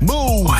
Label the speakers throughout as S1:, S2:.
S1: Move.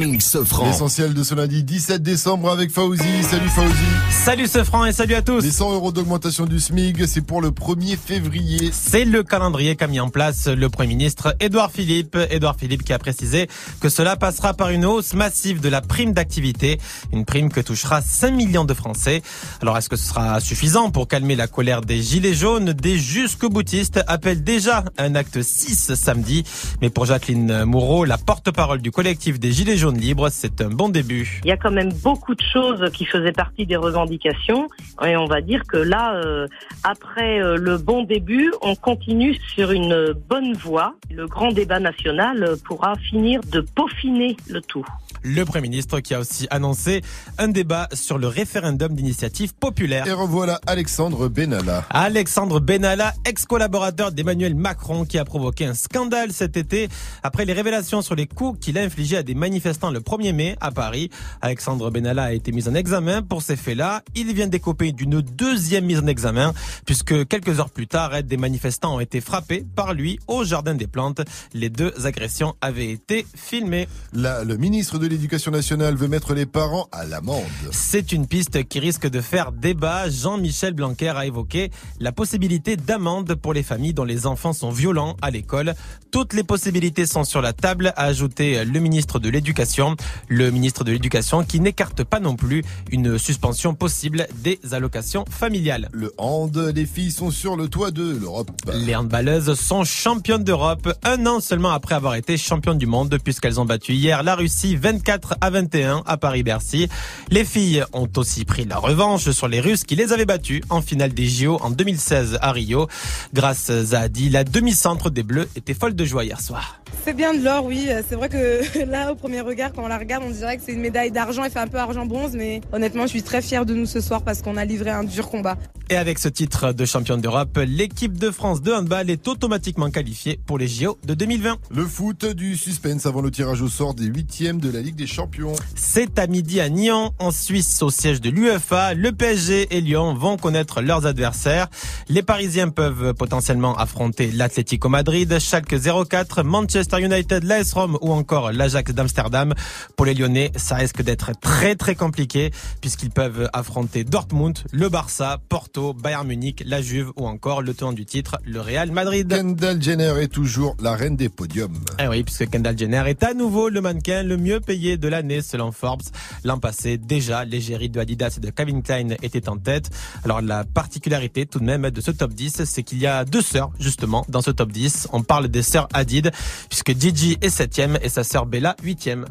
S1: Morning, Sofran.
S2: L'essentiel de ce lundi 17 décembre avec Fauzi. Salut Fauzi.
S3: Salut Sofran et salut à tous.
S2: Les 100 euros d'augmentation du SMIG, c'est pour le 1er février.
S3: C'est le calendrier qu'a mis en place le Premier ministre Édouard Philippe. Édouard Philippe qui a précisé que cela passera par une hausse massive de la prime d'activité, une prime que touchera 5 millions de Français. Alors est-ce que ce sera suffisant pour calmer la colère des gilets jaunes? Des jusque-boutistes appellent déjà un acte 6 samedi. Mais pour Jacqueline Moureau, la porte-parole du collectif des gilets jaunes libres, c'est un bon début.
S4: Il y a quand même beaucoup de choses qui faisaient partie des revendications et on va dire que là, euh, après euh, le bon début, on continue sur une bonne voie. Le grand débat national euh, pourra finir de peaufiner le tout.
S3: Le Premier ministre qui a aussi annoncé un débat sur le référendum d'initiative populaire.
S2: Et revoilà Alexandre Benalla.
S3: Alexandre Benalla, ex-collaborateur d'Emmanuel Macron, qui a provoqué un scandale cet été après les révélations sur les coups qu'il a infligés à des manifestants le 1er mai à Paris. Alexandre Benalla a été mis en examen pour ces faits-là. Il vient d'écoper d'une deuxième mise en examen, puisque quelques heures plus tard, des manifestants ont été frappés par lui au Jardin des Plantes. Les deux agressions avaient été filmées.
S2: Là, le ministre de l'Éducation nationale veut mettre les parents à l'amende.
S3: C'est une piste qui risque de faire débat. Jean-Michel Blanquer a évoqué la possibilité d'amende pour les familles dont les enfants sont violents à l'école. Toutes les possibilités sont sur la table, a ajouté le ministre de l'Éducation. Le ministre de l'Éducation qui n'écarte pas non plus une suspension possible des allocations familiales.
S2: Le hand, les filles sont sur le toit de l'Europe.
S3: Les handballeuses sont championnes d'Europe un an seulement après avoir été championnes du monde puisqu'elles ont battu hier la Russie 24 à 21 à Paris-Bercy. Les filles ont aussi pris la revanche sur les Russes qui les avaient battues en finale des JO en 2016 à Rio. Grâce à Adi, la demi-centre des Bleus était folle de joie hier soir.
S5: C'est bien de l'or, oui. C'est vrai que là, au premier regard, quand on la regarde, on dirait que c'est une médaille d'argent. Elle fait un peu argent-bronze, mais honnêtement, je suis très fière de nous ce soir parce qu'on a livré un dur combat.
S3: Et avec ce titre de championne d'Europe, l'équipe de France de handball est automatiquement qualifiée pour les JO de 2020.
S2: Le foot du suspense avant le tirage au sort des huitièmes de la Ligue des Champions.
S3: C'est à midi à Nyon, en Suisse, au siège de l'UEFA. Le PSG et Lyon vont connaître leurs adversaires. Les Parisiens peuvent potentiellement affronter l'Atlético Madrid, Schalke 04, Manchester United, l'AS Rome ou encore l'Ajax d'Amsterdam. Pour les Lyonnais, ça risque d'être très très compliqué puisqu'ils peuvent affronter Dortmund, le Barça, Porto, Bayern Munich, la Juve ou encore le tenant du titre, le Real Madrid.
S2: Kendall Jenner est toujours la reine des podiums.
S3: Eh oui, puisque Kendall Jenner est à nouveau le mannequin le mieux payé de l'année selon Forbes. L'an passé, déjà, l'égérie de Adidas et de Calvin Klein était en tête. Alors la particularité tout de même de ce top 10, c'est qu'il y a deux sœurs justement dans ce top 10. On parle des sœurs Hadid, puisque Gigi est septième et sa sœur Bella huitième.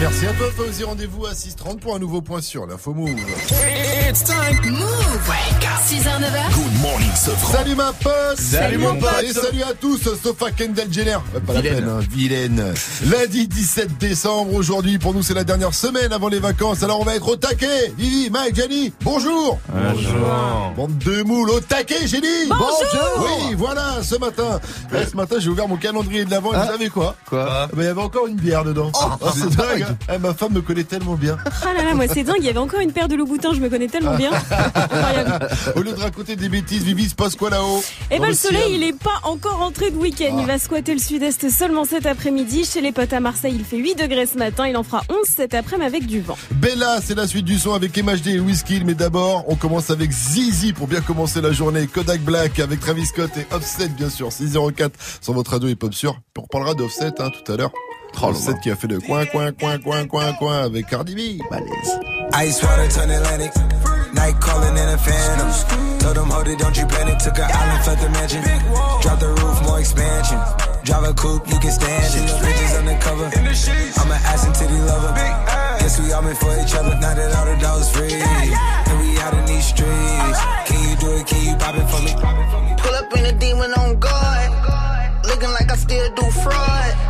S2: Merci à toi, Fauzi. Rendez-vous à 6h30 pour un nouveau point sur l'info Move.
S1: It's time.
S6: Move.
S1: Wake up.
S6: 6h, 9h.
S1: Good morning, Sofran.
S2: Salut ma pote
S6: Salut, mon pote.
S2: Et salut à tous, sauf à Kendall Jenner. Ouais, Pas la peine, hein, vilaine. Lundi 17 décembre, aujourd'hui, pour nous, c'est la dernière semaine avant les vacances. Alors on va être au taquet. Vivi, Mike, Jenny, bonjour
S3: Bonjour.
S2: Bande de moules au taquet, dit
S5: Bonjour
S2: Oui, voilà, ce matin. Eh, ce matin, j'ai ouvert mon calendrier de l'avant et vous savez quoi
S3: Quoi
S2: Eh ben, Il y avait encore une bière dedans. Ah, c'est dingue. Eh, ma femme me connaît tellement bien.
S7: Ah là là, moi c'est dingue, il y avait encore une paire de loups-boutins, je me connais tellement bien.
S2: Au lieu de raconter des bêtises, Vivi, il se passe quoi là-haut Dans
S7: ben le soleil,
S2: ciel
S7: il est pas encore entré de week-end.
S2: Ah.
S7: Il va squatter le sud-est seulement cet après-midi. Chez les potes à Marseille, il fait 8 degrés ce matin. Il en fera 11 cet après-midi avec du vent.
S2: Bella, c'est la suite du son avec MHD et Whisky. Mais d'abord, on commence avec Zizi pour bien commencer la journée. Kodak Black avec Travis Scott et Offset, bien sûr. 604 sur votre radio et pop sûr. On reparlera d'Offset hein, tout à l'heure. Offset qui a fait le coin, coin, coin, coin, coin, coin avec Cardi B. Balèze.
S8: Ice water turn Atlantic. Night calling in a phantom. Told them, hold it, don't you panic. Took an island, left the mansion. Drop the roof, more expansion. Drive a coupe, you can stand it. Bitches undercover. I'm an ass and titty lover. Guess we all meant for each other. Now that all the dogs free. And we out in these streets. Can you do it? Can you pop it for me?
S9: Pull up in a demon on guard. Looking like I still do fraud.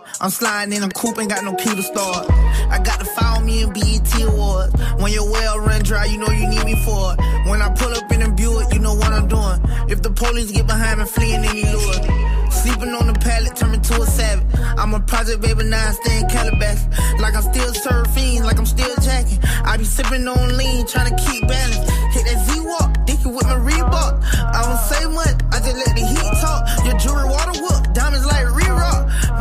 S9: I'm sliding in a coupe, ain't got no key to start. I got to follow me in BET Awards. When your well run dry, you know you need me for it. When I pull up in a Buick, you know what I'm doing. If the police get behind me, fleeing any lure. Sleeping on the pallet, turn me to a savage. I'm a project baby, now I stay in Calabash. Like I'm still surfing, like I'm still jacking. I be sipping on lean, trying to keep balance. Hit that Z-Walk, dicky with my Reebok. I don't say much, I just let the heat talk. Your jewelry water whoop, diamonds like.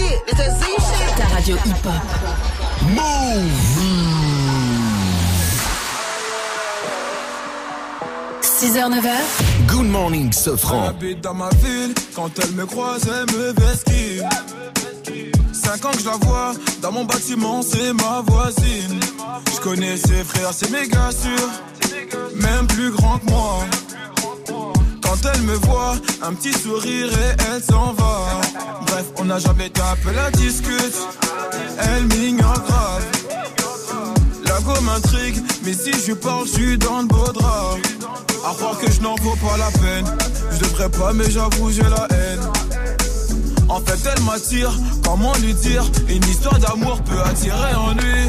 S9: It's that Z shit, it's that Z shit.
S6: Ta radio hip-hop.
S1: Move
S6: 6h, 9h.
S1: Good morning, Sofran.
S10: habite dans ma ville, quand elle me croise, elle me vesquille. Cinq ans que je la vois, dans mon bâtiment, c'est ma voisine. Je connais ses frères, c'est méga sûr, même plus grand que moi. Quand elle me voit, un petit sourire et elle s'en va. Bref, on n'a jamais tapé la discute, elle m'ignore grave. La go m'intrigue, mais si je parle, je suis dans le beau drap. À croire que je n'en vaux pas la peine. Je devrais pas, mais j'avoue, j'ai la haine. En fait, elle m'attire, comment lui dire? Une histoire d'amour peut attirer en lui.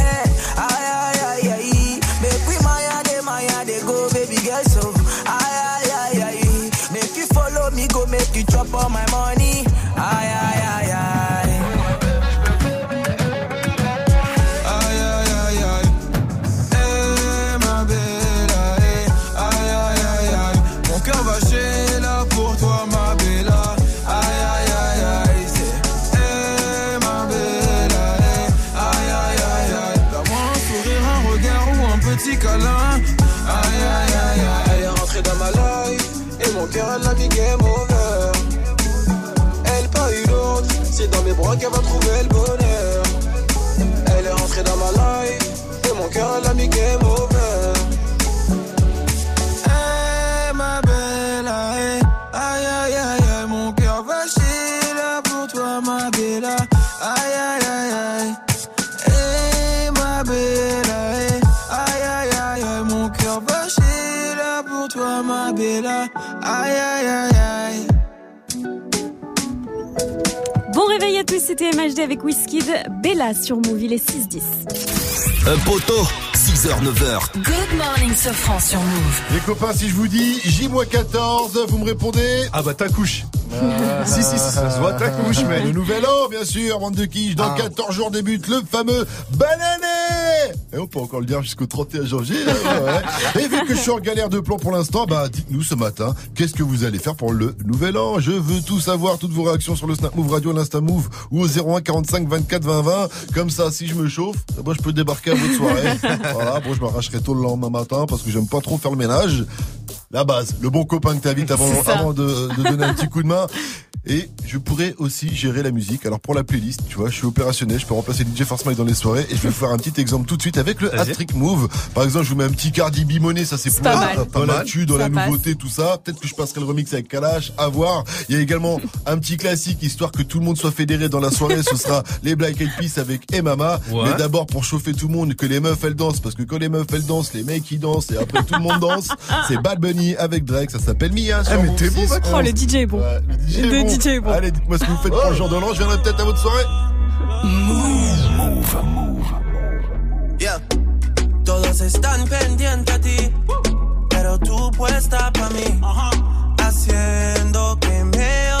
S11: qu'elle va trouver le bonheur. Elle est rentrée dans ma life, et mon cœur
S10: elle a mis game over. Ma belle, aïe, aïe, aïe, mon cœur va là pour toi, ma belle, aïe, aïe, aïe, aïe. Hey, ma belle, aïe, aïe, aïe, aïe, mon cœur va là pour
S12: toi, ma belle, aïe, aïe, aïe.
S7: Réveil à tous, c'était MHD avec Wizkid, Bella sur Move, il est 6-10.
S1: Un poteau, 6h, 9h.
S6: Good morning, Sofran sur Move.
S2: Les copains, si je vous dis J-14, vous me répondez
S13: Ah bah ta couche. si, si, ça se voit ta couche, mais.
S2: Le nouvel an, bien sûr, bande de quiche. Dans
S13: Ah.
S2: 14 jours débute le fameux Banané Et on peut encore le dire jusqu'au 31 janvier. là, ouais. Et vu que je suis en galère de plan pour l'instant, bah dites-nous ce matin, qu'est-ce que vous allez faire pour le nouvel an? Je veux tout savoir, toutes vos réactions sur le Snap Move Radio, l'Insta Move ou au 01 45 24 20 20. Comme ça, si je me chauffe, moi je peux débarquer à votre soirée. bon, je m'arracherai tôt le lendemain matin parce que j'aime pas trop faire le ménage. La base, le bon copain que t'invites avant, avant de, de donner un petit coup de main. Et je pourrais aussi gérer la musique. Alors pour la playlist, tu vois, je suis opérationnel, je peux remplacer DJ Force Mike dans les soirées et je vais vous faire un petit exemple tout de suite avec le
S13: Vas-y.
S2: hat-trick move. Par exemple, je vous mets un petit Cardi B ça c'est pour
S7: pas
S2: la-
S7: mal.
S2: dans
S13: Pas mal.
S2: l'actu, dans
S7: Ça
S2: la
S7: passe.
S2: nouveauté, tout ça. Peut-être que je passerai le remix avec Kalash, à voir. Il y a également un petit classique histoire que tout le monde soit fédéré dans la soirée. Ce sera les Black Eyed Peas avec Emama.
S13: Ouais.
S2: Mais d'abord pour chauffer tout le monde, que les meufs elles dansent parce que quand les meufs elles dansent, les mecs ils dansent et après tout le monde danse. C'est Bad Bunny avec Drake, ça s'appelle Mia.
S13: Eh, mais
S2: Move
S13: t'es bon,
S2: 6.
S13: mec.
S7: Oh, le DJ est bon.
S2: Ouais, le DJ est bon.
S7: DJ est bon.
S2: Allez, dites-moi ce que vous faites pour le jour de l'an. Je viendrai peut-être à votre soirée.
S11: Yeah. Todos están pendientes a ti, pero tú puesta pa' mí. Haciendo que me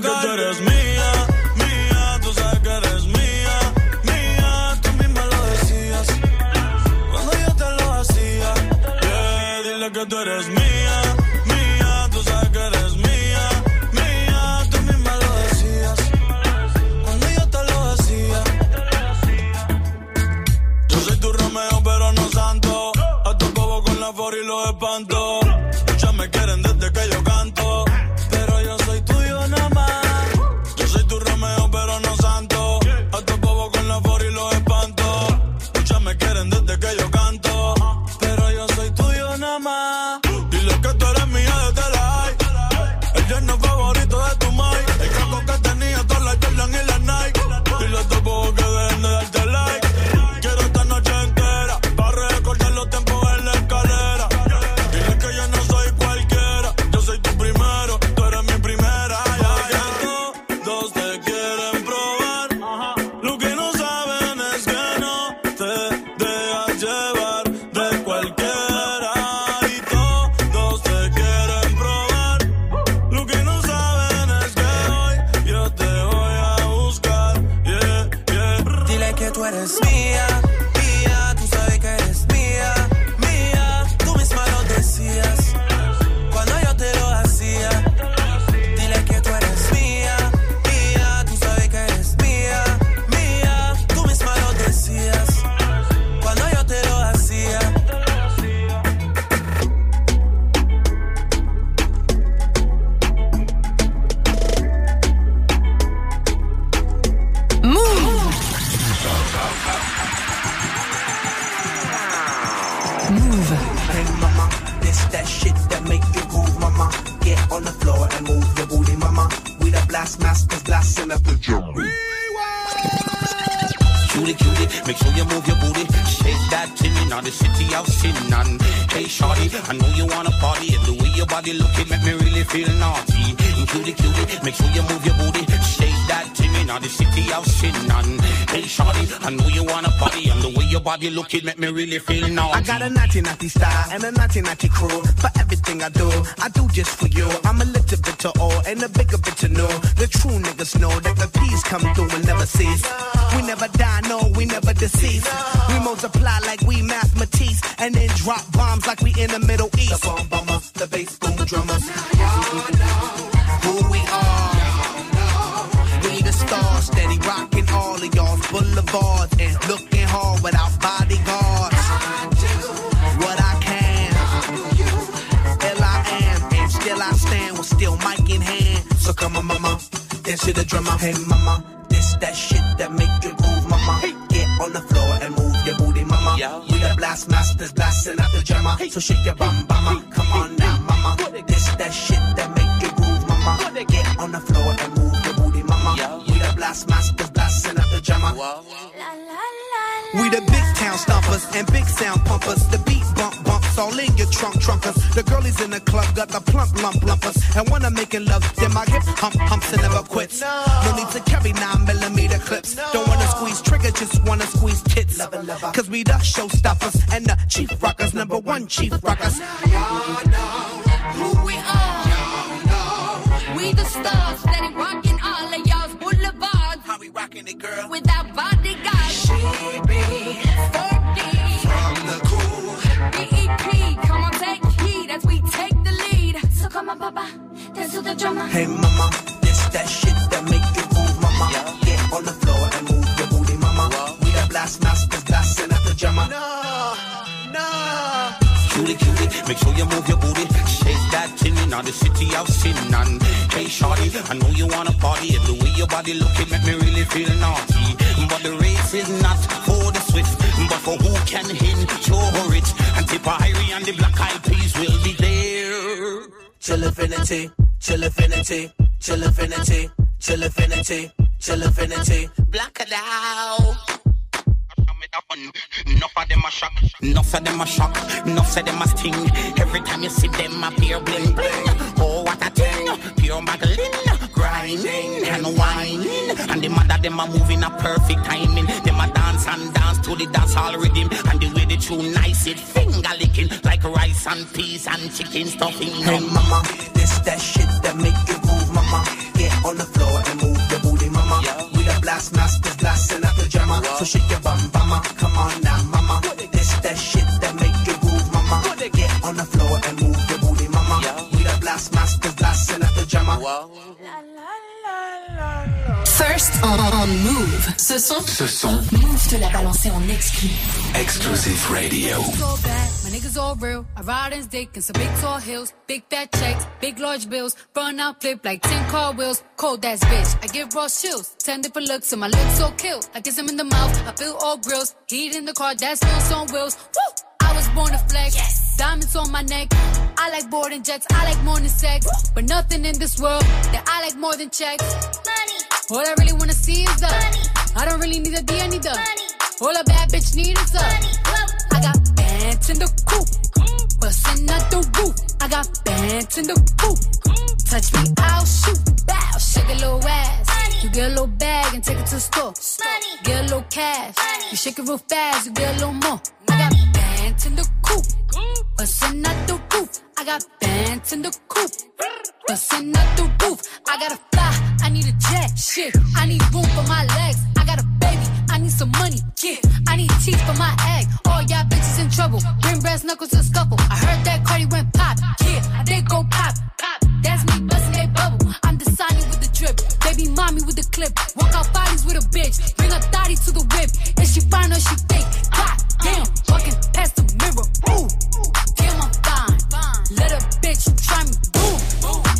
S12: Que
S11: tú eres
S14: got a naughty naughty style and a naughty naughty crew. For everything I do, I do just for you. I'm a little bit to all and a bigger bit to know. The true niggas know that the peace come through and never cease. We never die, no, we never decease. We multiply like we mathematics and then drop bombs like we in the Middle chief rockers, number one chief rockers.
S15: Y'all know who we are. Y'all know. We the stars, steady rocking all of y'all's boulevards. How we rocking it, girl? Without bodyguards. She be 40. From the cool. BEP, come on, take heed as we take the lead. So come on, Papa, dance to the drummer.
S14: Hey mama, you move your booty.
S16: Shake that in the city. And hey, I know you wanna party. The way your body looking make me really feel naughty. But the race is not for the swift, but for who can endure it. And and the Black Eyed Peas will be there.
S14: Chill affinity, chill affinity, chill affinity, chill affinity, chill affinity.
S16: Black it out. Enough of them a shock, enough of them a shock, enough of them a sting. Every time you see them appear bling bling. Oh what a thing, pure Magdalene, grinding and whining. And the mother them a moving a perfect timing. Them a dance and dance to the dance hall rhythm. And the way they tune nice it finger licking like rice and peas and chicken stuffing.
S14: Hey mama, this that shit that make you move, mama. Get on the floor and move. Blast masters, blasting out the drummer. So shake your bum, mama. Come on now, mama. This that shit that make you move, mama. Get on the floor and move your booty, mama. We the blast masters, blasting out the drummer.
S6: First on, on Move. Ce son,
S1: Ce son,
S6: Move te l'a balancé en exclu.
S1: Exclusive Radio.
S15: So bad, my niggas all real. I ride in dick in some big tall hills, big fat checks, big large bills. Run out, flip like 10 car wheels. Cold ass bitch, I give raw chills. 10 different looks, and my lips so kill. I kiss him in the mouth, I feel all grills. Heat in the car, that's still on wheels. Woo! I was born to flex. Diamonds on my neck. I like boarding jets, I like more than sex. But nothing in this world that I like more than checks. Money. All I really wanna see is the money. I don't really need a D, I need the money. All a bad bitch need is the money. I got bands in the coop, bustin' out the roof. I got bands in the coop. Touch me, I'll shoot. Bow, shake a little ass. You get a little bag and take it to the store. Get a little cash. You shake it real fast, you get a little more. I got bands in the coop, bustin' out the roof. I got bands in the coop, bustin' out the roof. I gotta fly, I need a jet, shit. I need room for my legs. I got a baby, I need some money, yeah. I need teeth for my egg. All y'all bitches in trouble, bring brass knuckles to scuffle. I heard that Cardi went pop, yeah. They go pop, pop. That's me bustin' a bubble. I'm the Sonny with the drip, baby mommy with the clip. Walk out bodies with a bitch, bring a thotty to the whip. Is she fine or she fake? God damn, walking past the mirror, ooh. Damn, I'm fine. Let a bitch try me, boom.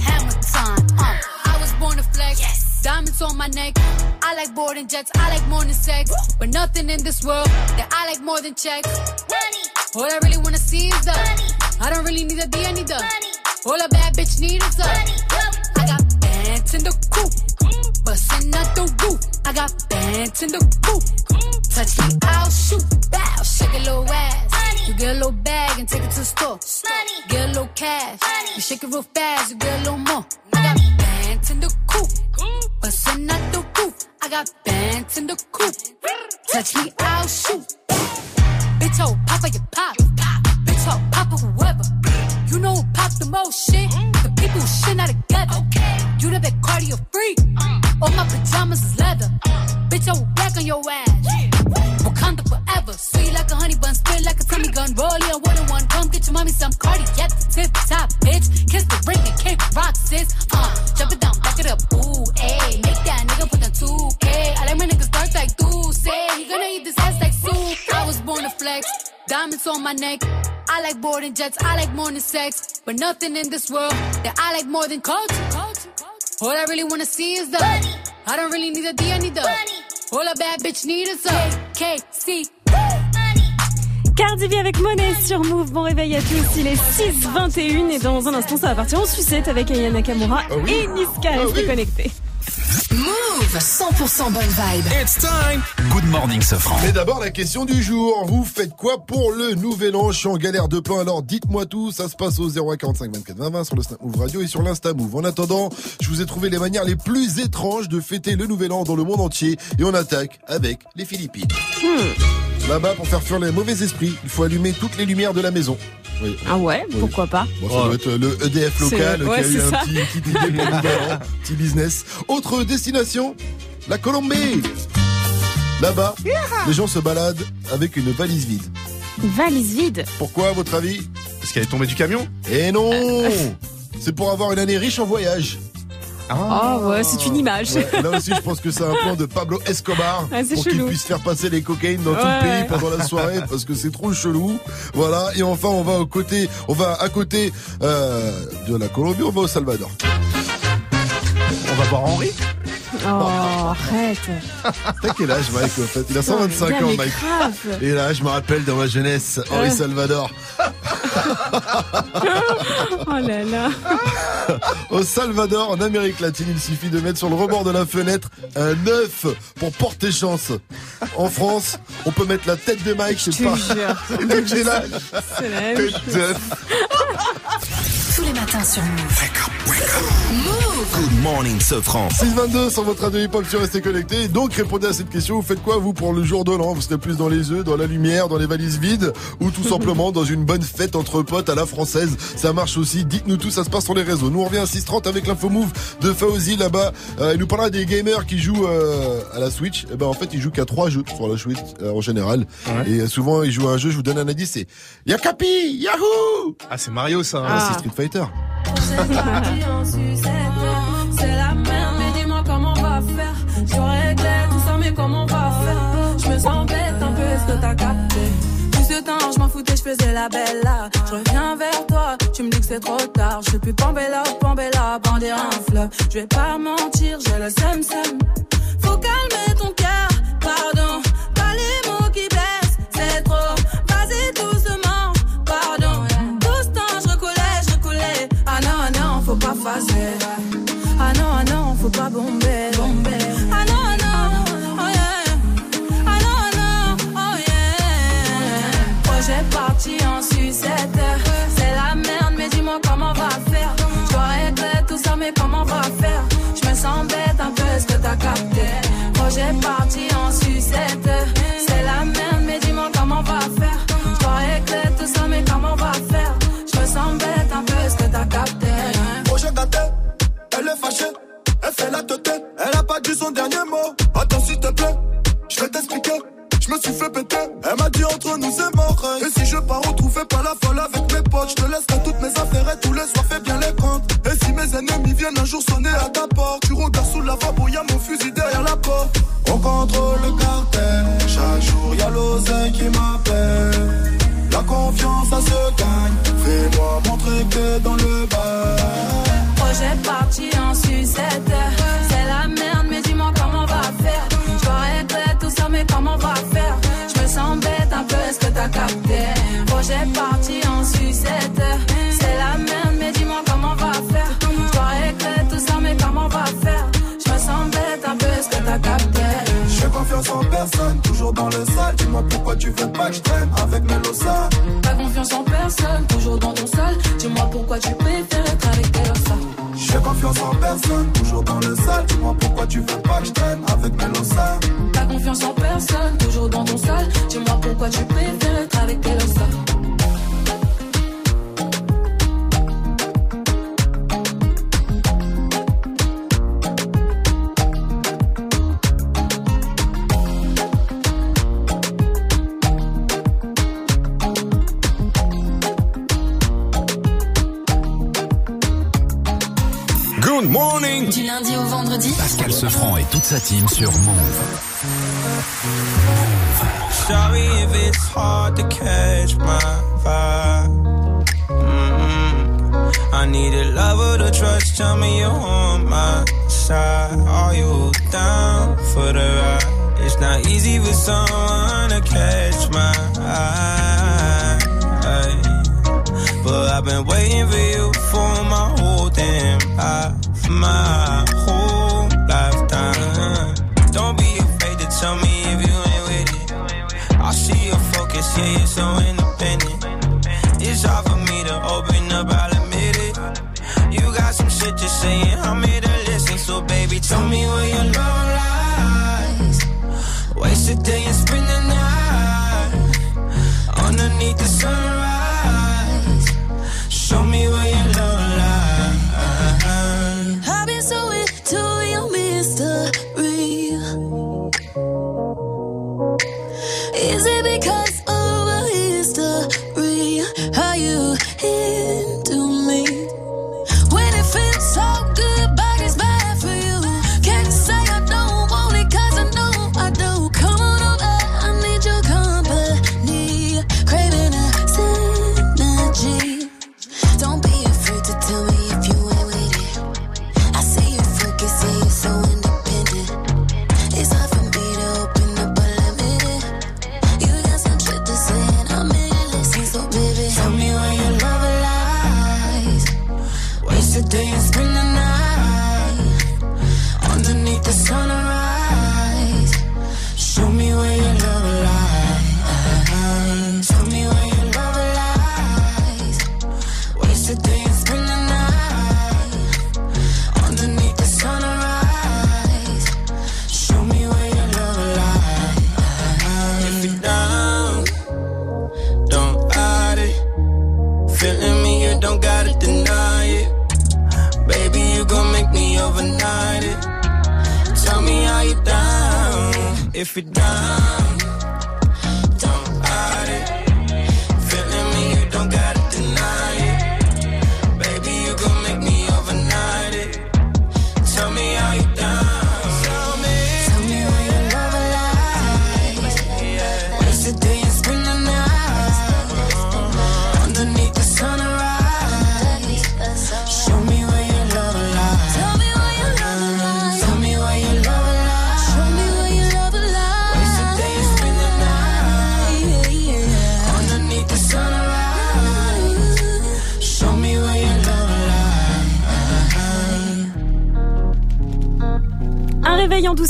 S15: Hammer time, uh. I was born to flex. Diamonds on my neck. I like boarding jets. I like more than sex. But nothing in this world that I like more than checks. Money. All I really wanna see is the money. I don't really need a D, I need the money. All a bad bitch need is the money. Bands in the coop. Bustin' out the roof. I got bands in the coop. Touch me, I'll shoot. Bow, shake a little ass. You get a little bag and take it to the store. Get a little cash. You shake it real fast, you get a little more. I got bands in the coop. Bustin' out the roof. I got bands in the coop. Touch me, I'll shoot. Bitch, oh, papa, you pop. Bitch, oh, papa, whoever. You know who pop the most shit? The people who shit not together. You the big cardio freak. All my pajamas is leather. Bitch, I will back on your ass. Wakanda forever. Sweet like a honey bun, spit like a tummy gun. Roll in one and one. Come get your mommy some cardi. Get the tip top, bitch. Kiss the ring and kick rock, sis. Uh, jump it down, back it up. Ooh, ayy. Make that nigga put the 2K. I like my niggas dark like say. He gonna eat this ass like soup. I was born to flex. Diamonds on my neck. I like boarding jets. I like more than sex. But nothing in this world that I like more than culture. All I really wanna see is the money. I don't really need a D, I need the money. All a bad bitch need is a KC.
S7: Cardi B avec Monet sur Move. Bon réveil à tous. Il est 6h21 et dans un instant, ça va partir en sucette avec Aya Nakamura
S2: Ah
S7: et Niska. Restez connectés.
S6: Move 100% bonne vibe.
S1: It's time. Good morning, Sofran.
S2: Mais d'abord, la question du jour. Vous faites quoi pour le nouvel an? Je suis en galère de pain, alors dites-moi tout. Ça se passe au 0145 24 20 20 sur le Snap Move Radio et sur l'Insta Move. En attendant, je vous ai trouvé les manières les plus étranges de fêter le nouvel an dans le monde entier. Et on attaque avec les Philippines. Là-bas, pour faire fuir les mauvais esprits, il faut allumer toutes les lumières de la maison. Oui.
S7: Ah ouais,
S2: Oui.
S7: pourquoi pas
S2: Bon, ça doit être le EDF local
S7: ouais,
S2: qui a eu un petit, petit idée business. Autre destination, la Colombie. Là-bas, les gens se baladent avec une valise vide.
S7: Une valise vide.
S2: Pourquoi, à votre avis
S13: Parce qu'elle est tombée du camion
S2: Eh non C'est pour avoir une année riche en voyage.
S7: Ah ouais, c'est une image.
S2: Ouais, là aussi, je pense que c'est un plan de Pablo Escobar
S7: Ah,
S2: pour qu'il puisse faire passer les cocaïnes dans tout le pays pendant la soirée parce que c'est trop chelou. Voilà. Et enfin, on va au côté, on va à côté euh, de la Colombie, on va au Salvador.
S13: On va voir Henri
S7: Oh, arrête.
S2: T'as quel âge, Mike, en fait? Il a 125
S7: Gars,
S2: ans, Mike.
S7: grave.
S2: Et là, je me rappelle dans ma jeunesse, Henri
S7: Ouais.
S2: Salvador.
S7: Oh là là.
S2: Au Salvador, en Amérique latine, il suffit de mettre sur le rebord de la fenêtre un œuf pour porter chance. En France, on peut mettre la tête de Mike, je sais pas.
S7: C'est la même
S2: Tête
S7: chose.
S2: d'œuf.
S6: Tous les matins sur Move. Move
S1: Good morning, Sofran.
S2: 622 sur votre radio hip-hop sur Restez Connectés. Donc répondez à cette question. Vous faites quoi vous pour le jour de l'an Vous serez plus dans les œufs, dans la lumière, dans les valises vides? Ou tout simplement dans une bonne fête entre potes à la française? Ça marche aussi. Dites-nous tout, ça se passe sur les réseaux. Nous on revient à 630 avec l'info move de Fauzi là-bas. Euh, il nous parlera des gamers qui jouent euh, à la Switch. Et ben en fait ils jouent qu'à trois jeux sur la Switch euh, en général. Et euh, souvent ils jouent à un jeu. Je vous donne un indice. C'est Yakapi, Yahoo.
S13: Ah, c'est Mario ça.
S2: Ah, c'est Street Fighter.
S17: C'est la merde, mais dis-moi comment on va faire. Je réglé tout ça, mais comment on va faire? Je me sens bête un peu, est-ce que t'as capté? Tout ce temps, je m'en foutais, je faisais la belle là. Je reviens vers toi, tu me dis que c'est trop tard. Je suis plus Pambella, Pambella, bandir un fleuve. Je vais pas mentir, j'ai le seum seum. Faut calmer ton Je me sens bête un peu, est-ce que t'as capté? Projet parti en sucette. C'est la merde, mais dis-moi comment on va faire. Je régler tout ça, mais comment on va faire? Je me sens bête un peu, est-ce que t'as capté?
S11: Projet gâté, elle est fâchée, elle fait la tête, elle a pas dit son dernier mot. Attends s'il te plaît, je vais t'expliquer. Je me suis fait péter, elle m'a dit entre nous c'est mort. Et si je pars retrouver pas la folle avec mes potes, je te laisserai toutes mes affaires et tous les soirs fais bien les comptes. Mes ennemis viennent un jour sonner à ta porte, tu regardes sous la lavabo, y'a mon fusil derrière la porte. On contrôle le cartel, chaque jour y'a l'oseille qui m'appelle. La confiance ça se gagne, fais-moi montrer que t'es dans le bas.
S17: Projet parti en sucette. C'est la merde, mais dis-moi comment on va faire. Je régler tout ça, mais comment on va faire? Je me sens bête un peu, est-ce que t'as capté? Projet parti en
S11: personne. Toujours dans le sale, dis-moi pourquoi tu veux pas que je traîne avec Melosa.
S17: Pas confiance en personne, toujours dans ton sale. Dis-moi pourquoi tu préfères être avec
S11: Melosa. J'ai confiance en personne, toujours dans le sale. Dis-moi pourquoi tu veux pas que je traîne avec
S10: Melosa.
S17: Pas confiance en personne, toujours dans ton sale. Dis-moi pourquoi tu préfères
S11: mes lossas.
S1: Pascal Sefranc et toute sa team sur Move.
S9: Sorry if it's hard to catch my vibe. Mm-mm. I need a lover to trust. Tell me you're on my side. Are you down for the ride? It's not easy for someone to catch my eye. But I've been waiting for you for my whole damn life. My whole lifetime. Don't be afraid to tell me if you ain't with it. I see your focus, yeah, you're so independent. It's hard for me to open up, I'll admit it. You got some shit to say, and I'm here to listen. So, baby, tell me where your love lies. Waste a day and spend the night underneath the sunrise.
S18: If you're
S9: down,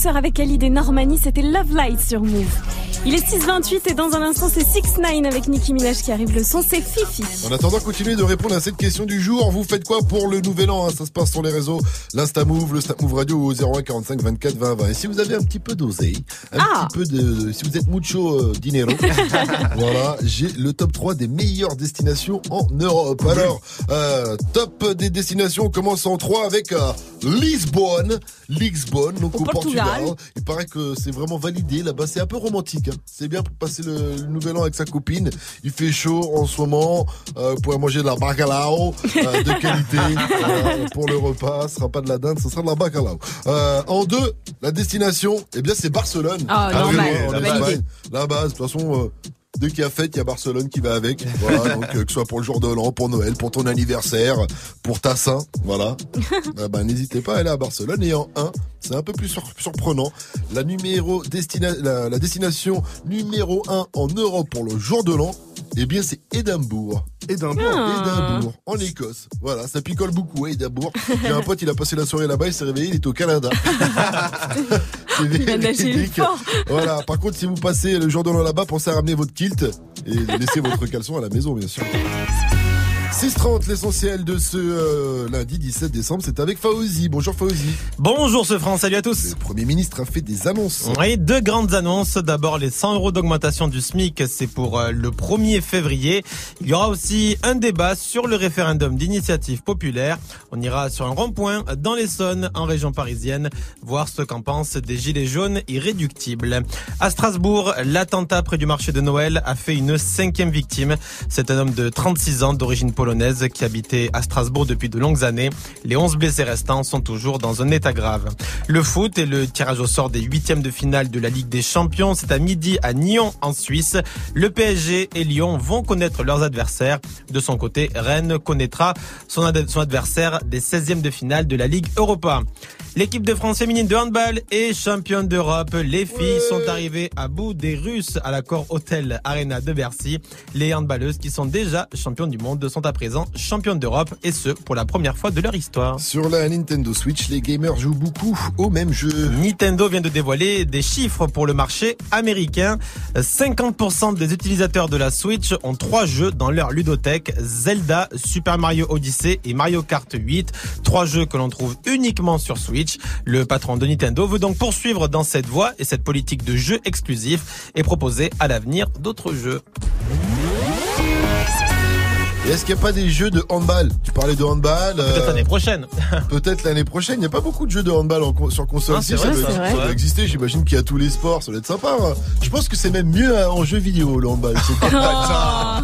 S7: avec Khalid et Normani, c'était Love Light sur Move. Il est 6h28 et dans un instant c'est 6 9 avec Nicki Minaj qui arrive. Le son c'est Fifi.
S2: En attendant, continuez de répondre à cette question du jour. Vous faites quoi pour le nouvel an hein? Ça se passe sur les réseaux, l'Insta Move, le Snap Move Radio au 01 45 24 20 20. Et si vous avez un petit peu d'oseille, un
S7: Ah.
S2: petit peu de, si vous êtes mucho euh, dinero, voilà, j'ai le top 3 des meilleures destinations en Europe. Alors, euh, top des destinations, on commence en 3 avec euh, Lisbonne, Lisbonne, donc
S7: Au
S2: au, Portugal.
S7: Portugal.
S2: Il paraît que c'est vraiment validé là-bas, c'est un peu romantique. C'est bien pour passer le, le nouvel an avec sa copine. Il fait chaud en ce moment, euh, vous pourrez manger de la bacalao euh, de qualité euh, pour le repas. Ce sera pas de la dinde, ce sera de la bacalao. Euh, en deux, la destination, eh bien c'est Barcelone.
S7: Ah, normal.
S2: Espagne. La base, de toute façon. Dès qu'il y a fête, il y a Barcelone qui va avec. Voilà, donc euh, que ce soit pour le jour de l'an, pour Noël, pour ton anniversaire, pour ta Saint, voilà. Euh, bah, n'hésitez pas à aller à Barcelone. Et en 1, c'est un peu plus sur- surprenant. La numéro destina la, la destination numéro 1 en Europe pour le jour de l'an, eh bien c'est Édimbourg. Édimbourg,
S7: Ah.
S2: Édimbourg, en Écosse. Voilà, ça picole beaucoup, hein, Édimbourg. J'ai un pote, il a passé la soirée là-bas, il s'est réveillé, il est au Canada. C'est véridique. Voilà, par contre, si vous passez le jour de l'an là-bas, pensez à ramener votre kilt et laissez votre caleçon à la maison, bien sûr. 6h30, l'essentiel de ce euh, lundi 17 décembre, c'est avec Faouzi. Bonjour Faouzi.
S3: Bonjour ce France, salut à tous.
S2: Le Premier ministre a fait des annonces.
S3: Oui, deux grandes annonces. D'abord, les 100 euros d'augmentation du SMIC, c'est pour euh, le 1er février. Il y aura aussi un débat sur le référendum d'initiative populaire. On ira sur un rond-point dans l'Essonne, en région parisienne, voir ce qu'en pensent des gilets jaunes irréductibles. À Strasbourg, l'attentat près du marché de Noël a fait une cinquième victime. C'est un homme de 36 ans d'origine polonaise qui habitait à Strasbourg depuis de longues années. Les 11 blessés restants sont toujours dans un état grave. Le foot et le tirage au sort des huitièmes de finale de la Ligue des Champions, c'est à midi à Nyon en Suisse. Le PSG et Lyon vont connaître leurs adversaires. De son côté, Rennes connaîtra son, ad- son adversaire des 16e de finale de la Ligue Europa. L'équipe de France féminine de handball est championne d'Europe. Les filles sont arrivées à bout des Russes à l'accord Hôtel Arena de Bercy. Les handballeuses qui sont déjà championnes du monde sont à présent championnes d'Europe et ce pour la première fois de leur histoire.
S2: Sur la Nintendo Switch, les gamers jouent beaucoup au même jeu.
S3: Nintendo vient de dévoiler des chiffres pour le marché américain. 50% des utilisateurs de la Switch ont trois jeux dans leur ludothèque. Zelda, Super Mario Odyssey et Mario Kart 8. Trois jeux que l'on trouve uniquement sur Switch. Le patron de Nintendo veut donc poursuivre dans cette voie et cette politique de jeux exclusifs et proposer à l'avenir d'autres jeux.
S2: Et est-ce qu'il n'y a pas des jeux de handball? Tu parlais de handball. euh,
S3: Peut-être l'année prochaine.
S2: Peut-être l'année prochaine. Il n'y a pas beaucoup de jeux de handball en sur console.
S3: Ah,
S2: Si, ça, doit, ça exister. J'imagine qu'il y a tous les sports. Ça doit être sympa. hein. Je pense que c'est même mieux hein, en jeu vidéo le handball. C'est pas mal, ça.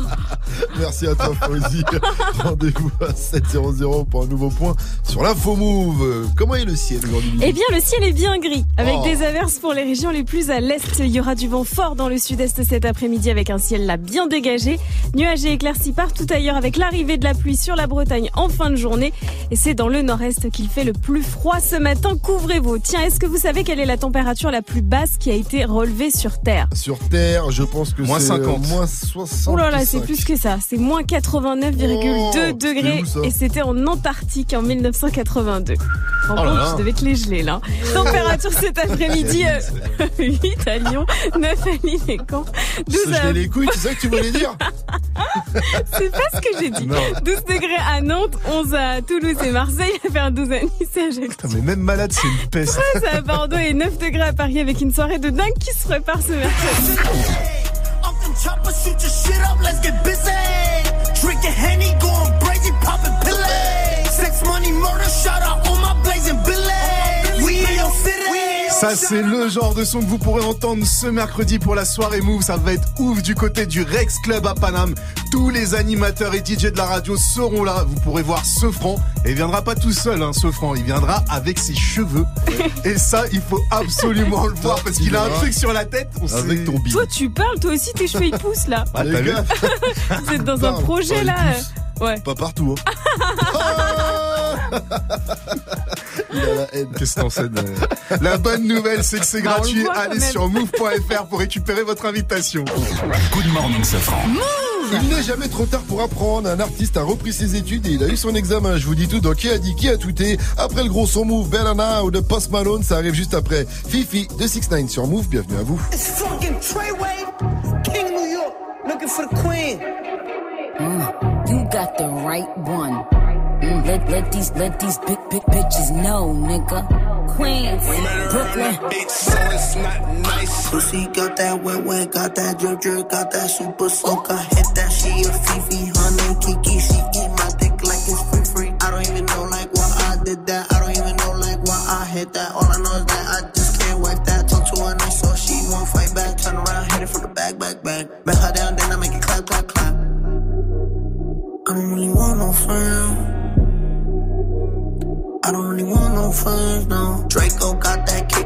S2: Merci à toi, Fauzi. Rendez-vous à 7.00 pour un nouveau point sur l'info move. Euh, Comment est le ciel aujourd'hui?
S7: Eh bien, le ciel est bien gris, avec
S2: Oh.
S7: des averses pour les régions les plus à l'est. Il y aura du vent fort dans le sud-est cet après-midi avec un ciel là bien dégagé. Nuages et éclaircies partout ailleurs avec l'arrivée de la pluie sur la Bretagne en fin de journée. Et c'est dans le nord-est qu'il fait le plus froid ce matin. Couvrez-vous. Tiens, est-ce que vous savez quelle est la température la plus basse qui a été relevée sur Terre
S2: Sur Terre, je pense que
S13: Moins
S2: c'est
S13: 50.
S2: euh, moins 60.
S7: Ouh là là, c'est plus que ça. C'est moins 89,2
S2: Oh,
S7: degrés.
S2: où,
S7: Et c'était en Antarctique en 1982. En
S2: Oh là
S7: je devais te les geler là. Température cet après-midi, euh, 8 à Lyon, 9 à Lille et Caen, 12
S2: Se
S7: à...
S2: les couilles, c'est ça que tu voulais dire
S7: C'est pas ce que j'ai dit.
S2: Non.
S7: 12 degrés à Nantes, 11 à Toulouse et Marseille, à faire 12 à Nice et à Ajaccio.
S13: Putain, mais même malade, c'est une peste.
S7: 13 à Bordeaux et 9 degrés à Paris avec une soirée de dingue qui se prépare ce mercredi.
S13: Ça, c'est le genre de son que vous pourrez entendre ce mercredi pour la soirée Move. Ça va être ouf du côté du Rex Club à Paname. Tous les animateurs et DJ de la radio seront là. Vous pourrez voir Sofran. Et il viendra pas tout seul, hein, Sofran. Il viendra avec ses cheveux. Et ça, il faut absolument le voir parce qu'il a un truc sur la tête. On
S2: Avec ton bide.
S7: Toi, tu parles, toi aussi, tes cheveux ils poussent là.
S13: Ah,
S7: Vous êtes dans un projet là. Euh, Ouais.
S2: Pas partout. Hein. Il a la haine.
S13: Qu'est-ce que t'en sais de- La bonne nouvelle, c'est que c'est
S7: Bah,
S13: gratuit.
S7: voit,
S13: Allez sur move.fr pour récupérer votre invitation.
S1: Good morning, Safran.
S2: Il n'est jamais trop tard pour apprendre. Un artiste a repris ses études et il a eu son examen. Je vous dis tout dans qui a dit qui a tweeté? Après le gros son Move, Bellana ou de Post Malone, ça arrive juste après. Fifi de 6 9 sur Move. Bienvenue à vous.
S19: It's fucking Treyway, King New York, looking for the queen.
S20: You got the right one. Mm, let, let these let these big big bitches know, nigga. Queens, Brooklyn.
S19: Bitch, so it's not nice. Pussy got that wet wet, got that drip drip, got that super soak. I hit that she a Fifi, honey Kiki. She eat want no friends, no. Draco got that kickback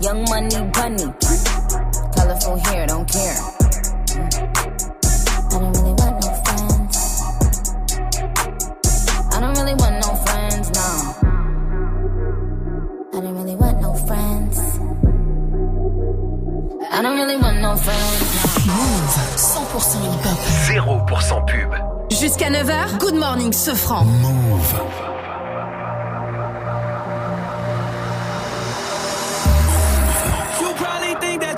S20: young money bunny. Colorful hair, don't care. I don't really want no friends. I don't really want no friends, no. I don't really want no friends. I don't really want no friends.
S6: Move 100% hip-hop.
S1: 0% pub.
S6: Jusqu'à 9h, Good Morning Sofran.
S1: Move.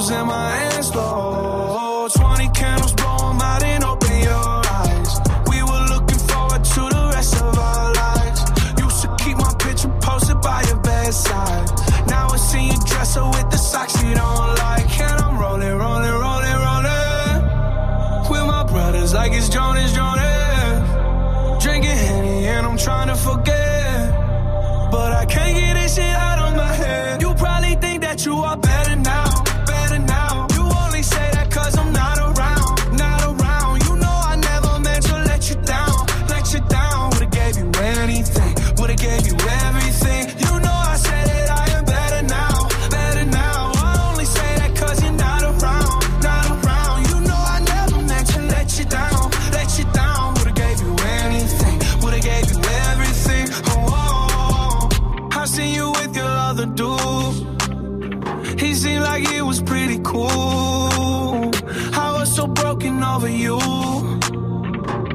S11: My uncles and my aunts, though.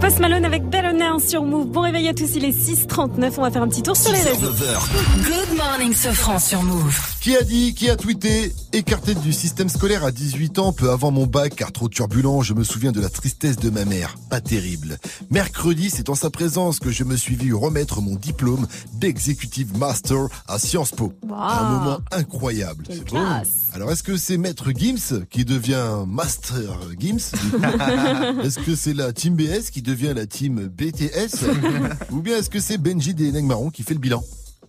S7: Post Malone avec Sur Move. Bon réveil à tous, il est 6h39. On va faire un petit tour sur les réseaux.
S6: Good Morning Sofran sur Move.
S2: Qui a dit, qui a tweeté Écarté du système scolaire à 18 ans, peu avant mon bac, car trop turbulent, je me souviens de la tristesse de ma mère. Pas terrible. Mercredi, c'est en sa présence que je me suis vu remettre mon diplôme d'Executive Master à Sciences Po. Un moment incroyable.
S7: Quelle.
S2: Alors, est-ce que c'est Maître Gims qui devient Master Gims Est-ce que c'est la Team BS qui devient la Team BTS Ou bien est-ce que c'est Benji des Marron qui fait le bilan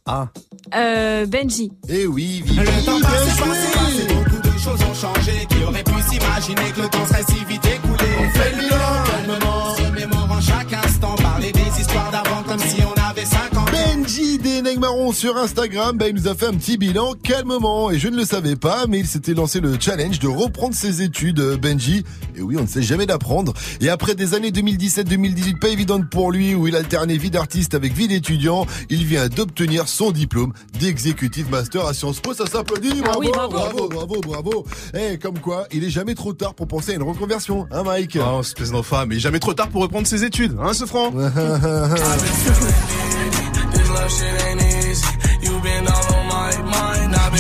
S2: Ah.
S7: Euh, Benji.
S2: Eh oui, vive.
S14: Le temps passe, passe, passe, et beaucoup de choses ont changé. Qui aurait pu s'imaginer que le temps serait si vite écoulé On fait le bilan
S2: Marron sur Instagram, bah, il nous a fait un petit bilan calmement. Et je ne le savais pas, mais il s'était lancé le challenge de reprendre ses études, euh, Benji. Et oui, on ne sait jamais d'apprendre. Et après des années 2017-2018 pas évidentes pour lui, où il alternait vie d'artiste avec vie d'étudiant, il vient d'obtenir son diplôme d'executive master à Sciences Po. Ça s'applaudit, bravo,
S7: Ah oui, bravo.
S2: bravo, bravo, bravo. Eh, comme quoi, il est jamais trop tard pour penser à une reconversion, hein, Mike?
S13: Oh, espèce d'enfant, mais jamais trop tard pour reprendre ses études, hein, ce franc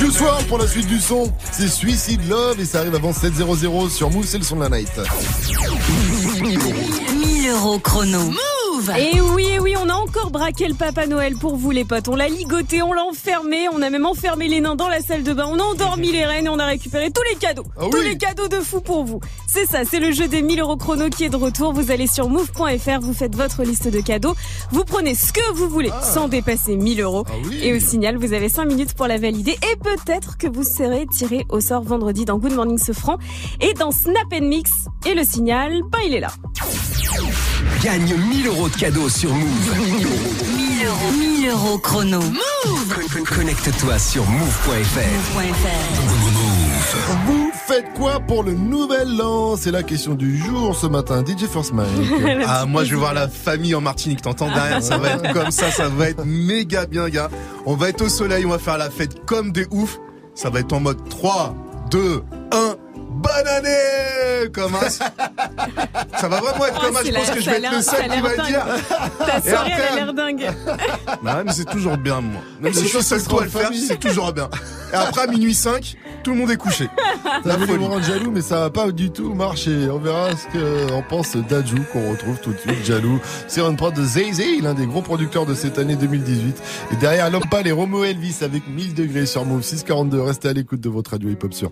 S2: Juice WRLD pour la suite du son, c'est Suicide Love et ça arrive avant 7.00 sur Move, c'est le son de la night.
S21: 1000 euros chrono. Move
S7: Et oui, encore braqué le Papa Noël pour vous les potes. On l'a ligoté, on l'a enfermé, on a même enfermé les nains dans la salle de bain, on a endormi les reines et on a récupéré tous les cadeaux.
S2: Ah
S7: tous les cadeaux de fou pour vous. C'est ça, c'est le jeu des 1000 euros chrono qui est de retour. Vous allez sur move.fr, vous faites votre liste de cadeaux, vous prenez ce que vous voulez sans dépasser 1000 euros.
S2: Ah oui.
S7: Et au signal, vous avez 5 minutes pour la valider et peut-être que vous serez tiré au sort vendredi dans Good Morning Sofran et dans Snap Mix. Et le signal, ben il est là.
S1: Gagne 1000 euros de cadeaux sur Move.
S21: 1000 euros. 1000 euros chrono. Move
S1: Con- Connecte-toi sur move.fr.
S2: Vous faites quoi pour le nouvel an? C'est la question du jour ce matin. DJ First Mike.
S13: Ah, moi, je vais voir la famille en Martinique, t'entends derrière Ça va être comme ça, ça va être méga bien, gars. On va être au soleil, on va faire la fête comme des oufs. Ça va être en mode 3, 2, 1. Bonne année Comme un... Ça va vraiment être
S7: Oh,
S13: comme un,
S7: c'est
S13: je
S7: la-
S13: pense que je vais être le seul qui va
S7: dingue.
S13: dire.
S7: Ta soirée, elle a l'air dingue.
S13: Bah ouais, mais c'est toujours bien, moi. Même si je suis seul toi à le faire,
S2: famille.
S13: c'est toujours bien. Et après, à minuit 5, tout le monde est couché.
S2: Ça va nous rendre jaloux, mais ça va pas du tout marcher. On verra ce qu'on pense d'Adjou, qu'on retrouve tout de suite jaloux. C'est une prod de Zay Zay, l'un des gros producteurs de cette année 2018. Et derrière Lopal et Romo Elvis avec 1000 degrés sur Move 642. Restez à l'écoute de votre radio hip-hop sur.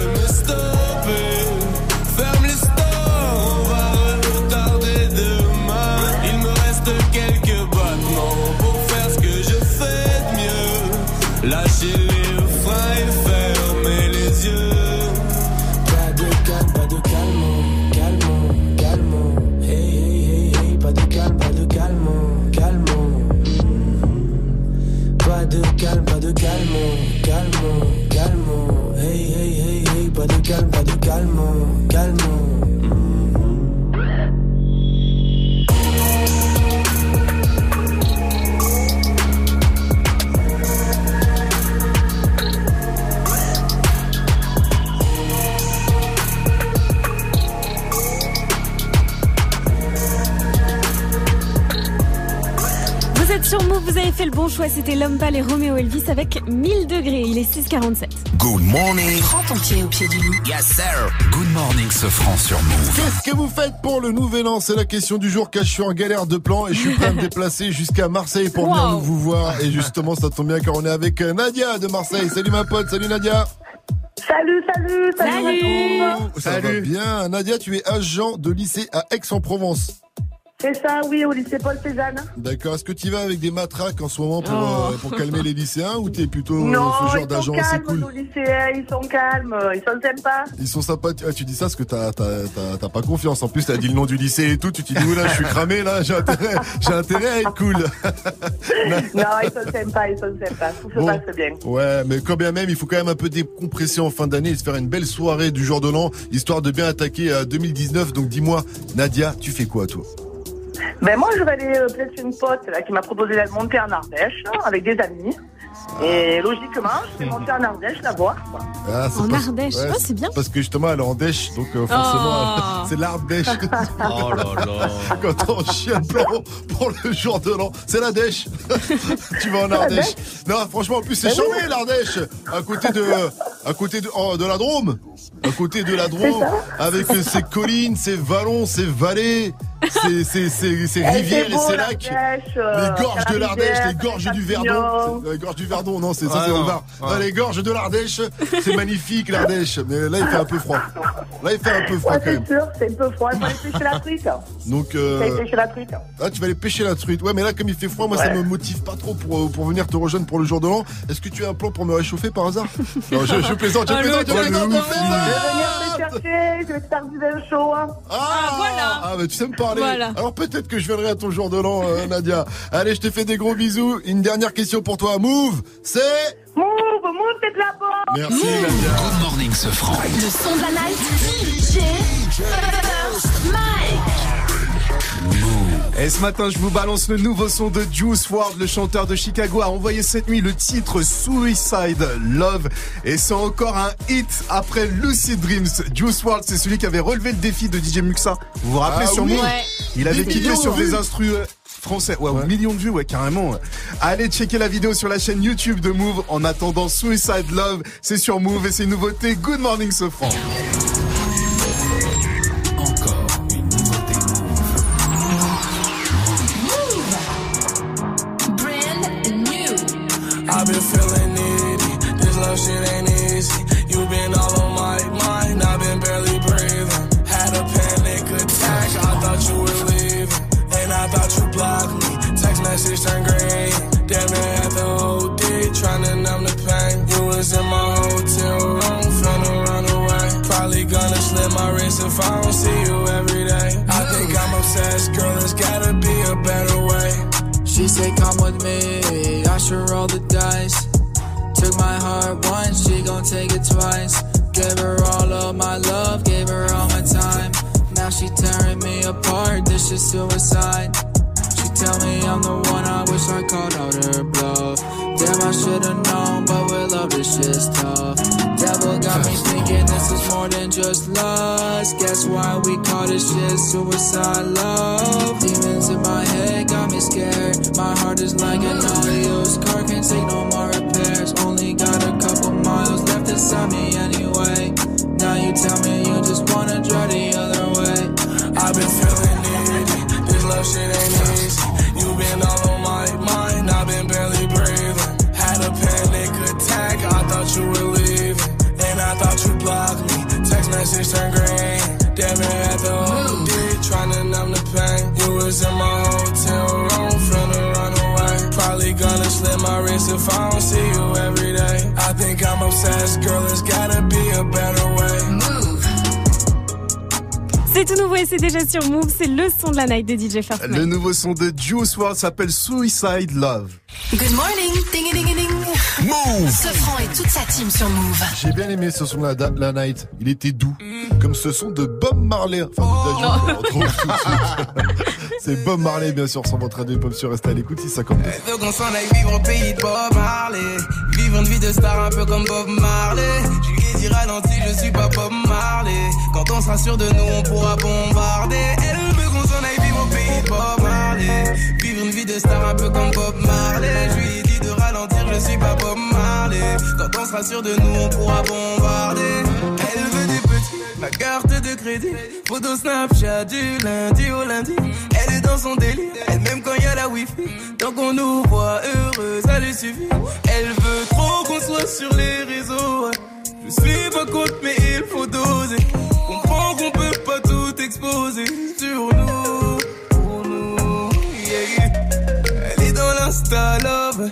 S22: calme, pas de calme,
S7: avez fait le bon choix. C'était l'homme pâle et Roméo Elvis avec 1000 degrés. Il est 6,47.
S1: Good morning.
S6: Prends ton pied au pied du loup.
S1: Yes, sir. Good morning, ce franc sur Move.
S2: Qu'est-ce que vous faites pour le nouvel an? C'est la question du jour car je suis en galère de plan et je suis prêt à me déplacer jusqu'à Marseille pour venir
S7: Wow.
S2: vous voir. Et justement, ça tombe bien car on est avec euh, Nadia de Marseille. Salut ma pote, salut Nadia.
S4: Salut, salut, salut,
S2: Ça va bien? Nadia, tu es agent de lycée à Aix-en-Provence.
S4: C'est ça, oui, au lycée Paul Cézanne.
S2: D'accord. Est-ce que tu vas avec des matraques en ce moment pour,
S4: Oh.
S2: euh, pour calmer les lycéens ou t'es plutôt euh,
S4: non,
S2: ce genre
S4: ils sont
S2: d'agent
S4: calmes,
S2: C'est cool?
S4: nos lycéens, ils sont calmes, ils sont sympas.
S2: Ils sont sympas. Tu, ah, tu dis ça parce que t'as, t'as, pas confiance. En plus, t'as dit le nom du lycée et tout. Tu te dis, oula, je suis cramé là, j'ai intérêt, j'ai intérêt à être cool.
S4: non, ils sont sympas, ils sont sympas, tout se
S2: Bon.
S4: passe bien.
S2: Ouais, mais quand bien même, il faut quand même un peu décompresser en fin d'année et se faire une belle soirée du jour de l'an, histoire de bien attaquer à 2019. Donc dis-moi, Nadia, tu fais quoi toi?
S4: Ben moi, je vais aller euh, peut-être une pote là, qui m'a proposé d'aller monter en Ardèche hein, avec des amis. Et logiquement, je vais monter en Ardèche la voir. quoi.
S2: Ah, c'est
S7: En
S2: parce-
S7: Ardèche. Oh, c'est bien.
S2: Parce que justement, elle est en dèche, donc euh, forcément,
S7: Oh.
S2: c'est l'Ardèche.
S3: Oh là là.
S2: Quand on un plan pour le jour de l'an, c'est la dèche. tu vas en Ardèche. Non, franchement, en plus, c'est chambé l'Ardèche. À côté de, à côté de, oh, de la Drôme. À côté de la Drôme, avec ses collines, ses vallons, ses vallées,
S4: Eh,
S2: rivières
S4: c'est
S2: et ses lacs.
S4: euh,
S2: Les gorges de l'Ardèche, les gorges du Verdon. C'est- Les gorges du Verdon, non, c'est ça, c'est au.
S3: Non,
S2: les gorges de l'Ardèche, c'est magnifique l'Ardèche. Mais là, il fait un peu froid. Là, il fait un peu froid quand
S4: c'est
S2: même.
S4: sûr, c'est un peu froid. Il faut aller pêcher la truite.
S2: Donc,
S4: faut aller
S2: euh,
S4: pêcher la truite.
S2: ah, tu vas aller pêcher la truite. Ouais, mais là, comme il fait froid, moi, ça me motive pas trop pour, pour venir te rejoindre pour le jour de l'an. Est-ce que tu as un plan pour me réchauffer par hasard? Non, je, je plaisante, je
S7: Ah,
S2: plaisante, je plaisante, je
S4: vais venir
S2: plaisante.
S4: te chercher, je vais te faire du vin chaud. hein.
S2: Ah,
S7: voilà.
S2: Ah, bah, tu sais me parler.
S7: Voilà.
S2: Alors, peut-être que je viendrai à ton jour de l'an, euh, Nadia. Allez, je te fais des gros bisous. Une dernière question pour toi. Move, c'est...
S4: Move, move, c'est de la bombe.
S2: Merci, Nadia.
S1: Good morning, ce franc.
S6: Le son de la night. DJ Mike.
S13: Et ce matin, je vous balance le nouveau son de Juice WRLD, le chanteur de Chicago, a envoyé cette nuit le titre Suicide Love. Et c'est encore un hit après Lucid Dreams. Juice WRLD, c'est celui qui avait relevé le défi de DJ Muxa. Vous vous rappelez
S2: Ah
S13: sur
S2: oui.
S13: Move
S7: Ouais.
S13: Il avait kiffé sur
S2: de
S13: des instrus euh, français. Ouais,
S2: Ouais.
S13: millions de vues, ouais, carrément. Allez checker la vidéo sur la chaîne YouTube de Move. En attendant Suicide Love, c'est sur Move et c'est une nouveauté. Good morning, ce my
S1: sixth grade. Damn
S6: it, had
S23: the whole day trying
S24: to numb the pain. You was in my hotel room, finna run away. Probably gonna
S11: slip my wrist if I don't see you every day. I think I'm obsessed, girl. There's gotta be a better way.
S10: She said, "Come with me." I should roll the dice. Took my heart once, she gon' take it twice. Gave her all of my love, gave her all my time. Now she tearing me apart. This is suicide. Tell me I'm the one, I wish I called out her bluff. Damn, I should've known, but with love, this shit's tough. Devil got me thinking this is more than just lust. Guess why we call this shit suicide love? Demons in my head got me scared. My heart is like an all-used car, can't take no more repairs. Only got a couple miles left inside me anyway. Now you tell me
S11: text message turned green. Damn it, at the OD, trying to numb the pain. You was in my hotel room, finna run away. Probably gonna slip my wrist if I don't see you every day. I think I'm obsessed, girl, there's gotta be a better way.
S7: C'est tout nouveau et c'est déjà sur Move. C'est le son de la night de DJ First
S13: Le nouveau son de Juice WRLD s'appelle Suicide Love.
S6: Good morning, ding ding ding.
S2: Move
S6: Sofran et toute sa team sur Move.
S2: J'ai bien aimé ce son la, la night. Il était doux. Comme ce son de Bob Marley. Enfin, suite. C'est Bob Marley, bien sûr, sur votre radio pop sur Restez à l'écoute, 652.
S10: Elle veut qu'on s'en aille vivre au pays de Bob Marley. Vivre une vie de star un peu comme Bob Marley. Je lui ai dit ralenti, je suis pas Bob Marley. Quand on sera sûr de nous, on pourra bombarder. Elle veut qu'on s'en aille vivre au pays de Bob Marley. Vivre une vie de star un peu comme Bob Marley. Je lui ai dit je suis pas Bob Marley. Quand on sera sûr de nous, on pourra bombarder. Elle veut des petits, ma carte de crédit. Photo Snapchat du lundi au lundi. Elle est dans son délire, elle même quand y a la wifi. Tant qu'on nous voit heureux, ça lui suffit. Elle veut trop qu'on soit sur les réseaux. Je suis pas contre, mais il faut doser. Comprends qu'on peut pas tout exposer sur nous. Pour nous. Elle est dans l'insta love.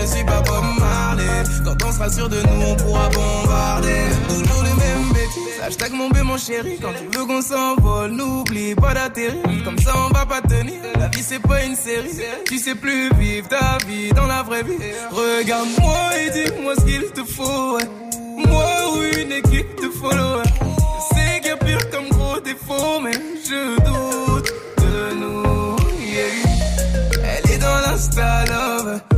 S10: Je suis pas Bob Marley. Quand on sera sûr de nous, on pourra bombarder. Toujours les mêmes bêtises. Hashtag mon bé, mon chéri. Quand tu veux qu'on s'envole, n'oublie pas d'atterrir. Comme ça, on va pas tenir. La vie, c'est pas une série. Tu sais plus vivre ta vie dans la vraie vie. Regarde-moi et dis-moi ce qu'il te faut. Moi ou une équipe de followers. Je sais qu'il a pire comme gros défaut, mais je doute de nous. yeah. Elle est dans l'insta love.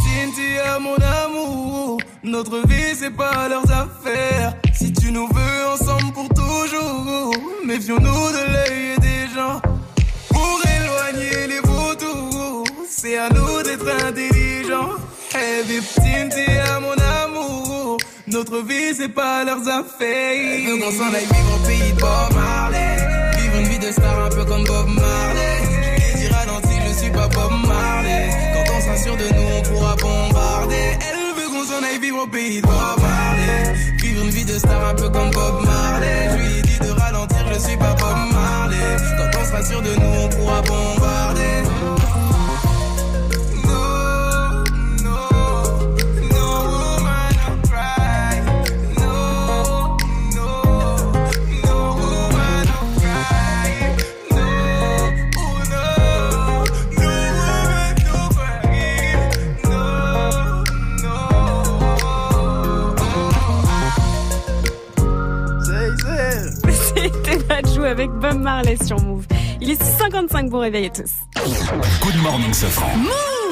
S10: es mon amour. Notre vie, c'est pas leurs affaires. Si tu nous veux ensemble pour toujours, méfions-nous de l'œil des gens. Pour éloigner les vautours, c'est à nous d'être intelligents. Hey, victime, tu es mon amour. Notre vie, c'est pas leurs affaires. Elle veut qu'on s'en aille vivre au pays de Bob Marley. Vivre une vie de star un peu comme Bob Marley. Sera sûr de nous, on pourra bombarder. Elle veut qu'on s'en aille vivre au pays de Bob. Vivre une vie de star un peu comme Bob Marley. Je lui ai dit de ralentir, je suis pas Bob Marley. Quand on sera sûr de nous, on pourra bombarder.
S7: C'était Badjou avec Bob Marley sur Move. Il est 6h55, bon réveil à tous.
S1: Good morning, Safran.
S6: Move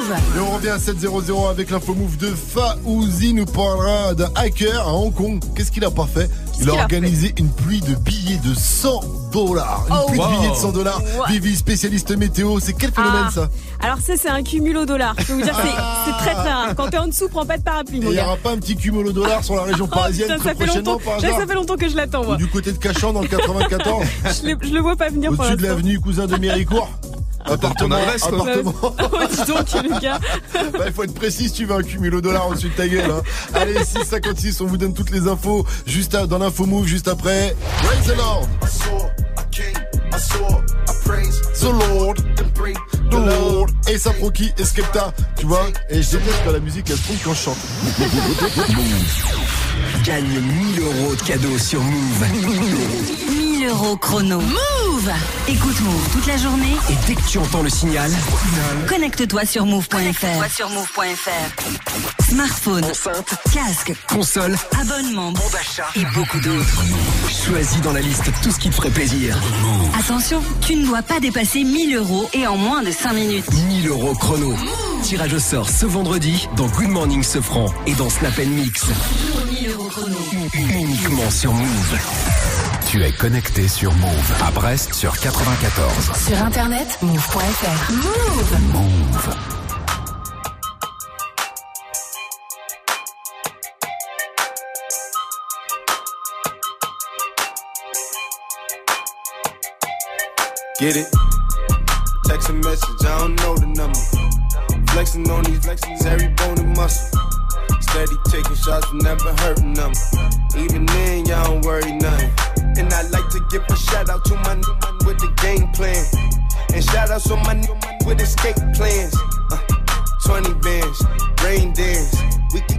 S21: Move.
S2: Et on revient à 7.00 avec l'info move de Faouzi nous parlera d'un hacker à Hong Kong. Qu'est-ce qu'il a pas fait? Il
S7: a
S2: organisé une pluie de billets de 100 dollars. Une
S7: Oh,
S2: pluie
S25: wow.
S2: de billets de 100 dollars.
S7: Wow.
S2: Vivi, spécialiste météo, c'est quel phénomène
S7: Ah.
S2: ça
S7: Alors ça c'est un cumul au dollar. Je peux vous dire c'est c'est très très rare. Quand t'es en dessous, prends pas de parapluie
S2: il n'y aura pas un petit cumul au dollar sur la région
S7: Oh,
S2: parisienne
S7: putain,
S2: très
S7: ça fait
S2: prochainement par
S7: ça fait longtemps que je l'attends
S2: du côté de Cachan dans le 94
S7: Je, le- je le vois pas venir
S2: Au-dessus de l'avenue cousin de Méricourt Appartement,
S13: adresse, quoi.
S2: appartement.
S7: Oh, dis donc le gars.
S2: Bah, il faut être précis si tu veux un cumul au dollar au-dessus de ta gueule. Hein. Allez, 656, on vous donne toutes les infos juste à- dans l'info move juste après. Praise the Lord. The Lord. The Lord. Et ça Proki et Skepta, tu vois. Et je déteste quand la musique elle se trompe quand je chante.
S1: Gagne 1000 euros de cadeaux sur Move.
S21: 1000 euros chrono. Move Écoute Move toute la journée.
S1: Et dès que tu entends le signal,
S21: Connecte-toi sur move.fr. sur move.fr. Smartphone,
S1: enceinte,
S21: casque,
S1: console,
S21: abonnement,
S1: bon d'achat
S21: et beaucoup d'autres.
S1: Choisis dans la liste tout ce qui te ferait plaisir.
S21: Attention, tu ne dois pas dépasser 1000 euros et en moins de 5 minutes.
S1: 1000 euros chrono. Tirage au sort ce vendredi dans Good Morning Sofran et dans Snap Mix.
S21: 1000 euros chrono.
S1: Uniquement sur Move.
S6: Tu es connecté sur Move à Brest sur 94.
S21: Sur internet, move.fr. Move
S6: Move.
S11: Get it? Text a message, I don't know the number. Flexing on these flexings, every bone and muscle. Steady taking shots, but never hurting them. Even then, y'all don't worry nothing. And I like to give a shout out to my new man with the game plan. And shout out to my new man with escape plans. Uh, 20 bands, rain dance. We can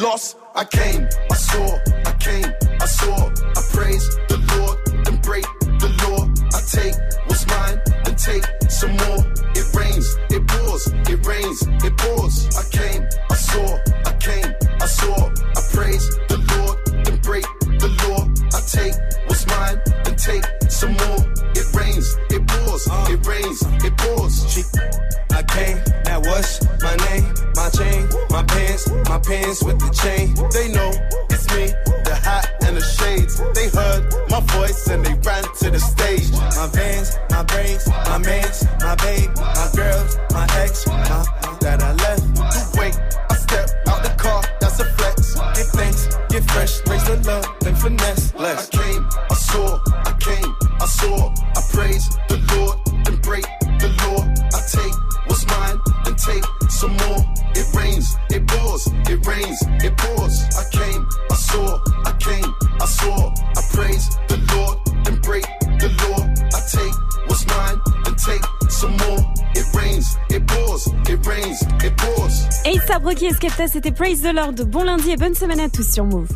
S14: lost. I came, I saw,
S11: pants, with the chain. They know it's me, the hat and the shades. They heard my voice and they ran to the stage. My vans, my braids, my mans, my babe,
S7: et Skepta, c'était Praise the Lord. Bon lundi et bonne semaine à tous sur Move.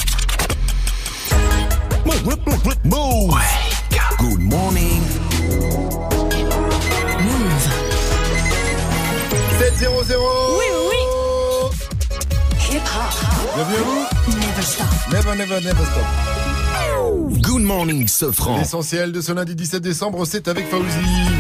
S2: Move.
S1: Good morning.
S2: Move. 7 0 0
S7: Oui, oui.
S2: Bienvenue à vous.
S6: Never stop.
S2: Never, never, never stop.
S1: Good morning, Sofran.
S2: L'essentiel de ce lundi 17 décembre, c'est avec Fauzi.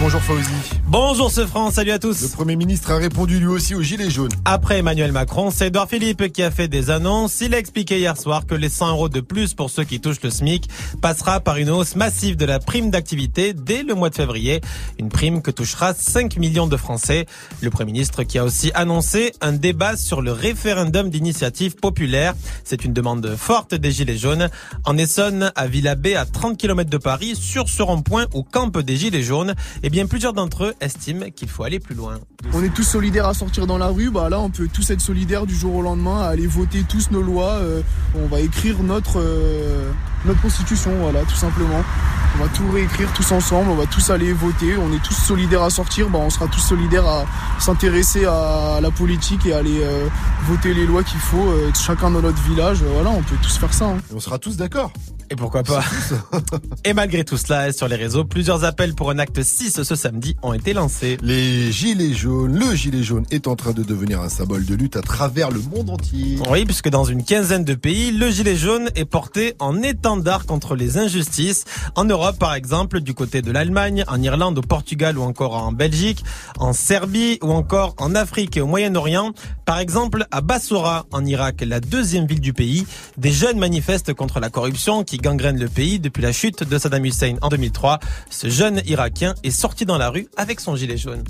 S2: Bonjour Fauzi.
S3: Bonjour ce France, salut à tous.
S2: Le Premier ministre a répondu lui aussi aux Gilets jaunes.
S3: Après Emmanuel Macron, c'est Edouard Philippe qui a fait des annonces. Il a expliqué hier soir que les 100 euros de plus pour ceux qui touchent le SMIC passera par une hausse massive de la prime d'activité dès le mois de février. Une prime que touchera 5 millions de Français. Le Premier ministre qui a aussi annoncé un débat sur le référendum d'initiative populaire. C'est une demande forte des Gilets jaunes. En Essonne, à Villabé, à 30 km de Paris, sur ce rond-point où campent des Gilets jaunes, eh bien plusieurs d'entre eux estiment qu'il faut aller plus loin.
S26: On est tous solidaires à sortir dans la rue, bah là on peut tous être solidaires du jour au lendemain, à aller voter tous nos lois. euh, on va écrire notre, euh, notre constitution, voilà, tout simplement. On va tout réécrire tous ensemble, on va tous aller voter, on est tous solidaires à sortir, bah on sera tous solidaires à s'intéresser à la politique et à aller euh, voter les lois qu'il faut, euh, chacun dans notre village, voilà, on peut tous faire ça. hein.
S2: Et on sera tous d'accord.
S3: Et pourquoi pas Et malgré tout cela, sur les réseaux, plusieurs appels pour un acte 6 ce samedi ont été lancés.
S2: Les gilets jaunes, le gilet jaune est en train de devenir un symbole de lutte à travers le monde entier.
S3: Oui, puisque dans une quinzaine de pays, le gilet jaune est porté en étendard contre les injustices. En Europe, par exemple, du côté de l'Allemagne, en Irlande, au Portugal ou encore en Belgique, en Serbie ou encore en Afrique et au Moyen-Orient. Par exemple, à Bassorah, en Irak, la deuxième ville du pays, des jeunes manifestent contre la corruption qui gangrène le pays depuis la chute de Saddam Hussein en 2003. Ce jeune Irakien est sorti dans la rue avec son gilet jaune.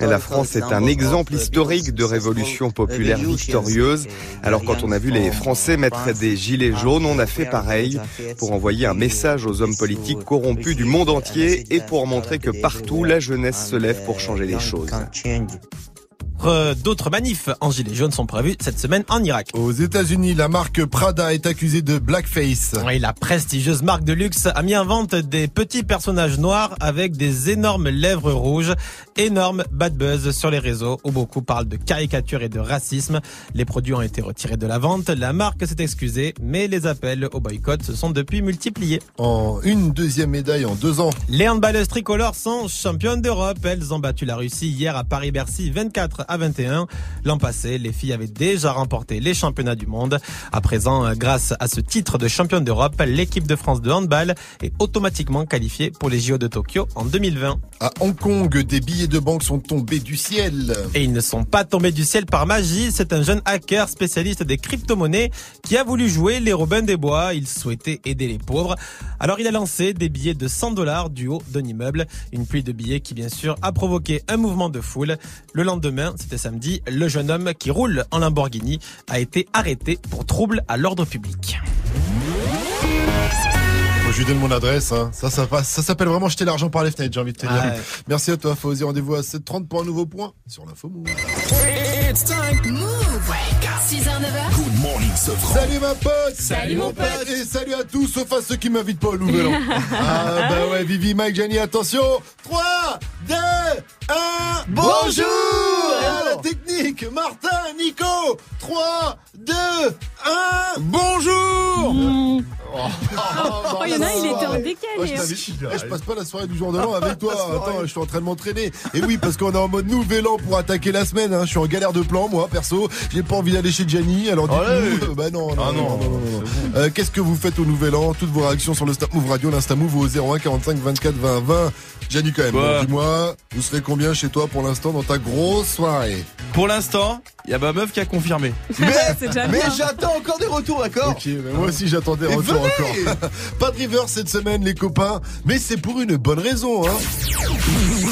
S27: La France est un exemple historique de révolution populaire victorieuse. Alors quand on a vu les Français mettre des gilets jaunes, on a fait pareil pour envoyer un message aux hommes politiques corrompus du monde entier et pour montrer que partout la jeunesse se lève pour changer les choses.
S3: Euh, D'autres manifs en gilet jaune sont prévus cette semaine en Irak.
S2: Aux États-Unis, la marque Prada est accusée de blackface.
S3: Oui, la prestigieuse marque de luxe a mis en vente des petits personnages noirs avec des énormes lèvres rouges. Énorme bad buzz sur les réseaux où beaucoup parlent de caricature et de racisme. Les produits ont été retirés de la vente. La marque s'est excusée, mais les appels au boycott se sont depuis multipliés.
S2: En une deuxième médaille en deux ans.
S3: Les handballeuses tricolores sont championnes d'Europe. Elles ont battu la Russie hier à Paris-Bercy 24 à 21. L'an passé, les filles avaient déjà remporté les championnats du monde. À présent, grâce à ce titre de championne d'Europe, l'équipe de France de handball est automatiquement qualifiée pour les JO de Tokyo en 2020.
S2: À Hong Kong, des billets de banque sont tombés du ciel.
S3: Et ils ne sont pas tombés du ciel par magie. C'est un jeune hacker spécialiste des crypto-monnaies qui a voulu jouer les Robins des Bois. Il souhaitait aider les pauvres. Alors il a lancé des billets de 100 dollars du haut d'un immeuble. Une pluie de billets qui, bien sûr, a provoqué un mouvement de foule. Le lendemain, c'était samedi, le jeune homme qui roule en Lamborghini a été arrêté pour trouble à l'ordre public.
S2: Je lui donne mon adresse. hein. Ça, ça, passe- ça s'appelle vraiment jeter l'argent par les fenêtres, j'ai envie de te dire.
S3: Ah ouais.
S2: Merci à toi, Fauzi. Rendez-vous à 7h30 pour un nouveau point sur l'info Move.
S15: It's time. Move. 6h, 9h.
S1: Good morning.
S2: Salut ma pote
S15: Salut, mon pote.
S2: Et salut à tous, sauf à ceux qui m'invitent pas au nouvel an. ah bah ouais, Vivi, Mike, Jenny, attention 3, 2, 1, bonjour À la technique, Martin, Nico 3, 2, 1, bonjour
S7: Oh, il y en a, il était en décalé.
S2: Je,
S7: hein.
S2: Eh, je passe pas la soirée du jour de l'an avec toi. Attends, je suis en train de m'entraîner. Et oui, parce qu'on est en mode nouvel an pour attaquer la semaine. hein. Je suis en galère de plan, moi, perso. J'ai pas envie d'aller chez Gianni. Alors, du
S13: Allez.
S2: coup, bah non, non,
S13: Ah
S2: non,
S13: non,
S2: non, non, non. Euh, Qu'est-ce que vous faites au nouvel an? Toutes vos réactions sur le Snap Move Radio, l'Insta Move au 01 45 24 20 20. Gianni, quand même. Bon, Dis-moi, vous serez combien chez toi pour l'instant dans ta grosse soirée
S28: Pour l'instant, il y a ma meuf qui a confirmé.
S2: Mais,
S13: j'attends encore des retours, d'accord
S2: Ok, mais moi aussi j'attendais
S13: Mais
S2: retour
S13: venez
S2: encore. pas de river cette semaine les copains, mais c'est pour une bonne raison. Hein.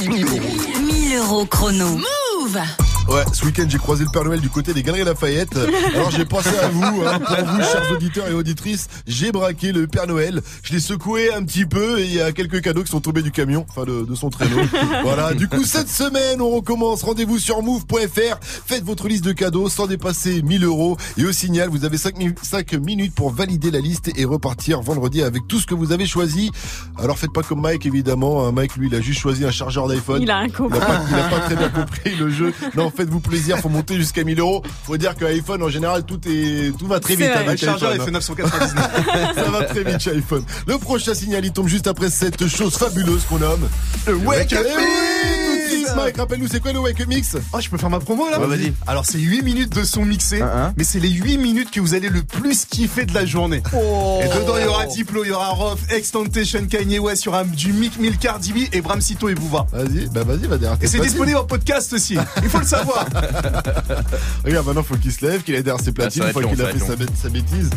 S6: 1000 euros chrono.
S15: Move.
S2: Ouais, ce week-end j'ai croisé le Père Noël du côté des Galeries Lafayette. Alors j'ai pensé à vous, hein, pour vous chers auditeurs et auditrices, j'ai braqué le Père Noël. Je l'ai secoué un petit peu et il y a quelques cadeaux qui sont tombés du camion, enfin de, de son traîneau. voilà, du coup cette semaine on recommence. Rendez-vous sur move.fr. Faites votre liste de cadeaux sans dépasser 1000 euros. Et au signal, vous avez 5, minutes pour valider la liste et repartir vendredi avec tout ce que vous avez choisi. Alors faites pas comme Mike évidemment. hein. Mike lui il a juste choisi un chargeur d'iPhone.
S7: Il a un
S2: Il
S7: copain.
S2: a, pas, il a pas très bien compris le jeu. Non, faites-vous plaisir, faut monter jusqu'à 1000 euros. Faut dire que iPhone, en général, tout est, tout va très vite avec
S13: Le chargeur, il
S2: iPhone,
S13: fait
S2: hein.
S13: 999.
S2: Ça va très vite chez iPhone. Le prochain signal, il tombe juste après cette chose fabuleuse qu'on nomme le Wake Up euh. Rappelle-nous c'est quoi le Wake Mix
S13: Oh, je peux faire ma promo là
S2: ouais, vas-y.
S13: Alors, c'est 8 minutes de son mixé, ah, hein. mais c'est les 8 minutes que vous allez le plus kiffer de la journée.
S2: Oh.
S13: Et dedans, il y aura Diplo, il y aura Rof, Extentation, Kanye West, il y aura du Mick Mill, Cardi B et Bram Cito et Bouva.
S2: Vas-y, bah vas-y, va derrière.
S13: Et c'est disponible en podcast aussi, il faut le savoir.
S2: Regarde, maintenant, faut qu'il se lève, qu'il aille derrière ses bah,
S25: platines,
S2: une fois qu'il a fait sa, bêtise.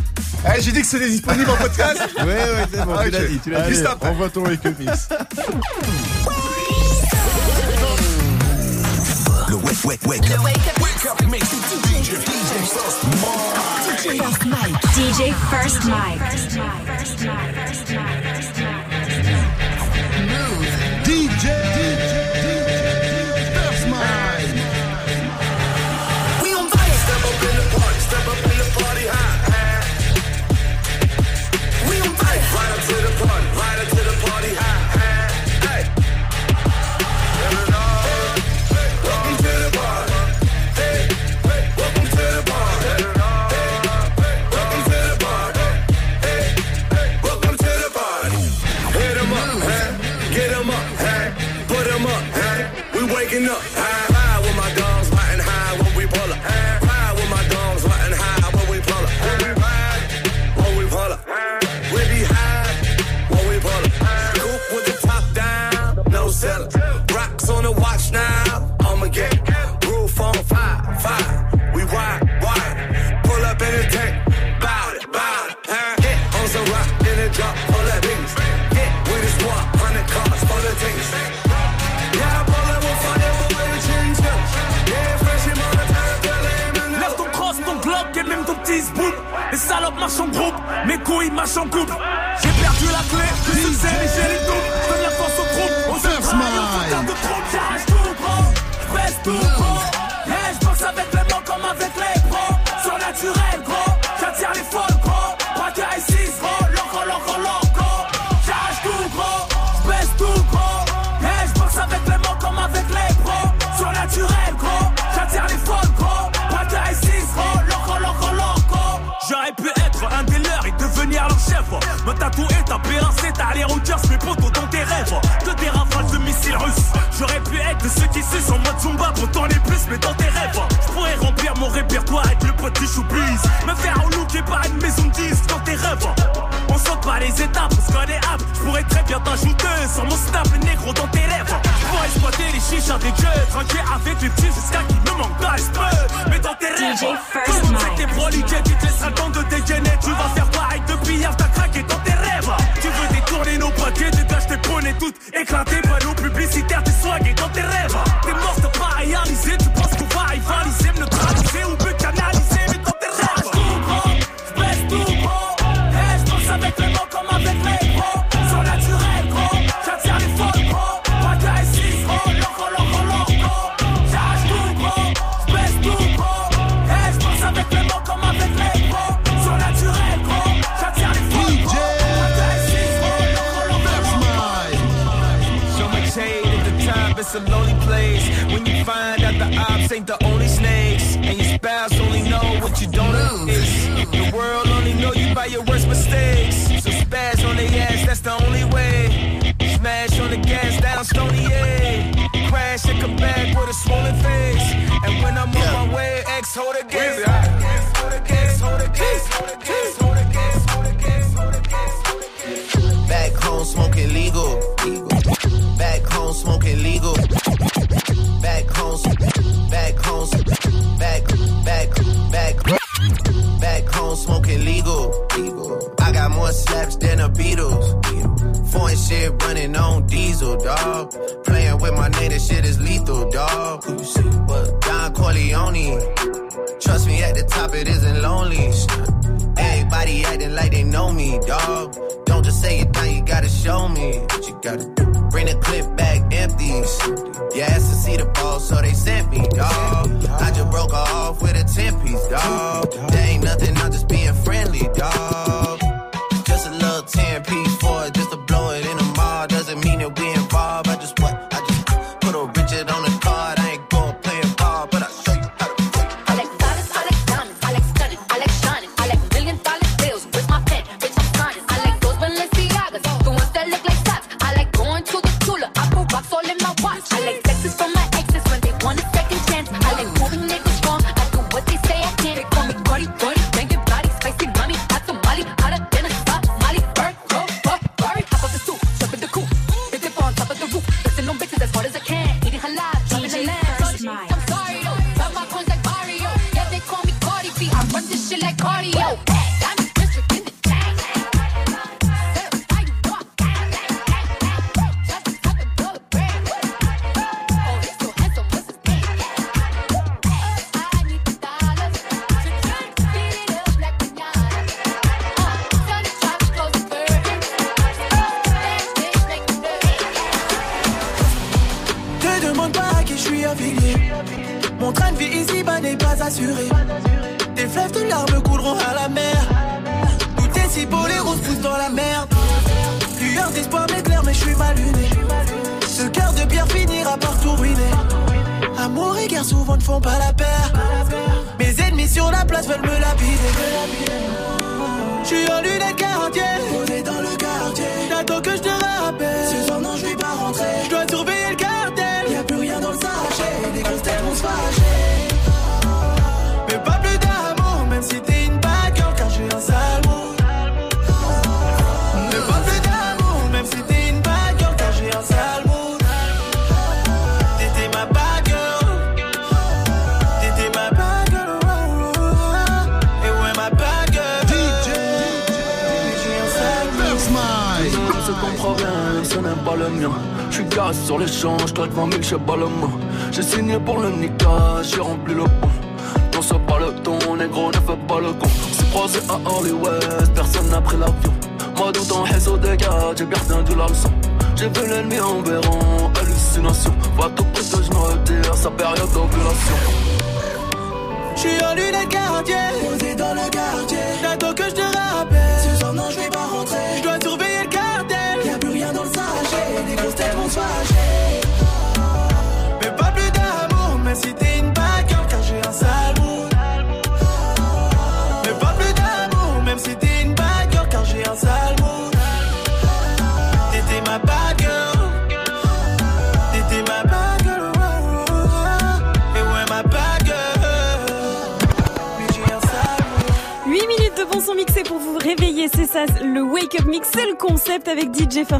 S13: Eh, j'ai dit que c'était disponible en podcast
S2: Ouais, ouais, c'est bon, tu l'as
S13: ah,
S2: dit, tu l'as dit. Envoie ton Wake Mix.
S1: wake, wake, wake up. Wake up, wake up makes it DJ, DJ First Mike.
S6: DJ First Mike.
S1: DJ First Mike.
S29: DJ. DJ. J'ai perdu la clé, depuis petit jusqu'à qu'il me manque de. Mais dans tes rêves, comme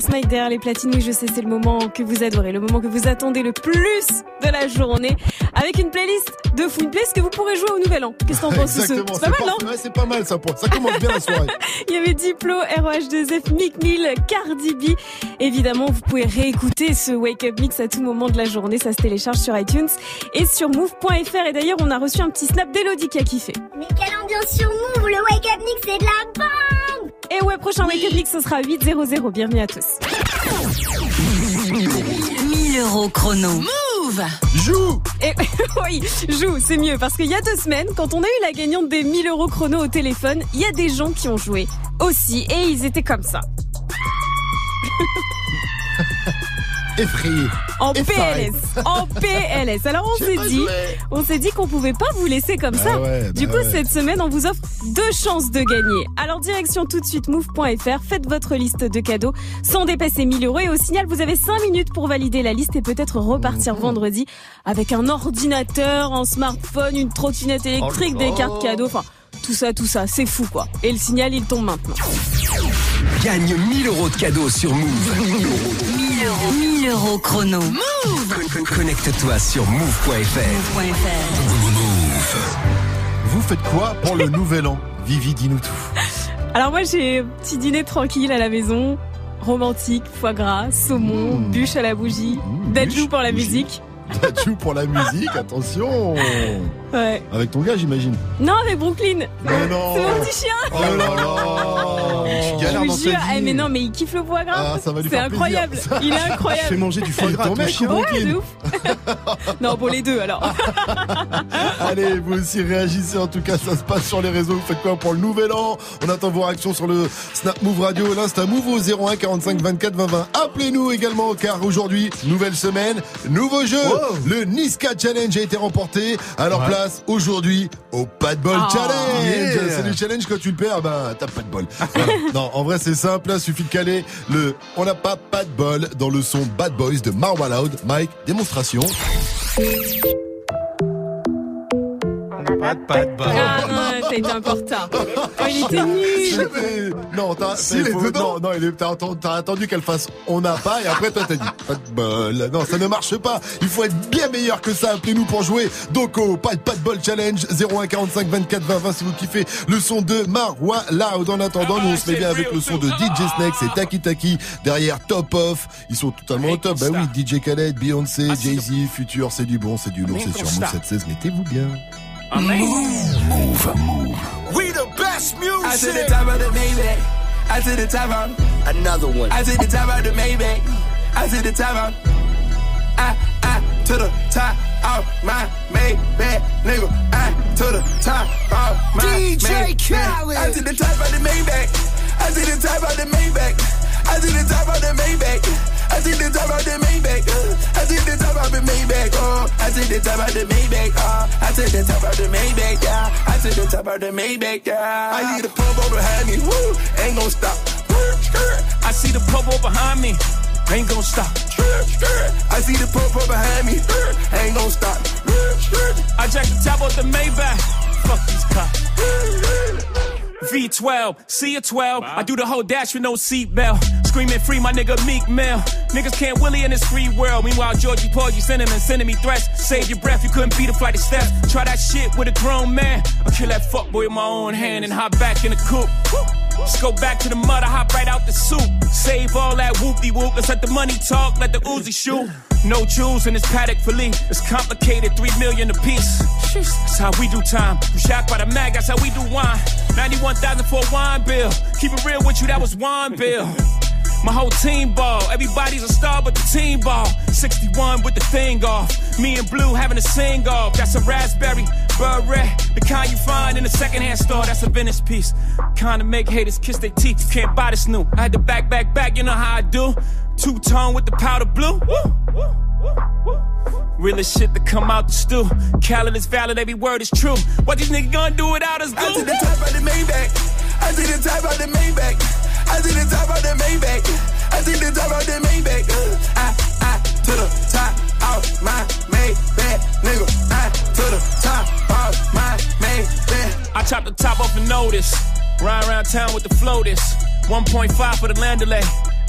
S7: Night derrière les platines. Oui, je sais, c'est le moment que vous adorez, le moment que vous attendez le plus de la journée, avec une playlist de fou, une playlist que vous pourrez jouer au Nouvel An. Qu'est-ce que t'en penses. C'est pas mal, non.
S2: Ouais, c'est pas mal ça. pour- Ça commence bien la soirée.
S7: Il y avait Diplo, ROH2F, Mick Mill, Cardi B. Évidemment, vous pouvez réécouter ce Wake Up Mix à tout moment de la journée. Ça se télécharge sur iTunes et sur move.fr. Et d'ailleurs, on a reçu un petit snap d'Elodie qui a kiffé.
S30: Mais quelle ambiance sur Move, le Wake Up Mix, c'est de la bombe
S7: Et ouais, prochain Wake Up Mix, ce sera 8.00. Bienvenue à tous.
S6: 1000 euros chrono. Move
S2: Joue
S7: Et oui, joue, c'est mieux parce qu'il y a deux semaines, quand on a eu la gagnante des 1000 euros chrono au téléphone, il y a des gens qui ont joué aussi et ils étaient comme ça.
S2: Effrayé.
S7: En. PLS, en PLS. Alors on s'est dit,
S2: joué.
S7: on s'est dit qu'on pouvait pas vous laisser comme
S2: Bah
S7: ça.
S2: ouais,
S7: du
S2: bah
S7: coup,
S2: ouais.
S7: cette semaine, on vous offre deux chances de gagner. Alors direction tout de suite move.fr, faites votre liste de cadeaux sans dépasser 1000 euros et au signal, vous avez 5 minutes pour valider la liste et peut-être repartir
S2: Mhm.
S7: vendredi avec un ordinateur, un smartphone, une trottinette électrique,
S2: Oh là
S7: des cartes cadeaux, enfin tout ça, tout ça, c'est fou quoi. Et le signal, il tombe maintenant.
S1: Gagne 1000 euros de cadeaux sur Move.
S6: 1000 euros. 1000 euros chrono. Move
S1: Con- con- Connecte-toi sur move.fr.
S2: Vous faites quoi pour le nouvel an? Vivi, dis-nous tout.
S7: Alors moi j'ai un petit dîner tranquille à la maison, romantique, foie gras, saumon,
S2: Mmh.
S7: bûche à la bougie, dadjou pour la musique.
S2: Joue pour la musique, attention
S7: Ouais.
S2: Avec ton gars, j'imagine.
S7: Non avec Brooklyn.
S2: Mais non
S7: C'est mon petit chien.
S2: Oh là là Tu
S7: Je
S2: galères
S7: vous
S2: dans
S7: jure,
S2: ta
S7: eh,
S2: vie.
S7: mais non mais il kiffe le foie gras.
S2: Ah, ça va lui
S7: C'est
S2: faire
S7: incroyable.
S2: plaisir.
S7: Il est incroyable.
S13: Fais manger du foie gras à
S2: Ton mec
S13: chien.
S2: ou
S7: Ouais,
S2: Brooklyn
S7: de ouf. non pour les deux alors.
S2: Allez, vous aussi réagissez. En tout cas, ça se passe sur les réseaux. Vous faites quoi pour le nouvel an? On attend vos réactions sur le Snap Move Radio, l'Insta Move au 01 45 24 20 20. Appelez-nous également, car aujourd'hui, nouvelle semaine, nouveau jeu. Le Niska Challenge a été remporté. Alors
S13: Ouais.
S2: place aujourd'hui au pas de bol
S7: Ah.
S2: challenge.
S13: Yeah.
S2: C'est le challenge quand tu le perds, ben t'as pas de bol. Voilà. non, en vrai c'est simple. Il suffit de caler le on n'a pas pas de bol dans le son Bad Boys de Marwa Loud. Mike, démonstration.
S3: Pas de, pas de bol.
S7: Ah été en retard. Oh, il était nul.
S2: Mais- Non, t'as
S13: Si,
S2: non, non, il est- t'as attendu, qu'elle fasse on n'a pas et après toi t'as dit pas de bol. Non, ça ne marche pas. Il faut être bien meilleur que ça. Appelez-nous pour jouer. Donc au pas, pas de bol challenge 01 45 24 20 20 si vous kiffez le son de Marwa Loud. En attendant, nous on se met bien avec le son de DJ Snake, c'est Taki Taki derrière Top Off. Ils sont totalement au top. Bah oui, DJ Khaled, Beyoncé, Jay-Z, Future, c'est du bon, c'est du lourd, c'est sur Move 716. Mettez-vous bien.
S1: Move, move.
S23: We the best music. I to the top of the Maybach. I to the top of
S1: Another one.
S23: I to the top of the Maybach. I to the top of I I to the top
S11: off my Maybach, nigga. I to the top off my
S31: DJ. Khaled.
S11: I to the top of the Maybach. I to the top of the Maybach. I to the top of the Maybach. I to the top of the Maybach. uh, I to the top of the Maybach. Oh, I to the top of the Maybach. Oh, I to the top of the Maybach. Yeah, I to the top of the Maybach. Yeah, I need a pump behind me. Woo, ain't gon' stop.
S10: I see the popo behind me. Ain't gonna stop.
S11: I see the pump behind me. Ain't gon' stop.
S10: I jack the top off the Maybach. Fuck these cops. V12, C a 12. I do the whole dash with no seatbelt. Screaming free, my nigga Meek Mill. Niggas can't willy in this free world. Meanwhile, Georgie Porgy sending and sending me threats. Save your breath, you couldn't beat a flight of steps. Try that shit with a grown man. I'll kill that fuckboy with my own hand and hop back in the coupe. Just go back to the mud, I hop right out the soup. Save all that whoopty whoop. Let's let the money talk, let the Uzi shoot. No jewels in this paddock for Lee. It's complicated, three million a piece. That's how we do time. You shocked by the mag, that's how we do wine. 91,000 for a wine bill. Keep it real with you, that was wine bill. My whole team ball. Everybody's a star, but the team ball. 61 with the thing off. Me and Blue having a sing off. That's a raspberry, beret. The kind you find in a secondhand store. That's a Venice piece. Kind of make haters kiss their teeth. You can't buy this new. I had to back, back, back. You know how I do. Two tone with the powder blue. Woo. Realest shit to come out the stew. Khaled is valid, every word is true. What these niggas gonna do without us,
S11: I
S10: do?
S11: to the top of the Maybach. I to the top of the Maybach. I to the top of the Maybach. I to the top of the Maybach. Uh, I, I to the top of my Maybach, nigga. I to the top of my Maybach.
S10: I chop the top off and notice. Ride around town with the floaters. 1.5 for the land delay.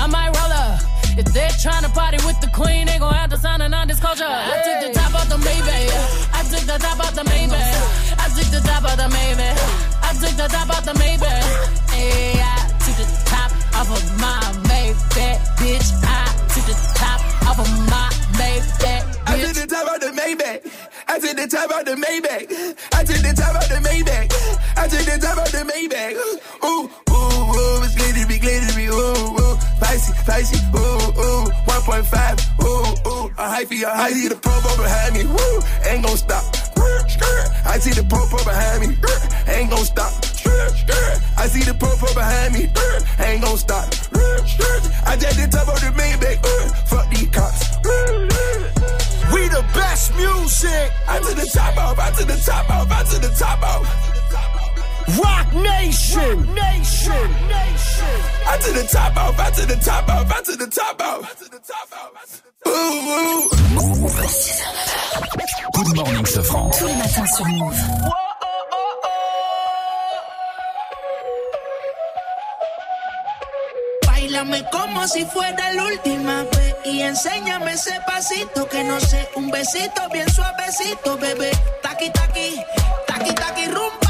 S32: I might roll up. If they're trying to party with the queen, they gon' have to sign a non-disclosure. I took the top off the Maybach. I took the top off the Maybach. I took the top off the Maybach. I took the top off the Maybach. Hey, I took the top off of my Maybach, bitch. I took the top off of my Maybach,
S11: I to
S32: bitch.
S11: the top of the Maybach. I to the top of the Maybach. I to the top of the Maybach. I to the top of the Maybach. Ooh, spicy, ooh, ooh, 1.5, ooh, ooh, a hyphy, a hyphy, the popo behind me, woo, ain't gon' stop. I see the popo behind me, ain't gon' stop. I see the popo behind me, ain't gon' stop. I just the top of the main Maybach, fuck these cops.
S31: We the best music.
S11: I to the top off, I to the top off, I to the top off.
S31: Rock Nation. Nation. Nation.
S11: I to the top off, I to the top off, I to the top off. Ooh, ooh.
S1: Good morning, Sofran.
S6: Tous les matins sur Move.
S33: Bailame como si fuera la última vez y enséñame ese pasito que no sé, un besito bien suavecito, bebé. Taqui taqui, taqui taqui rumba.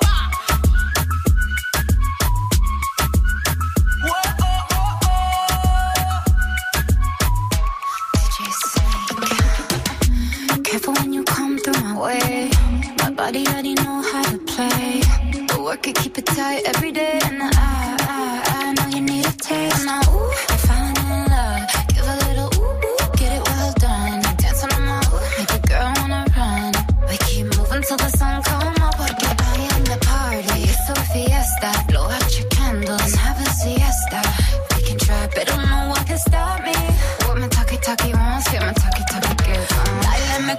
S15: My body already know how to play. But work it, keep it tight every day. And I, I, I know you need a taste.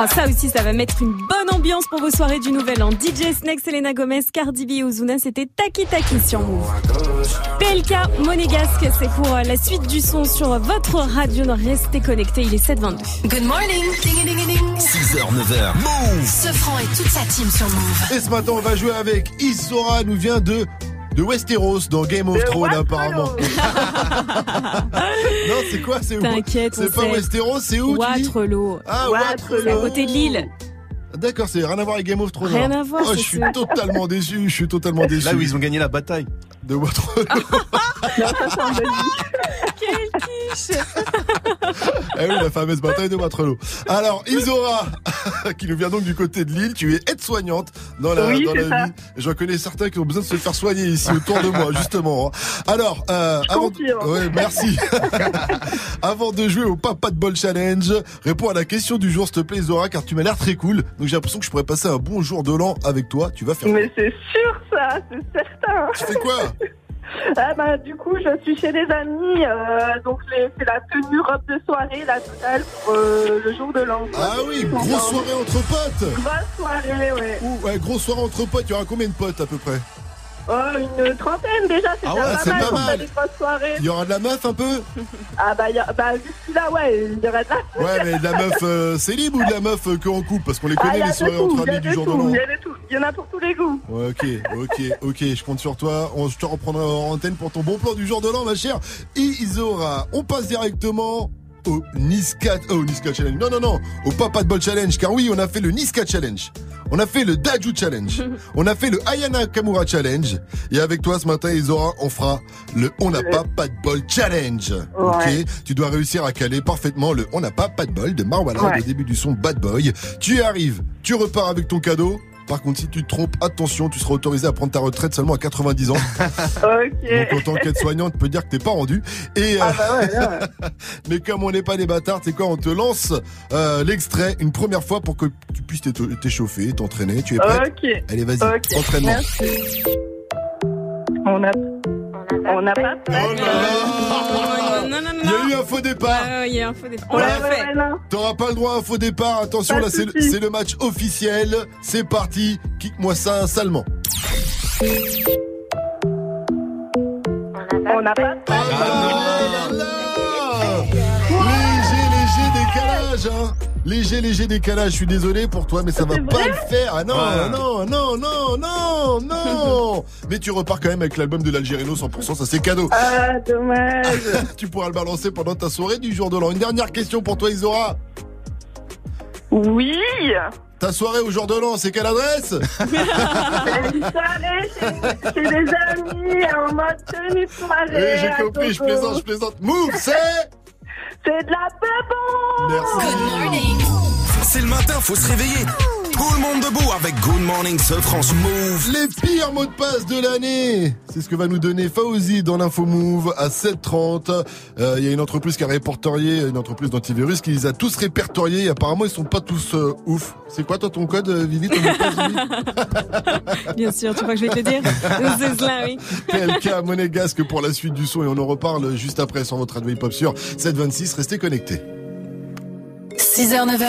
S7: Ah, ça aussi, ça va mettre une bonne ambiance pour vos soirées du Nouvel An. DJ Snake, Selena Gomez, Cardi B et Ozuna, c'était Taki Taki sur Move. PLK Monégasque, c'est pour euh, la suite du son sur votre radio. Restez connectés, il est 7h22.
S6: Good morning. Ding, ding, ding.
S1: 6h, 9h. Move
S6: Ce franc et toute sa team sur Move.
S2: Et ce matin, on va jouer avec Isora, nous vient de de Westeros dans Game of Thrones apparemment. non, c'est quoi C'est où
S7: T'inquiète, on
S2: C'est pas
S7: sait.
S2: Westeros, c'est où tu dis
S7: Waterloo.
S2: Ah,
S7: C'est à côté de Lille.
S2: D'accord, c'est rien à voir avec Game of Thrones.
S7: Rien
S2: alors.
S7: à voir,
S2: Oh, je suis
S7: ça.
S2: totalement déçu, je suis totalement déçu.
S28: Là où ils ont gagné la bataille.
S2: De Waterloo.
S7: Quelle quiche
S2: Eh oui, la fameuse bataille de Waterloo. Alors, Isora, qui nous vient donc du côté de Lille, tu es aide-soignante dans la,
S34: Oui,
S2: dans la
S34: ça.
S2: vie. Et J'en connais certains qui ont besoin de se faire soigner ici autour de moi, justement. hein. Alors, euh, avant, ouais, merci. avant de jouer au Papa de Ball Challenge, réponds à la question du jour, s'il te plaît, Isora, car tu m'as l'air très cool. Donc j'ai l'impression que je pourrais passer un bon jour de l'an avec toi. Tu vas faire.
S34: Mais c'est sûr ça, c'est certain.
S2: Tu fais quoi?
S34: Ah bah du coup je suis chez des amis, euh, donc c'est la tenue robe de soirée, la totale pour euh, le jour de l'an.
S2: Ah oui, grosse soirée entre potes.
S34: Grosse soirée, ouais.
S2: Ouh, ouais, grosse soirée entre potes. Il y aura combien de potes à peu près?
S34: Oh, une trentaine déjà, c'est
S2: Ah ouais,
S34: pas mal
S2: pas. Il y aura de la meuf un peu
S34: Ah bah, y a, bah jusque-là, ouais, il y aurait de la...
S2: Ouais, mais de la meuf euh, célib ou de la meuf euh, que en couple Parce qu'on les
S34: Ah,
S2: connaît les soirées
S34: tout,
S2: entre amis du jour de l'an.
S34: y a de tout. Il y en a pour tous les goûts.
S2: Ouais, ok, ok, ok, je compte sur toi. On, je te reprendrai en antenne pour ton bon plan du jour de l'an, ma chère Isora. On passe directement au Niska, oh, au Niska Challenge. Non, non, non, au Papa de Ball Challenge. Car oui, on a fait le Niska Challenge. On a fait le Daju Challenge. on a fait le Ayana Kamura Challenge. Et avec toi ce matin, Isora, on fera le On n'a pas pas de bol challenge. Ok. Tu dois réussir à caler parfaitement le On n'a pas pas de bol de Marwala
S34: Ouais.
S2: au début du son Bad Boy. Tu y arrives, tu repars avec ton cadeau. Par contre, si tu te trompes, attention, tu seras autorisé à prendre ta retraite seulement à 90 ans.
S34: Ok.
S2: Donc, en tant qu'aide-soignante, tu peux dire que t'es pas rendu. Et,
S34: Ah
S2: euh,
S34: bah ouais, ouais.
S2: mais comme on n'est pas des bâtards, c'est quoi On te lance euh, l'extrait une première fois pour que tu puisses t'é- t'échauffer, t'entraîner. Tu es prêt?
S34: Ok.
S2: Allez, vas-y, entraînement.
S34: Merci. On a... On n'a pas...
S7: Non, non, non.
S2: Il y a eu un faux départ.
S7: Il y a un faux départ. On l'a
S34: ouais,
S7: fait.
S2: T'auras pas le droit à un faux départ. Attention,
S34: Pas
S2: là, c'est le, match officiel. C'est parti. Kick-moi ça salement.
S34: On n'a pas...
S2: Ah décalage, hein. Léger, léger décalage. Je suis désolé pour toi, mais ça va pas le faire. Ah non,
S28: Ouais.
S2: non, non, non, non, non. mais tu repars quand même avec l'album de l'Algérino 100%. Ça, c'est cadeau.
S34: Ah, dommage.
S2: tu pourras le balancer pendant ta soirée du jour de l'an. Une dernière question pour toi, Isora.
S34: Oui.
S2: Ta soirée au jour de l'an, c'est quelle adresse?
S34: C'est une soirée chez, chez des amis en mode tenue soirée.
S2: Oui, j'ai compris, je plaisante, je plaisante. Move, c'est
S34: C'est de la
S2: Merci.
S35: C'est le matin, faut se réveiller. Tout le monde debout avec Good Morning ce France Move.
S2: Les pires mots de passe de l'année C'est ce que va nous donner Fauzi dans l'info Move à 7h30. Euh, Il y a une entreprise qui a répertorié, une entreprise d'antivirus qui les a tous répertoriés. Et apparemment, ils sont pas tous euh, ouf. C'est quoi toi ton code, euh, Vivi ton mot de passe, Vivi
S7: Bien sûr, tu crois que je vais te dire C'est cela, oui.
S2: PLK monégasque pour la suite du son et on en reparle juste après sur votre radio hip-hop sur 726. Restez connectés.
S15: 6h, 9h.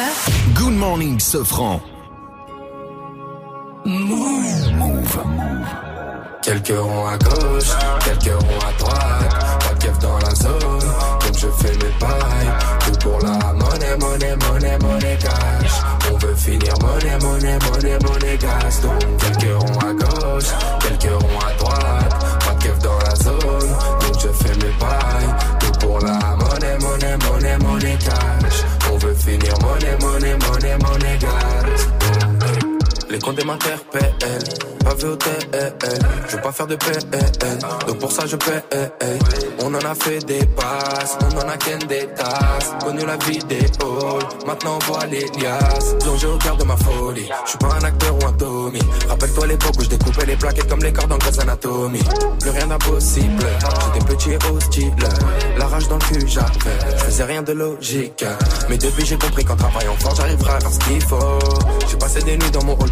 S35: Good morning, Sofran.
S36: Move. Quelques ronds à gauche, quelques ronds à droite. Pas de dans la zone, donc je fais mes pailles. Tout pour la monnaie, monnaie, monnaie, monnaie cash. On veut finir monnaie, monnaie, monnaie, monnaie gas. Donc quelques ronds à gauche, quelques ronds à droite. Pas de keuf dans la zone, donc je fais mes pailles. Tout pour la monnaie, monnaie, monnaie, monnaie cash. On veut finir monnaie, monnaie, monnaie, monnaie gas. Les comptes m'interpellent, pas vu au TL. Je veux pas faire de PL, donc pour ça je paie. On en a fait des passes, on en a qu'un des tasses. Connu la vie des halls, maintenant on voit les liasses. Plongé au cœur de ma folie, je suis pas un acteur ou un Tommy. Rappelle-toi l'époque où je découpais les plaquettes comme les cordes en Grey's Anatomy. Plus rien d'impossible, j'étais petit et hostile. La rage dans le cul j'avais, je faisais rien de logique. Mais depuis j'ai compris qu'en travaillant fort j'arriverai à faire ce qu'il faut. J'ai passé des nuits dans mon hall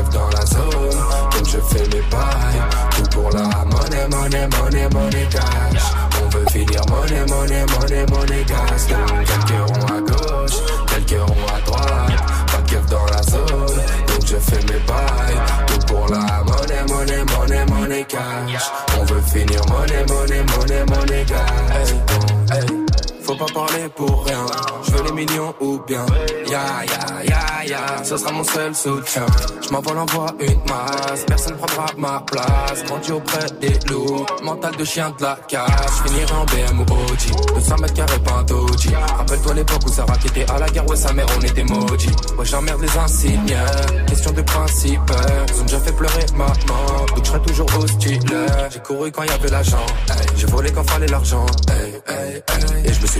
S36: keuf dans la zone, donc je fais mes bails. Tout pour la monnaie, monnaie, monnaie, monnaie cash. On veut finir monnaie, monnaie, monnaie, monnaie. Donc quelques ronds à gauche, quelques ronds à droite, pas de keuf dans la zone, donc je fais mes bails. Tout pour la monnaie, monnaie, monnaie, monnaie cash. On veut finir monnaie, monnaie, monnaie, monnaie hey. Faut pas parler pour rien. Je veux les millions ou bien. Ya ya ya ya, ce sera mon seul soutien. Je m'envole en une masse, personne prendra ma place. Grandi auprès des loups, mental de chien de la casse. Finirai en BM ou OG, 200 mètres carrés pas un. Rappelle-toi l'époque où Sarah était à la guerre, ouais sa mère on était maudits. Ouais j'emmerde les insignes, question de principe. Ils ont déjà fait pleurer maman, donc je serai toujours hostile. J'ai couru quand y avait l'argent, j'ai volé quand fallait l'argent. Et je me suis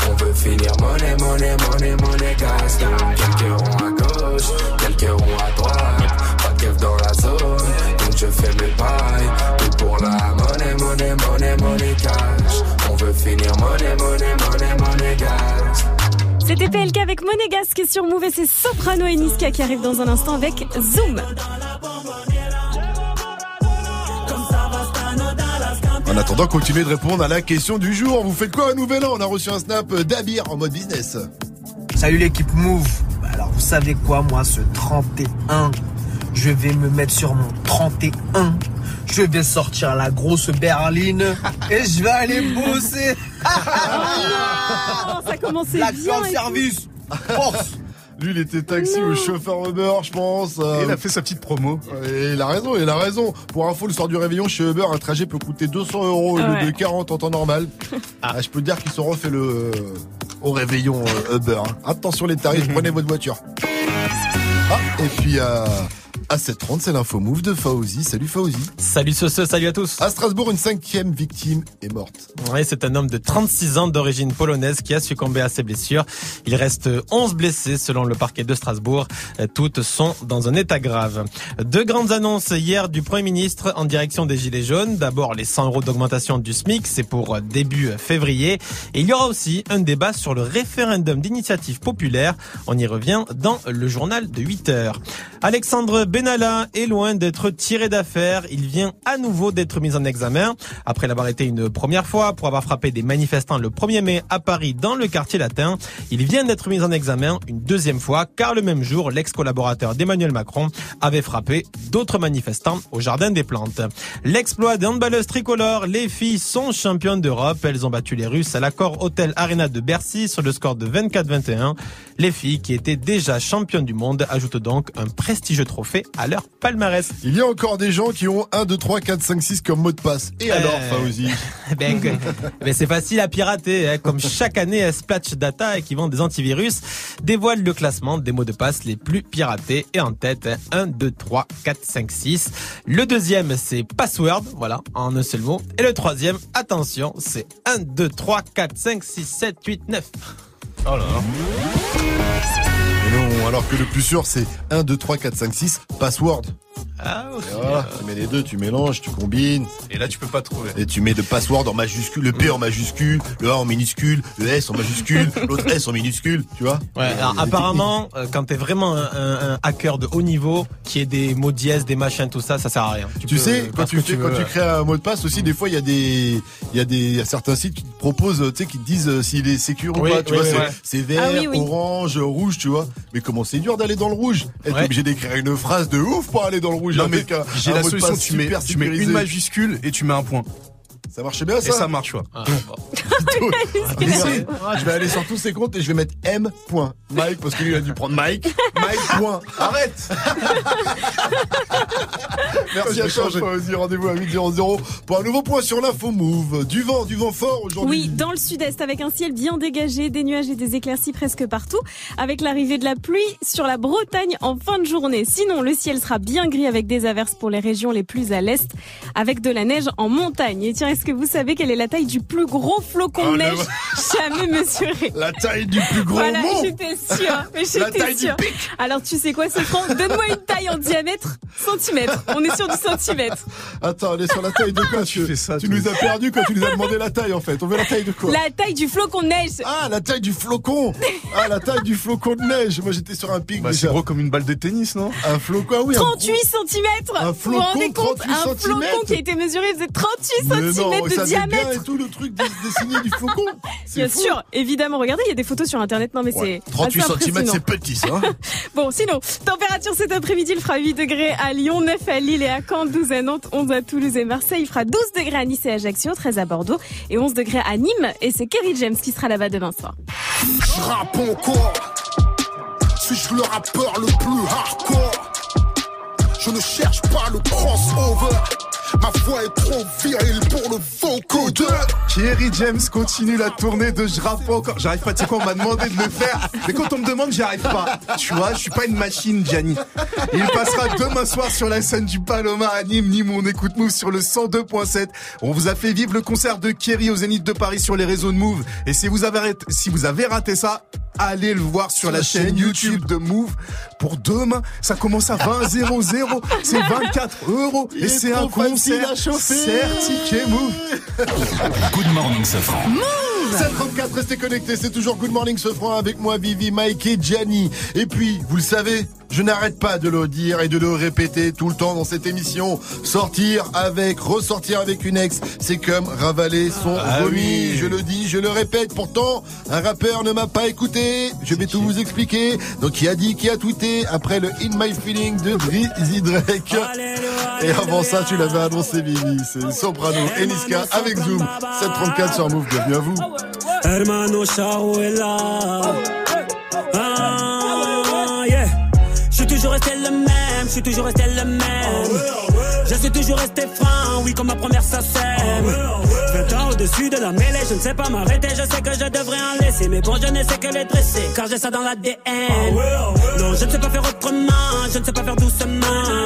S36: Finir monnaie, monnaie, monnaie, monnaie gas. Donc quelques ronds à gauche, quelques ronds à droite, pas de dans la zone, donc je fais mes pailles. Tout pour la monnaie, monnaie, monnaie, monnaie cash. On veut finir monnaie, monnaie, monnaie, monnaie gas.
S7: C'était PLK avec Monégasque sur Move et c'est Soprano et Niska qui arrivent dans un instant avec Zoom.
S2: En attendant, continuez de répondre à la question du jour. Vous faites quoi un nouvel an? On a reçu un snap d'Abir en mode business.
S31: Salut l'équipe Move. Alors vous savez quoi moi ce 31 Je vais me mettre sur mon 31. Je vais sortir la grosse berline et je vais aller bosser.
S7: Oh, ça
S31: L'action
S7: bien.
S31: service. Force.
S2: Lui, il était taxi ou chauffeur Uber, je pense.
S13: Et il a fait sa petite promo.
S2: Et il a raison, il a raison. Pour info, le soir du réveillon chez Uber, un trajet peut coûter 200 euros au lieu
S7: Ouais.
S2: de 40 en temps normal. Ah, je peux te dire qu'ils se refait le euh, au réveillon euh, Uber. hein. Attention les tarifs, prenez votre voiture. Ah, et puis euh, à 7h30, c'est l'info move de Fauzi. Salut Fauzi.
S3: Salut ce, ce, salut à tous.
S2: À Strasbourg, une cinquième victime est morte.
S3: Oui, c'est un homme de 36 ans d'origine polonaise qui a succombé à ses blessures. Il reste 11 blessés selon le parquet de Strasbourg. Toutes sont dans un état grave. Deux grandes annonces hier du Premier ministre en direction des Gilets jaunes. D'abord, les 100 euros d'augmentation du SMIC, c'est pour début février. Et il y aura aussi un débat sur le référendum d'initiative populaire. On y revient dans le journal de 8 heures. Alexandre Benalla est loin d'être tiré d'affaire. Il vient à nouveau d'être mis en examen. Après l'avoir été une première fois pour avoir frappé des manifestants le 1er mai à Paris dans le quartier latin, il vient d'être mis en examen une deuxième fois car le même jour, l'ex-collaborateur d'Emmanuel Macron avait frappé d'autres manifestants au Jardin des Plantes. L'exploit des handballeuses tricolores, les filles sont championnes d'Europe. Elles ont battu les Russes à l'accord Hôtel Arena de Bercy sur le score de 24-21. Les filles qui étaient déjà championnes du monde ajoutent donc un prestigieux trophée à leur palmarès.
S2: Il y a encore des gens qui ont 1, 2, 3, 4, 5, 6 comme mot de passe. Et alors,
S3: Euh,
S2: Fauzi
S3: Ben, que- ben, c'est facile à pirater. hein. Comme chaque année, Splash Data, qui vend des antivirus, dévoile le classement des mots de passe les plus piratés. Et en tête, hein, 1, 2, 3, 4, 5, 6. Le deuxième, c'est Password, voilà, en un seul mot. Et le troisième, attention, c'est 1, 2, 3, 4, 5, 6, 7, 8, 9.
S28: Oh là là.
S2: Non, alors que le plus sûr, c'est 1, 2, 3, 4, 5, 6, password.
S3: Ah,
S2: tu mets les deux, tu mélanges, tu combines.
S28: Et là, tu peux pas trouver.
S2: Et tu mets le password en majuscule, le P en majuscule, le A en minuscule, le S en majuscule, l'autre S en minuscule, tu vois
S3: Ouais, alors apparemment, euh, quand t'es vraiment un, un- un hacker de haut niveau, qui est des mots dièses, des machins, tout ça, ça sert à rien.
S2: Tu
S3: peux
S2: sais, quand tu, fais, quand
S3: veux.
S2: tu crées un mot de passe aussi, des fois il y a des, il y a des, il y a certains sites qui te proposent, tu sais, qui te disent euh, s'il est sécure ou pas. Tu
S3: oui,
S2: vois,
S3: oui,
S2: c'est,
S3: ouais.
S2: c'est vert,
S7: Ah oui, oui.
S2: orange, rouge, tu vois. Mais comment c'est dur d'aller dans le rouge Être
S28: Ouais.
S2: obligé d'écrire une phrase de ouf pour aller dans le rouge.
S28: Non, mais
S2: avec un-
S28: j'ai la solution, tu mets, tu mets une majuscule et tu mets un point.
S2: Ça marchait bien ça
S28: Et ça marche, ouais.
S3: Ah,
S2: je vais aller sur tous ses comptes et je vais mettre M. point. Mike, parce que lui il a dû prendre Mike. Mike. point. Arrête Merci à
S28: changer.
S2: Rendez-vous à 8.00 pour un nouveau point sur l'info move. Du vent, du vent fort aujourd'hui.
S7: Oui, dans le sud-est, avec un ciel bien dégagé, des nuages et des éclaircies presque partout, avec l'arrivée de la pluie sur la Bretagne en fin de journée. Sinon, le ciel sera bien gris avec des averses pour les régions les plus à l'est, avec de la neige en montagne. Et tiens, est-ce que vous savez quelle est la taille du plus gros flocon
S2: Oh,
S7: de
S2: le-
S7: neige jamais mesuré?
S2: La taille du plus gros
S7: Voilà, j'étais sûre,
S2: La
S7: j'étais
S2: taille du
S7: sûre.
S2: pic.
S7: Alors tu sais quoi, c'est franc Donne-moi une taille en diamètre, centimètre. On est sur du centimètre.
S2: Attends, on est sur la taille de quoi tu,
S28: fais ça,
S2: tu nous as perdu quand tu nous as demandé la taille en fait. On veut la taille de quoi?
S7: La taille du flocon de neige.
S2: Ah, la taille du flocon Ah, la taille du flocon de neige Moi j'étais sur un pic
S28: Bah, c'est gros comme une balle de tennis, non?
S2: Un flocon, ah oui. un
S7: 38 centimètres
S2: Un
S7: Vous vous rendez
S2: flocon,
S7: compte?
S2: 38
S7: Un flocon qui a été mesuré faisait 38
S2: Mais ça
S7: de
S2: bien
S7: diamètre
S2: et tout le truc de- dessiné du. C'est
S7: Bien
S2: fou.
S7: sûr, évidemment. Regardez, il y a des photos sur internet. Non, mais
S2: Ouais,
S7: c'est
S2: 38
S7: assez
S2: cm, c'est petit ça. hein.
S7: Bon, sinon, température cet après-midi, il fera 8 degrés à Lyon, 9 à Lille et à Caen, 12 à Nantes, 11 à Toulouse et Marseille. Il fera 12 degrés à Nice et Ajaccio, 13 à Bordeaux et 11 degrés à Nîmes. Et c'est Kerry James qui sera là-bas demain soir.
S37: Je rappe encore. Suis-je le rappeur le plus hardcore Je ne cherche pas le crossover. Ma voix est trop virile pour le vocodeur.
S13: Kerry James continue la tournée de Je rappe encore. J'arrive pas, tu sais quoi, on m'a demandé de le faire. Mais quand on me demande, j'y arrive pas. Tu vois, je suis pas une machine, Gianni. Il passera demain soir sur la scène du Paloma à Nîmes. Nîmes, on écoute Move sur le 102.7. On vous a fait vivre le concert de Kerry au Zénith de Paris sur les réseaux de Move. Et si vous avez raté, si vous avez raté ça, allez le voir sur, la, chaîne YouTube de Move. Pour demain, ça commence à 20 00. C'est 24 euros.
S2: Il
S13: Et
S2: est
S13: c'est un concert
S2: à chauffer.
S13: certifié Move.
S1: Good morning, Safran.
S2: 734, restez connectés, c'est toujours Good Morning ce franc avec moi, Vivi, Mike et Gianni. Et puis, vous le savez, je n'arrête pas de le dire et de le répéter tout le temps dans cette émission. Sortir avec, ressortir avec une ex, c'est comme ravaler son
S28: Ah
S2: vomi.
S28: oui.
S2: Je le dis, je le répète. Pourtant, un rappeur ne m'a pas écouté. Je vais tout vous expliquer. Donc, qui a dit, qui a tweeté après le In My Feeling de Drizzy Drake. Et avant ça, tu l'avais annoncé, Vivi. C'est Soprano et Niska avec Zoom. 734 sur Move. Bienvenue à vous.
S38: Hermano resté le même, je suis toujours resté le même. Je suis toujours resté franc, oui, comme ma première. 20 ans au-dessus de la mêlée, je ne sais pas m'arrêter, je sais que je devrais en laisser. Mais bon, je ne sais que les dresser, car j'ai ça dans l'ADN. Non, je ne sais pas faire autrement, je ne sais pas faire doucement.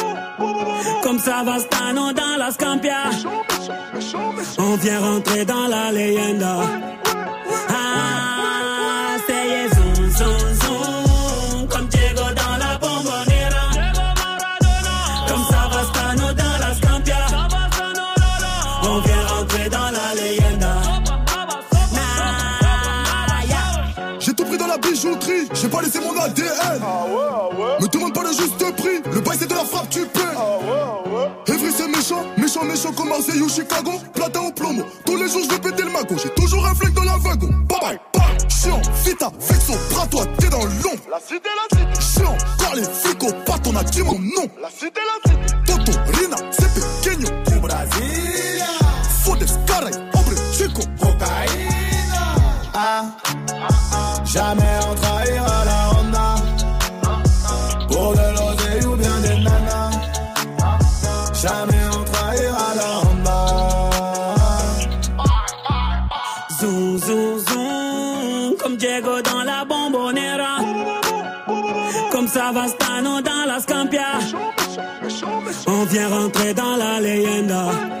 S38: Comme ça, Savastano dans la Scampia. On vient rentrer dans la leyenda. Ah, ça y est. Comme Diego dans la bombonera. Comme ça, Savastano dans la Scampia. On vient rentrer dans la leyenda.
S39: Ah, J'ai tout pris dans la bijouterie. J'ai pas laissé mon ADN. Ah ouais la frappe, tu paies. Evry c'est méchant, méchant, méchant comme Marseille ou Chicago. Platin au plomo, tous les jours je vais péter le mago. J'ai toujours un flingue dans la wagon. Bye bye, bye. Chiant, vita, vexo, bras toi, t'es dans l'ombre. La cité, la cité. Chiant, car les flics au pas, on a dit mon nom. La cité, la cité.
S38: Rentrer dans la leyenda.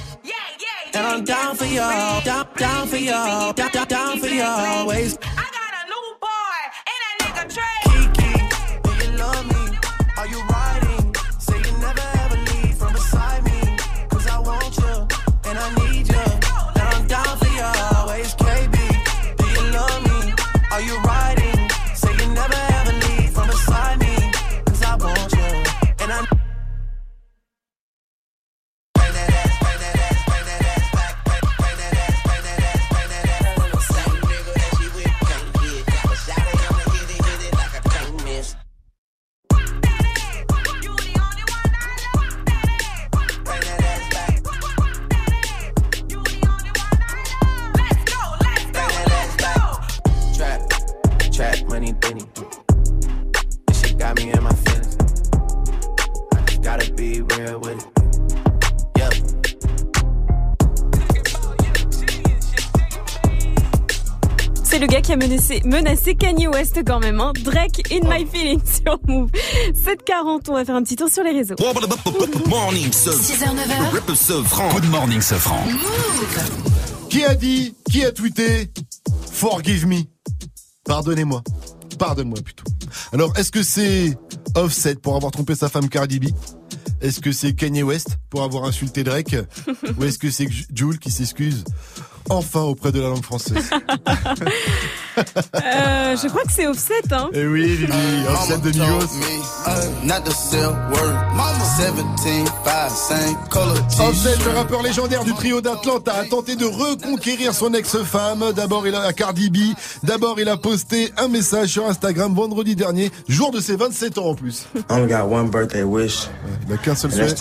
S11: And I'm down for you, down, down for you, down, down, down for you always. With it.
S7: C'est le gars qui a menacé, menacé Kanye West quand même. Hein. Drake in my feelings sur Move. 7h40, on va faire un petit tour sur les réseaux.
S1: Morning, ce
S7: 6h, 9h.
S1: ce franc. Good morning, ce franc.
S2: Qui a dit, qui a tweeté Forgive me? Pardonnez-moi. Pardonne-moi plutôt. Alors, est-ce que c'est Offset pour avoir trompé sa femme Cardi B? Est-ce que c'est Kanye West pour avoir insulté Drake? Ou est-ce que c'est Jules qui s'excuse? Enfin auprès de la langue française.
S7: Euh, je crois que c'est Offset, hein.
S2: Et oui, Vivi, Offset de Migos.
S40: Not the sell word. 17, 5, same color
S2: Offset, le rappeur légendaire du trio d'Atlanta, a tenté de reconquérir son ex-femme. D'abord, il a à Cardi B. D'abord, il a posté un message sur Instagram vendredi dernier, jour de ses 27 ans en plus.
S41: I only got one birthday wish.
S2: Il a qu'un seul souhait.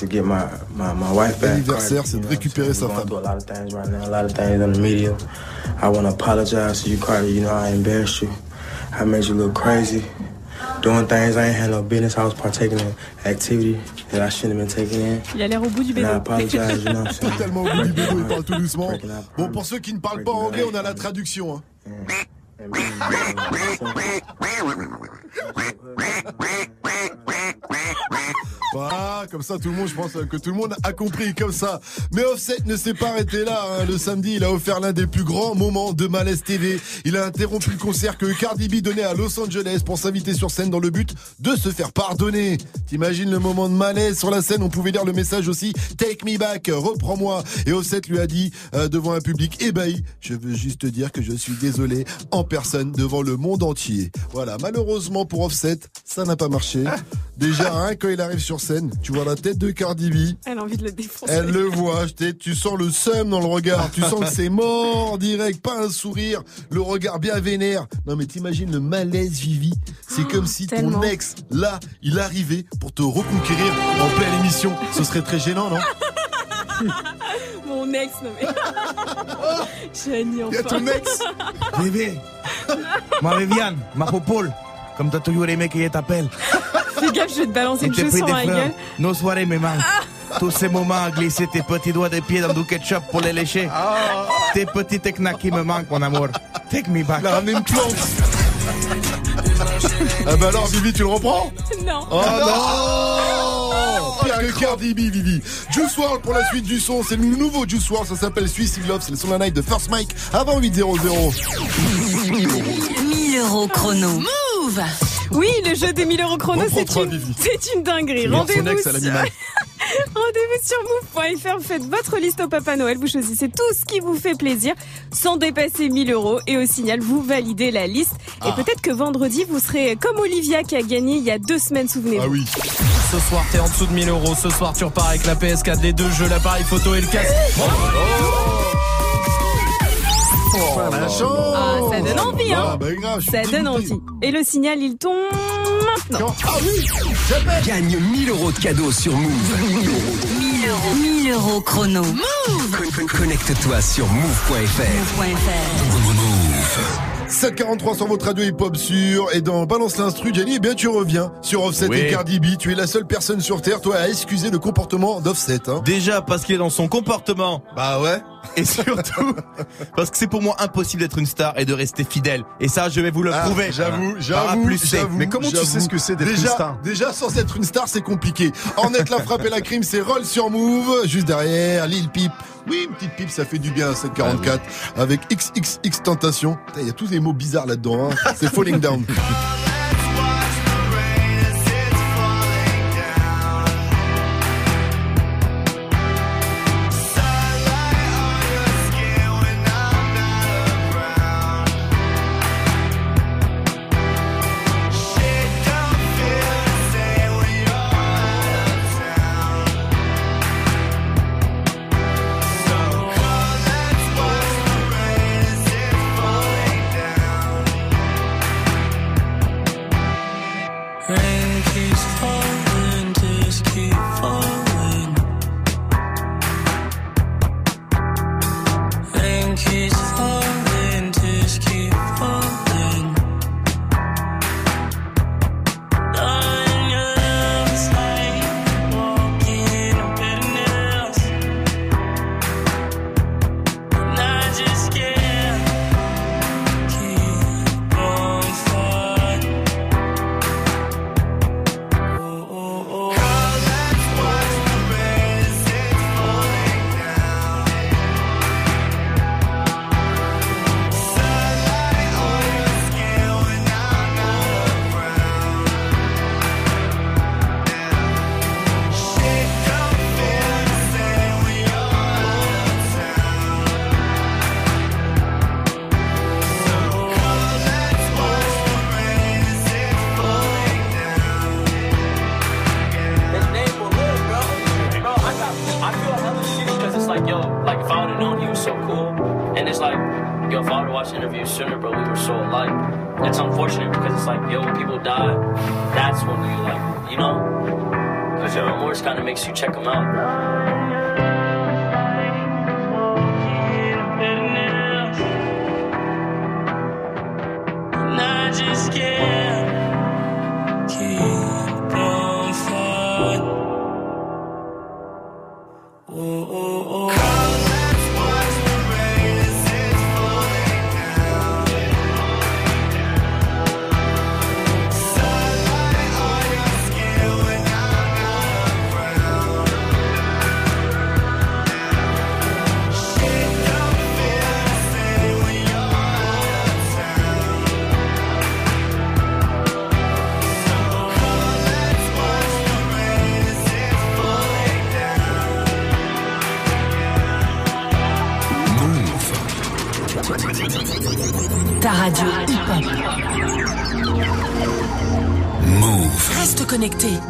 S2: L'anniversaire, c'est de récupérer sa femme.
S41: On the media. I want to apologize to you, Cardi. You know, I embarrassed you. I made you look crazy. Doing things I ain't had no business. I was partaking in activity that I shouldn't have been taking in.
S7: Il a l'air au bout du
S41: I apologize, you know what I'm saying?
S2: Totalement au bout du bédo, il parle tout doucement. Bon, pour ceux qui ne parlent pas anglais, on a la traduction. hein. Comme ça tout le monde, je pense que tout le monde a compris comme ça. Mais Offset ne s'est pas arrêté là. hein. Le samedi, il a offert l'un des plus grands moments de Malaise TV. Il a interrompu le concert que Cardi B donnait à Los Angeles pour s'inviter sur scène dans le but de se faire pardonner. T'imagines le moment de malaise sur la scène? On pouvait lire le message aussi. Take me back, reprends-moi. Et Offset lui a dit euh, devant un public ébahi, je veux juste te dire que je suis désolé en personne devant le monde entier. Voilà, malheureusement pour Offset, ça n'a pas marché. Déjà, hein, quand il arrive sur scène, tu vois la tête de Cardi B.
S7: Elle a envie de le défoncer.
S2: Elle le voit, tu sens le seum dans le regard, tu sens que c'est mort direct, pas un sourire, le regard bien vénère. Non mais t'imagines le malaise Vivi, c'est comme si ton ex, là, il arrivait pour te reconquérir en pleine émission. Ce serait très gênant, non?
S7: Mon ex, non mais. Génie,
S2: Il y a ton ex?
S25: Bébé, ma Viviane, ma popole, comme t'as toujours aimé qu'il t'appelle.
S7: Fais gaffe, je vais te balancer une
S25: des
S7: dans la gueule.
S25: Nos soirées me manquent. Tous ces moments à glisser tes petits doigts des pieds dans du ketchup pour les lécher. Tes petits technas qui me manquent, mon amour. Take me back.
S2: Il a ramené une plante. Ah bah alors Vivi, tu le reprends?
S7: Non.
S2: Oh non Pire que Cardi B, Vivi. Juice WRLD pour la suite du son, c'est le nouveau Juice WRLD, ça s'appelle Suicide Love, c'est le son de la night de First Mike avant 800.
S6: 1000 euros chrono. Move
S7: Oui, le jeu des 1000 euros chrono, c'est une, une dinguerie. Rendez-vous sur... Rendez-vous sur move.fr, faites votre liste au Papa Noël, vous choisissez tout ce qui vous fait plaisir sans dépasser 1000 euros et au signal, vous validez la liste. Et
S3: Ah.
S7: peut-être que vendredi, vous serez comme Olivia qui a gagné il y a deux semaines, souvenez-vous.
S2: Ah oui.
S3: Ce soir, t'es en dessous de 1000 euros. Ce soir, tu repars avec la PS4, les deux jeux, l'appareil photo et le casque.
S2: la chance
S7: Ah, ça donne envie, hein
S2: Ah suis
S7: Ça donne envie. Et le signal, il tombe maintenant.
S2: Ah oui
S1: Gagne 1000 euros de cadeaux sur Move. 1000 euros.
S6: 1000 euros. 1000 euros chrono. Move
S1: Con- con- Connecte-toi sur move.fr.
S6: Move.fr
S2: 743 sur votre radio hip-hop sûr et dans Balance l'instru, Jenny, eh bien tu reviens sur Offset
S25: Oui.
S2: et Cardi B. Tu es la seule personne sur Terre, toi, à excuser le comportement d'Offset. Hein.
S25: Déjà parce qu'il est dans son comportement.
S2: Bah ouais.
S25: Et surtout parce que c'est pour moi impossible d'être une star et de rester fidèle. Et ça, je vais vous le
S2: Ah,
S25: prouver.
S2: J'avoue, j'avoue, j'avoue.
S25: Mais comment tu sais ce que c'est d'être une star
S2: Déjà, sans être une star, c'est compliqué. Ornette la frappe et la crime, c'est Roll sur Move. Juste derrière, Lil Peep. Oui, une petite pipe, ça fait du bien à 744. Avec XXX Tentation. Il y a tous des mots bizarres là-dedans. Hein. C'est Falling Down.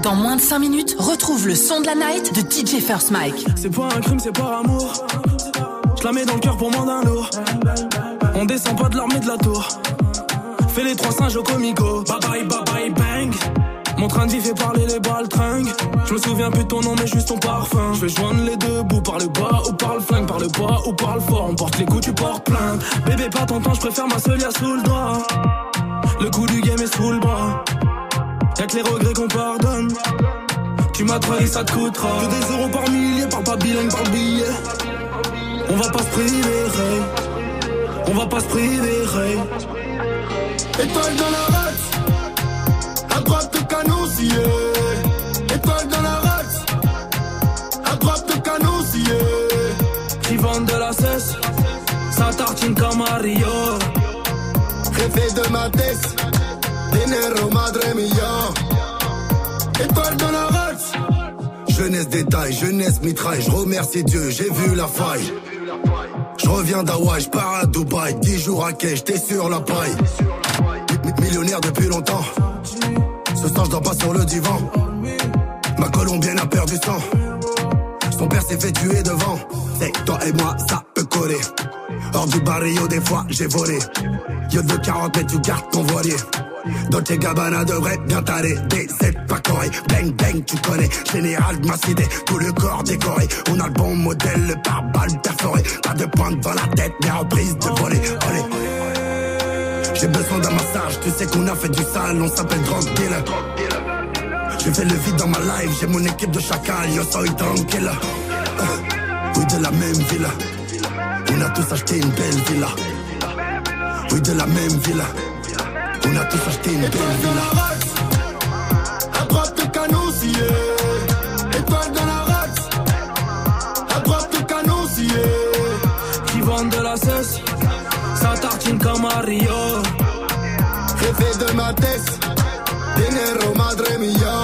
S6: Dans moins de 5 minutes, retrouve le son de la night de DJ First Mike.
S10: C'est pas un crime, c'est par amour. Je la mets dans le cœur pour moins d'un lourd. On descend pas de l'armée de la tour. Fais les trois singes au comico. Bye bye, bye bye, bang. Mon train de vie fait parler les baltringues. Je me souviens plus de ton nom, mais juste ton parfum. Je vais joindre les deux bouts par le bas ou par le flingue, par le bas ou par le fort. On porte les coups, tu portes plainte. Bébé, pas ton temps, je préfère ma seule sous le doigt. Le coup du game est sous le bras. Y'a que les regrets qu'on pardonne. Tu m'as trahi, ça te coûtera. Que des euros par millier, par pas bilingue, par billet. On va pas se priver. On va pas se priver.
S42: Étoile dans la race, à droite le canon scié. Étoile dans la race, à droite le canon scié.
S10: Qui vendent de la cesse, ça tartine comme Mario.
S42: De ma tête, la jeunesse détail, jeunesse mitraille. Je remercie Dieu, j'ai vu la faille. Je reviens d'Hawaï, je pars à Dubaï, 10 jours à quai, j'étais sur la paille. Mi- mi- Millionnaire depuis longtemps. Ce soir, je dors pas sur le divan. Ma colombienne a perdu sang. Son père s'est fait tuer devant. C'est toi et moi, ça peut coller. Hors du barrio, des fois, j'ai volé. Yo de 40 mètres, tu gardes ton voilier. Dolce Gabbana devrait bien t'aller. Des pas coré. Bang, bang, tu connais. Général de ma cité, tout le corps décoré. On a le bon modèle, le pare-balles perforé. Pas de pointe dans la tête, mais reprise de voler. J'ai besoin d'un massage, tu sais qu'on a fait du sale, on s'appelle drug dealer. Je fais le vide dans ma life, j'ai mon équipe de chacal, yo soy tranquille. Euh, Oui, de la même villa. On a tous acheté une belle villa. Oui, de la même villa. On a tous acheté une belle villa. La
S10: cesse, ça tartine comme Mario.
S42: Jefe de ma tête, dinero madre mia.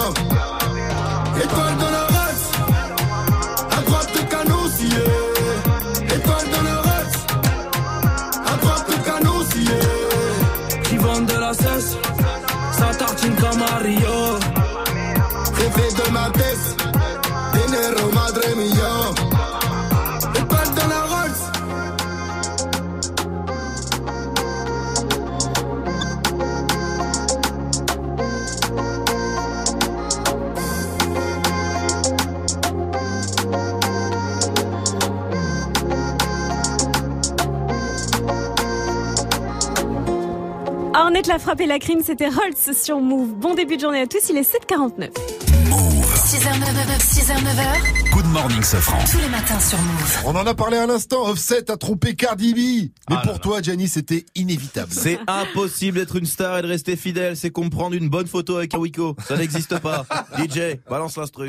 S7: Ornette la frappe et la crime, c'était Holtz sur Move. Bon début de journée à tous, il est 7h49.
S6: 6h, 9h, 6h, 9h.
S1: Good morning, Sofran.
S6: Tous les matins sur Move.
S2: On en a parlé à l'instant, Offset a trompé Cardi B. Mais
S25: Ah
S2: pour
S25: là
S2: toi, Gianni, c'était inévitable.
S25: C'est impossible d'être une star et de rester fidèle, c'est comme prendre une bonne photo avec un Wiko. Ça n'existe pas. DJ, balance l'instru.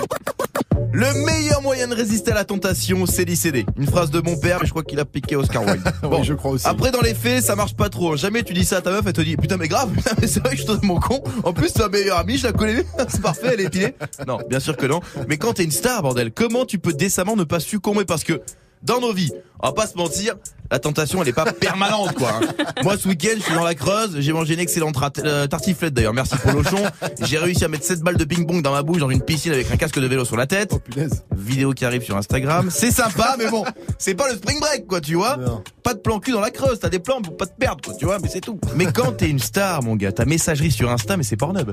S25: Le meilleur moyen de résister à la tentation, c'est l'ICD. Une phrase de mon père, mais je crois qu'il a piqué Oscar Wilde.
S2: Oui, je crois aussi.
S25: Après, dans les faits, ça marche pas trop. Jamais tu dis ça à ta meuf, elle te dit, putain, mais grave, putain, mais c'est vrai que je donne mon con. En plus, ma meilleure amie, je la connais, c'est parfait, elle est épilée. Non, bien sûr que non. Mais quand t'es une star, bordel, comment tu peux décemment ne pas succomber? Parce que, dans nos vies, on va pas se mentir, la tentation elle est pas permanente quoi. hein. Moi ce week-end je suis dans la Creuse, j'ai mangé une excellente euh, tartiflette d'ailleurs, merci pour l'ochon. J'ai réussi à mettre 7 balles de ping-pong dans ma bouche dans une piscine avec un casque de vélo sur la tête. Vidéo qui arrive sur Instagram. C'est sympa mais bon, c'est pas le spring break quoi tu vois. Pas de plan cul dans la Creuse, t'as des plans pour pas te perdre quoi tu vois, mais c'est tout. Mais quand t'es une star mon gars, ta messagerie sur Insta mais c'est Pornhub.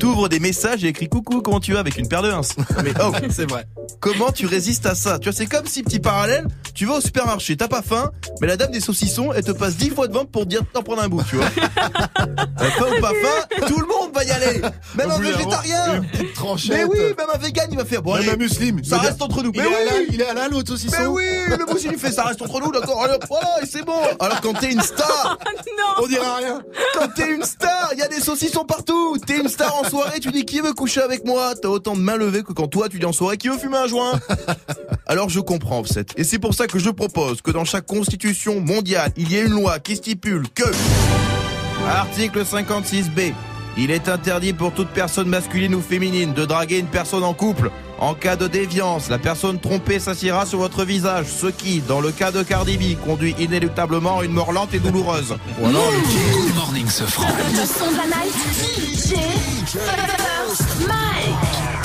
S25: T'ouvres des messages et écris coucou comment tu vas avec une paire de ins. Mais oh
S43: c'est vrai.
S25: Comment tu résistes à ça? Tu vois, c'est comme si, petit parallèle, tu vas au supermarché, t'as pas faim, mais la dame des saucissons, elle te passe 10 fois devant pour te dire d'en prendre un bout, tu vois. Euh, faim ou pas faim, tout le monde va y aller. Même un végétarien.
S2: une tranchette.
S25: Mais oui, même un vegan, il va faire. Bon,
S2: Même
S25: allez,
S2: un muslim.
S25: Ça
S2: Le
S25: reste entre nous.
S2: il
S25: Mais
S2: est
S25: oui.
S2: il est halal, l'autre saucisson.
S25: Mais oui, le muslim, il fait ça reste entre nous, d'accord. Allez, et c'est bon. Alors quand t'es une star,
S2: on dira rien.
S25: Quand t'es une star, il y a des saucissons partout. T'es une star en soirée, tu dis qui veut coucher avec moi? T'as autant de mains levées que quand toi tu dis en soirée qui veut fumer un joint? Alors je comprends Offset. Et c'est pour ça que je propose que dans chaque constitution mondiale, il y ait une loi qui stipule que article 56B. Il est interdit pour toute personne masculine ou féminine de draguer une personne en couple. En cas de déviance, la personne trompée s'assiera sur votre visage, ce qui, dans le cas de Cardi B, conduit inéluctablement à une mort lente et douloureuse. Ou alors le
S1: Good morning, ce franc.
S15: Le son de la night, DJ First Mike.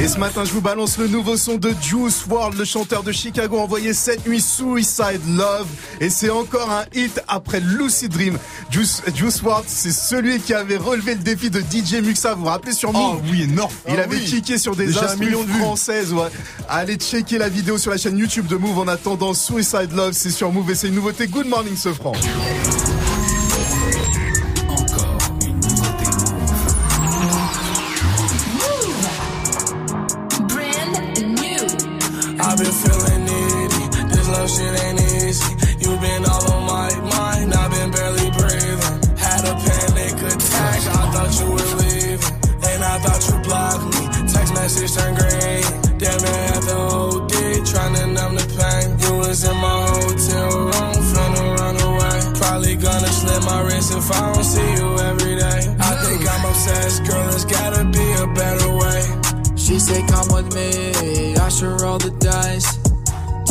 S13: Et ce matin, je vous balance le nouveau son de Juice WRLD, le chanteur de Chicago, envoyé cette nuit Suicide Love. Et c'est encore un hit après Lucid Dream. Juice, Juice WRLD, c'est celui qui avait relevé le défi de DJ Muxa. Vous vous rappelez sur Move
S43: Oh oui, énorme.
S13: Il
S2: Ah
S13: avait
S2: oui.
S13: kické sur des
S2: Déjà un
S13: instrus
S2: million de vues.
S13: françaises, ouais. Allez checker la vidéo sur la chaîne YouTube de Move en attendant Suicide Love. C'est sur Move et c'est une nouveauté. Good morning, ce franc.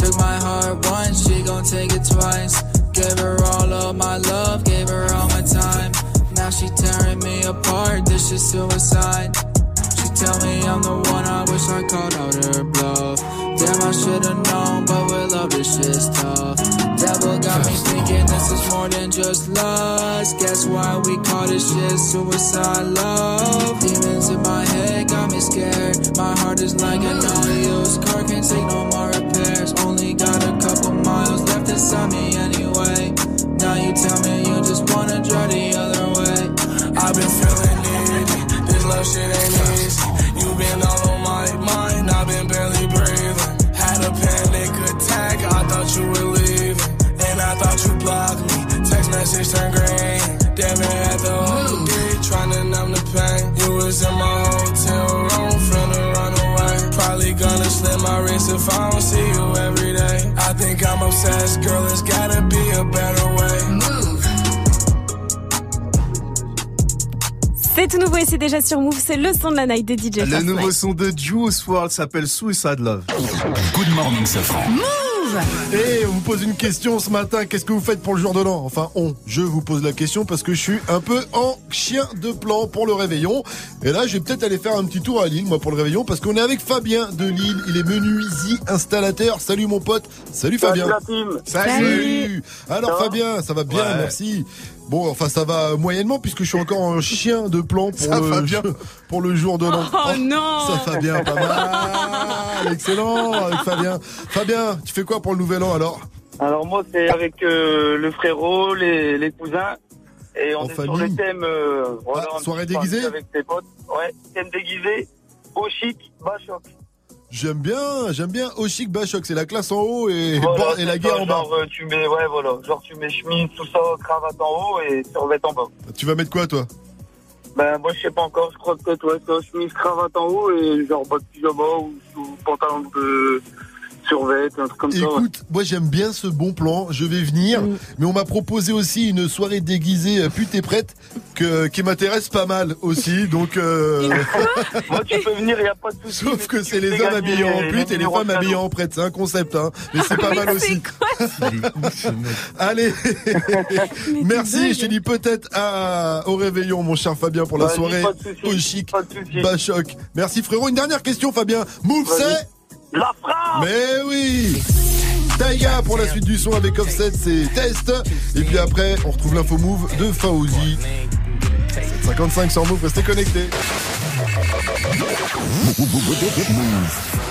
S44: Took my heart once, she gon' take it twice. Gave her all of my love, gave her all my time. Now she tearing me apart, this is suicide. She tell me I'm the one, I wish I called out her bluff. Damn, I should've known, but with love, this shit's tough. Devil got me thinking this is more than just lust. Guess why we call this shit suicide love? Demons in my head got me scared. My heart is like an all-use car, can't take no more repairs. Only got a couple miles left inside me anyway. Now you tell me you just wanna drive the other way.
S24: I've been feeling needy. This love shit ain't easy. Text message turned green. Damn it, had the OD. Trying to numb the pain. You was in my hotel room. Finna run away. Probably gonna slit my wrist if I don't see you every day. I think I'm obsessed. Girl, there's gotta be a better way.
S7: C'est tout nouveau et c'est déjà sur Move. C'est le son de la night de DJ
S13: Le nouveau son de Juice WRLD s'appelle Suicide Love.
S1: Good morning, ce
S2: Et on vous pose une question ce matin. Qu'est-ce que vous faites pour le jour de l'an? Enfin, on. Je vous pose la question parce que je suis un peu en chien de plan pour le réveillon. Et là, je vais peut-être aller faire un petit tour à Lille, moi, pour le réveillon, parce qu'on est avec Fabien de Lille. Il est menuisier installateur. Salut mon pote. Salut Fabien.
S45: Salut la team.
S2: Salut.
S45: Salut.
S2: Alors Fabien, ça va bien,
S45: Ouais.
S2: merci. Bon, enfin ça va moyennement puisque je suis encore en chien de plan pour,
S13: Ça
S2: le,
S13: va bien.
S2: pour le jour de l'an.
S7: Oh non
S2: Ça va bien, pas mal. Excellent avec Fabien. Fabien, tu fais quoi pour le nouvel an alors?
S45: Alors moi c'est avec euh, le frérot, les, les cousins et on
S2: En
S45: est sur le thème euh, voilà,
S2: Ah,
S45: un
S2: soirée déguisée
S45: avec tes potes. Ouais, thème déguisé, beau chic, bas choc.
S2: J'aime bien, j'aime bien Oshik Bachok, c'est la classe en haut et,
S45: Voilà,
S2: bord- et la guerre
S45: ça,
S2: en bas.
S45: Genre euh, tu mets ouais voilà, genre tu mets chemise, tout ça, cravate en haut et survêt en bas.
S2: Tu vas mettre quoi toi?
S45: Ben moi je sais pas encore, je crois que peut-être ouais, chemise, cravate en haut et genre bas de pyjama ou sous pantalon de survêt un truc comme ça. ouais.
S2: Écoute, moi j'aime bien ce bon plan, je vais venir,
S7: Mm.
S2: mais on m'a proposé aussi une soirée déguisée euh, pute et prête que, qui m'intéresse pas mal aussi, donc euh,
S45: Moi, tu peux venir, y a pas de souci.
S2: sauf que c'est les hommes habillés en pute et les femmes habillées en prête, c'est un concept, hein, mais c'est pas mal aussi. Allez, merci, je te dis peut-être à, au réveillon mon cher Fabien pour la soirée
S45: pas de souci,
S2: au chic,
S45: pas de souci.
S2: bas choc. Merci frérot, une dernière question Fabien, Move c'est
S45: La frappe
S2: Mais oui Taiga pour la suite du son avec Offset, c'est Test. Et puis après, on retrouve l'info move de Faouzi. 55 sur Move, restez connectés.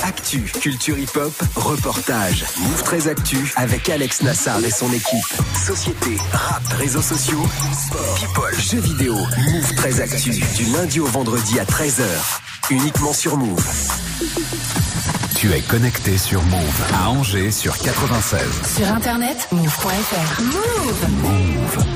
S1: Actu, culture hip-hop, reportage. Move très actu avec Alex Nassar et son équipe. Société, rap, réseaux sociaux, sport, people, jeux vidéo. Move très actu du lundi au vendredi à 13h. Uniquement sur Move.
S46: Tu es connecté sur Move à Angers sur 96.
S6: Sur internet, move.fr. Move
S46: Move.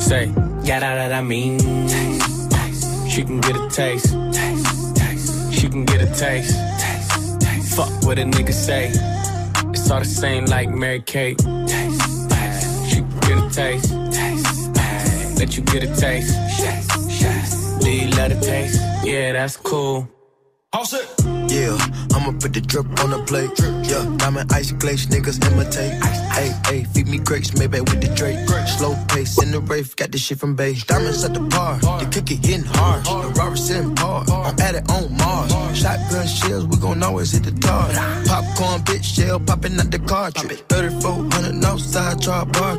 S18: Say, yeah, that, that I mean. Taste, taste. She can get a taste. Taste, taste. She can get a taste. Taste, taste. Fuck what a nigga say. It's all the same like Mary Kate. Taste, taste. She can get a taste. Taste, taste. Let you get a taste. Taste, taste. Do you love the taste? Yeah, that's cool.
S47: All set. Yeah, I'ma put the drip on the plate. Yeah, diamond ice glaze, niggas imitate. Hey, hey, feed me grapes, maybe with the Drake. Slow pace in the rave, got this shit from Bay. Diamonds at the bar, the cookie hitting hard. The Robert in par, I'm at it on Mars. Shotgun shells, we gon' always hit the tar. Popcorn, bitch, shell popping out the cartridge. 3400 outside, char bar.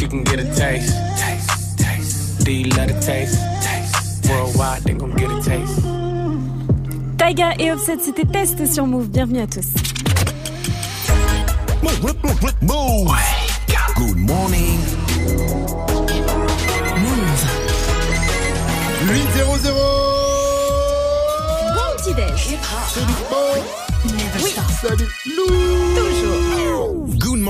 S18: She can get a taste. Taste. Taste. Do you love the taste? Taste. Worldwide, they gon' get a taste.
S7: Taiga et Offset, c'était Test sur Move. Bienvenue à tous.
S35: Move. Good morning.
S2: 8-0-0
S7: Bon petit déj.
S2: Oui, salut Lou
S35: Good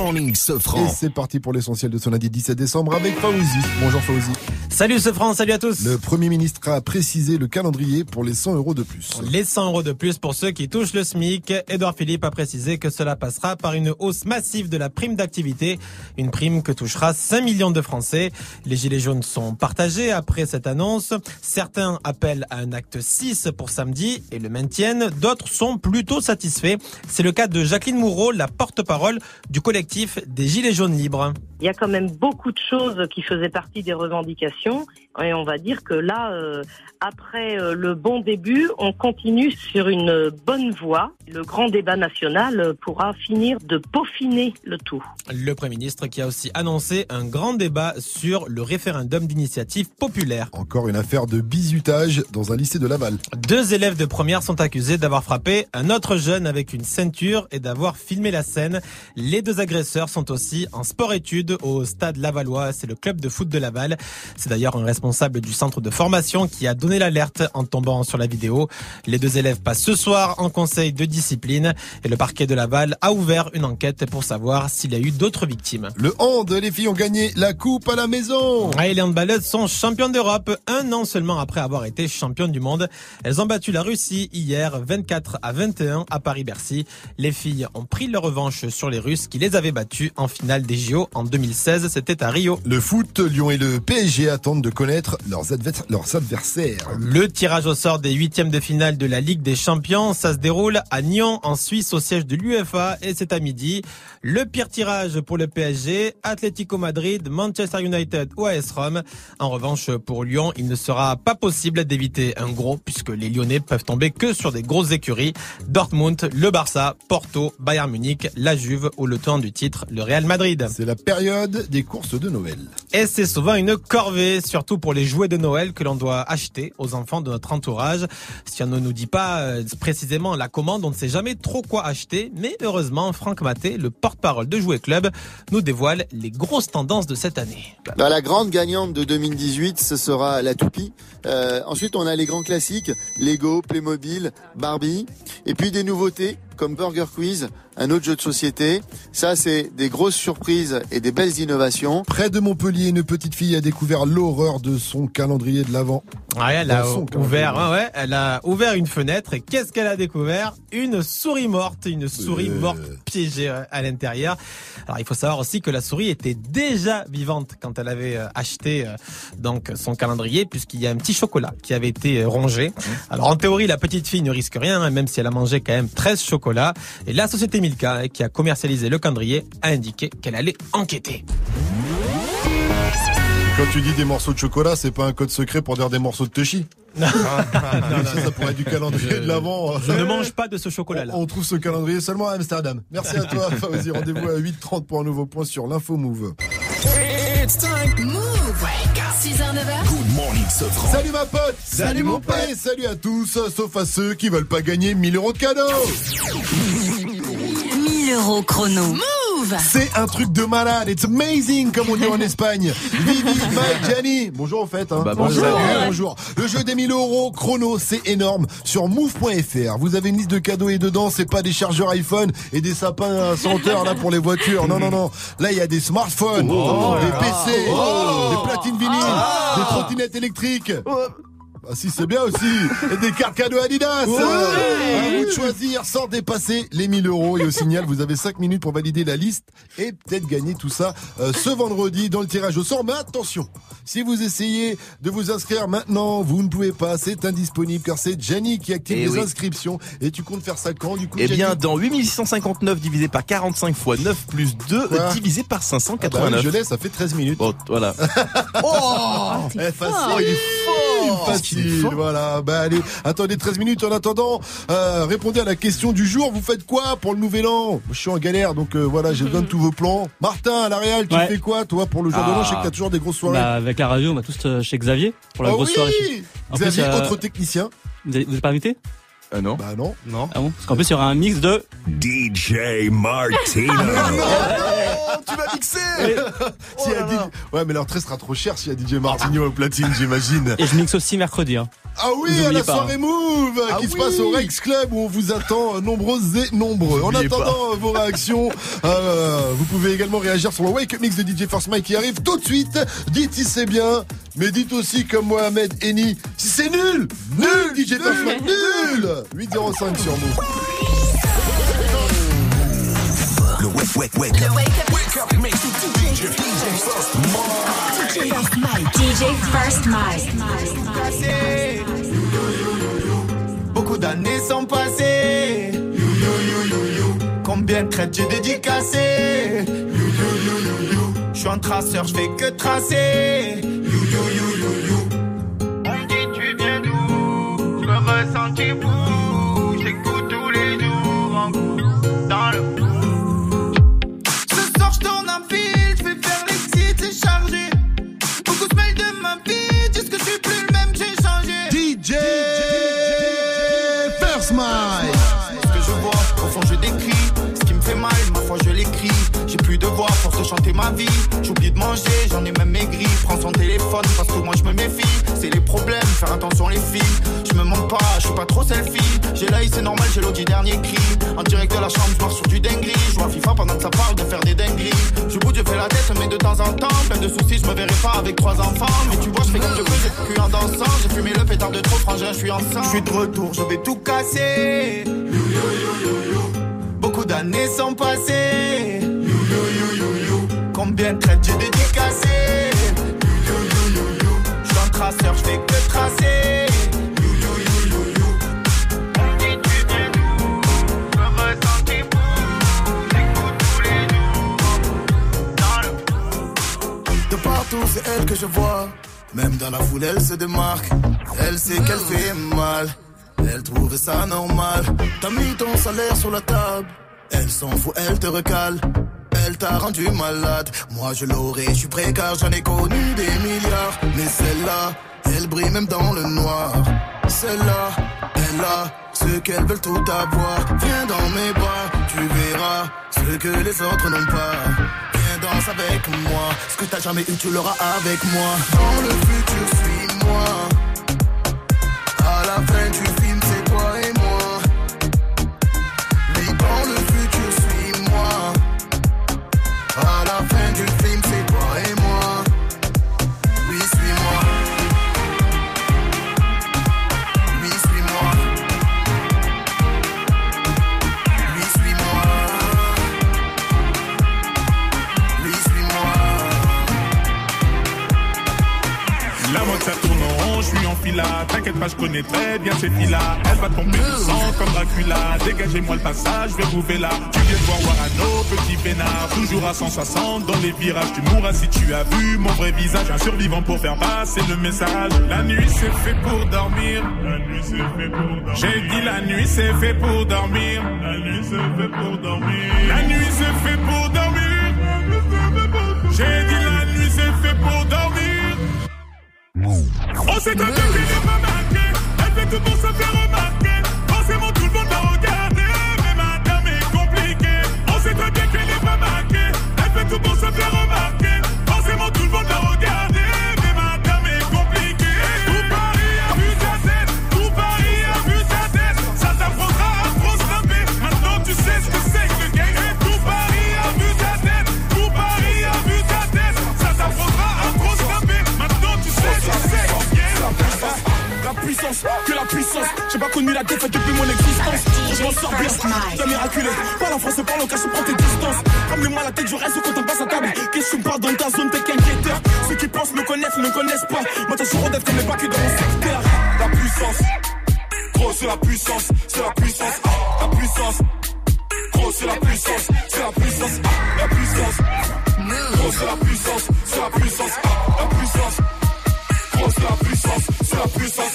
S35: morning, Sofran.
S2: Et c'est parti pour l'essentiel de ce lundi 17 décembre avec Fauzi. Bonjour Fauzi.
S3: Salut ce France, salut à tous.
S2: Le Premier ministre a précisé le calendrier pour les 100 euros de plus.
S3: Les 100 euros de plus pour ceux qui touchent le SMIC. Edouard Philippe a précisé que cela passera par une hausse massive de la prime d'activité, une prime que touchera 5 millions de Français. Les gilets jaunes sont partagés après cette annonce. Certains appellent à un acte 6 pour samedi et le maintiennent. D'autres sont plutôt satisfaits. C'est le cas de Jacqueline Moureau, la porte-parole du collectif des gilets jaunes libres.
S48: Il y a quand même beaucoup de choses qui faisaient partie des revendications et on va dire que là, euh, après euh, le bon début, on continue sur une bonne voie. Le grand débat national pourra finir de peaufiner le tout.
S3: Le Premier ministre qui a aussi annoncé un grand débat sur le référendum d'initiative populaire.
S2: Encore une affaire de bizutage dans un lycée de Laval.
S3: Deux élèves de première sont accusés d'avoir frappé un autre jeune avec une ceinture et d'avoir filmé la scène. Les deux agresseurs sont aussi en sport-études au stade Lavallois. C'est le club de foot de Laval. C'est d'ailleurs un responsable du centre de formation qui a donné l'alerte en tombant sur la vidéo. Les deux élèves passent ce soir en conseil de discipline et le parquet de Laval a ouvert une enquête pour savoir s'il y a eu d'autres victimes.
S2: Le hand, les filles ont gagné la coupe à la maison.
S3: Et les handballeuses sont championnes d'Europe un an seulement après avoir été championnes du monde. Elles ont battu la Russie hier 24 à 21 à Paris-Bercy. Les filles ont pris leur revanche sur les Russes qui les avaient battues en finale des JO en 2016. C'était à Rio.
S2: Le foot, Lyon et le PSG attendent de connaître leurs, advers- leurs adversaires.
S3: Le tirage au sort des huitièmes de finale de la Ligue des Champions, ça se déroule à Nyon, en Suisse, au siège de l'UEFA, et c'est à midi. Le pire tirage pour le PSG, Atlético Madrid, Manchester United ou AS Rome. En revanche, pour Lyon, il ne sera pas possible d'éviter un gros, puisque les Lyonnais peuvent tomber que sur des grosses écuries. Dortmund, le Barça, Porto, Bayern Munich, la Juve ou le temps du titre, le Real Madrid.
S2: C'est la période des courses de Noël.
S3: Et c'est souvent une corvée, surtout pour les jouets de Noël que l'on doit acheter aux enfants de notre entourage. Si on ne nous dit pas euh, précisément la commande, on ne sait jamais trop quoi acheter. Mais heureusement, Franck Maté, le porte-parole de Jouet Club, nous dévoile les grosses tendances de cette année.
S49: Bah, la grande gagnante de 2018, ce sera la toupie. Euh, ensuite, on a les grands classiques, Lego, Playmobil, Barbie. Et puis des nouveautés comme Burger Quiz, un autre jeu de société. Ça, c'est des grosses surprises et des belles innovations.
S2: Près de Montpellier, une petite fille a découvert l'horreur de son calendrier de l'Avent.
S3: Ouais, elle a ouvert, ouais, elle a ouvert une fenêtre et qu'est-ce qu'elle a découvert? Une souris morte, une souris
S2: Euh.
S3: morte piégée à l'intérieur. Alors il faut savoir aussi que la souris était déjà vivante quand elle avait euh, acheté euh, donc son calendrier puisqu'il y a un petit chocolat qui avait été rongé.
S2: Mmh.
S3: Alors en théorie la petite fille ne risque rien hein, même si elle a mangé quand même 13 chocolats et la société Milka hein, qui a commercialisé le calendrier a indiqué qu'elle allait enquêter.
S2: Quand tu dis des morceaux de chocolat, c'est pas un code secret pour dire des morceaux de Tushy. ça, ça pourrait être du calendrier de l'avant.
S3: Je ne mange pas de ce chocolat là.
S2: On trouve ce calendrier seulement à Amsterdam. Merci à toi, Fawzi. Rendez-vous à 8h30 pour un nouveau point sur l'info Move.
S50: It's time. Move. 6h, 9h.
S35: Good morning, Sofran.
S2: Salut ma pote
S50: Salut, mon pote.
S2: Et salut à tous, sauf à ceux qui veulent pas gagner 1000 euros de cadeaux
S6: 1000 euros chrono. Move
S2: C'est un truc de malade, it's amazing comme on dit en Espagne. Vivi, Mike, Gianni, bonjour en fait. Hein.
S25: Bah, bonjour.
S2: Salut, bonjour. Le jeu des 1000 euros chrono, c'est énorme. Sur move.fr, vous avez une liste de cadeaux et dedans, c'est pas des chargeurs iPhone et des sapins senteurs là pour les voitures. Non, non, non. Là, il y a des smartphones,
S25: Oh
S2: des PC,
S25: Oh.
S2: Des trottinettes électriques. Ah si c'est bien aussi Et des cartes cadeaux Adidas
S50: Ouais.
S2: À vous de choisir sans dépasser les 1000 euros Et au signal vous avez 5 minutes pour valider la liste Et peut-être gagner tout ça euh, ce vendredi dans le tirage au sort Mais attention Si vous essayez de vous inscrire maintenant Vous ne pouvez pas, c'est indisponible Car c'est Jenny qui active
S25: Eh
S2: les
S25: oui.
S2: inscriptions Et tu comptes faire ça quand du coup
S25: Eh bien, dans 8659 divisé par 45 fois 9 plus 2
S2: Quoi
S25: divisé par
S2: Ah bah oui,
S25: 589.
S2: je l'ai, ça fait 13 minutes
S25: Bon, voilà.
S2: Oh, Eh,
S25: fort.
S2: il est
S25: fort.
S2: Facile, voilà. Bah allez, attendez 13 minutes en attendant. euh, répondez à la question du jour. Vous faites quoi pour le nouvel an? Je suis en galère, donc euh, voilà, j'ai besoin de tous vos plans. Martin, à la Réal, tu
S51: Ouais.
S2: fais quoi toi pour le jour de l'an? Je sais que t'as toujours des grosses soirées.
S51: Bah, avec la radio, on va tous euh, chez Xavier pour la
S2: Oh
S51: grosse
S2: oui
S51: soirée. plus,
S2: Xavier,
S51: euh,
S2: autre technicien.
S51: Vous êtes vous êtes pas invité?
S25: Ah non.
S2: Bah non.
S51: Non. Ah bon? Parce qu'en plus, il y aura un mix de.
S35: DJ Martino.
S25: Tu vas mixer
S2: DJ Ouais, mais leur trait sera trop cher s'il y a DJ Martigno au platine, j'imagine.
S51: Et je mixe aussi mercredi. Hein.
S2: Ah oui,
S51: Vous
S2: à
S51: oubliez
S2: la
S51: pas,
S2: soirée
S51: hein.
S2: Move
S51: Ah
S2: qui se passe au Rex Club où on vous attend euh, nombreuses et nombreux. En attendant euh, vos réactions, euh, vous pouvez également réagir sur le Wake Up Mix de DJ First Mike qui arrive tout de suite. Dites si c'est bien, mais dites aussi comme Mohamed Eni, si c'est nul Nul DJ First Mike, nul 805 sur Move.
S1: Le wake, wake, wake up. Wake up, mix DJ, DJ First Mike.
S6: DJ First Mike.
S14: passé. Beaucoup d'années sont passées. Combien de traites j'ai dédicacé Je suis un traceur, je fais que tracer. On me dit tu viens d'où? Je me ressens fou. Chanter ma vie. J'oublie de manger, j'en ai même maigri. Prends son téléphone parce que moi je me méfie. C'est les problèmes, faire attention les filles. Je me montre pas, je suis pas trop selfie. J'ai l'œil, c'est normal, j'ai l'audit dernier cri. En direct de la chambre, je marche sur du dinguerie. Je à FIFA pendant que ça parle de faire des dingueries. Je bouge, je fais la tête, mais de temps en temps, plein de soucis, je me verrai pas avec trois enfants. Mais tu vois, je fais comme je peux, j'ai plus en dansant. J'ai fumé le pétard de trop, frangin, je suis enceinte. Je suis de retour, je vais tout casser. Beaucoup d'années sont passées. Combien de j'ai dédicacé Je suis un traceur, je fais que tracer.
S52: De partout, c'est elle que je vois. Même dans la foule, elle se démarque. Elle sait qu'elle fait mal. Elle trouve ça normal. T'as mis ton salaire sur la table. Elle s'en fout, elle te recale. Elle t'a rendu malade. Moi je l'aurais, je suis prêt car j'en ai connu des milliards. Mais celle-là, elle brille même dans le noir. Celle-là, elle a ce qu'elles veulent tout avoir. Viens dans mes bras, tu verras ce que les autres n'ont pas. Viens danse avec moi, ce que t'as jamais eu, tu l'auras avec moi. Dans le futur, suis-moi. À la fin, tu
S53: T'inquiète pas, je connais très bien ces filles-là. Elle va tomber du sang comme Dracula. Dégagez-moi le passage, je vais vous là. Tu viens de voir Warano, petit peinard. Toujours à 160 dans les virages. Tu mourras si tu as vu mon vrai visage. Un survivant pour faire passer le message. La nuit c'est fait pour dormir. La nuit c'est fait pour dormir. J'ai dit la nuit c'est fait pour dormir. La nuit c'est fait pour dormir. La nuit c'est fait pour dormir. J'ai dit la nuit c'est fait pour dormir. On s'est tapé qu'il n'est pas marqué. Elle fait tout pour se faire remarquer. Forcément, tout le monde l'a regardé. Mais madame est compliquée. On très bien qu'elle n'est pas. Elle fait tout pour se faire remarquer. La que
S54: la puissance. J'ai pas connu la défaite depuis mon existence. Je m'en sors bien, bien miraculé. Parle en français, parle en cash, prends tes distances. Ramenez-moi la tête, je reste quand on passe à table. Qu'est-ce que tu me dans ta zone, t'es qu'inquiéteur. Ceux qui pensent me connaissent, ne connaissent pas. Moi, t'es sur d'être comme les bacs dans mon secteur. La puissance, gros, c'est la puissance, c'est la puissance, la puissance. Gros, c'est la puissance, c'est la puissance, la puissance. Gros, c'est la puissance, c'est la puissance, la puissance. Gros, c'est la puissance, c'est la puissance.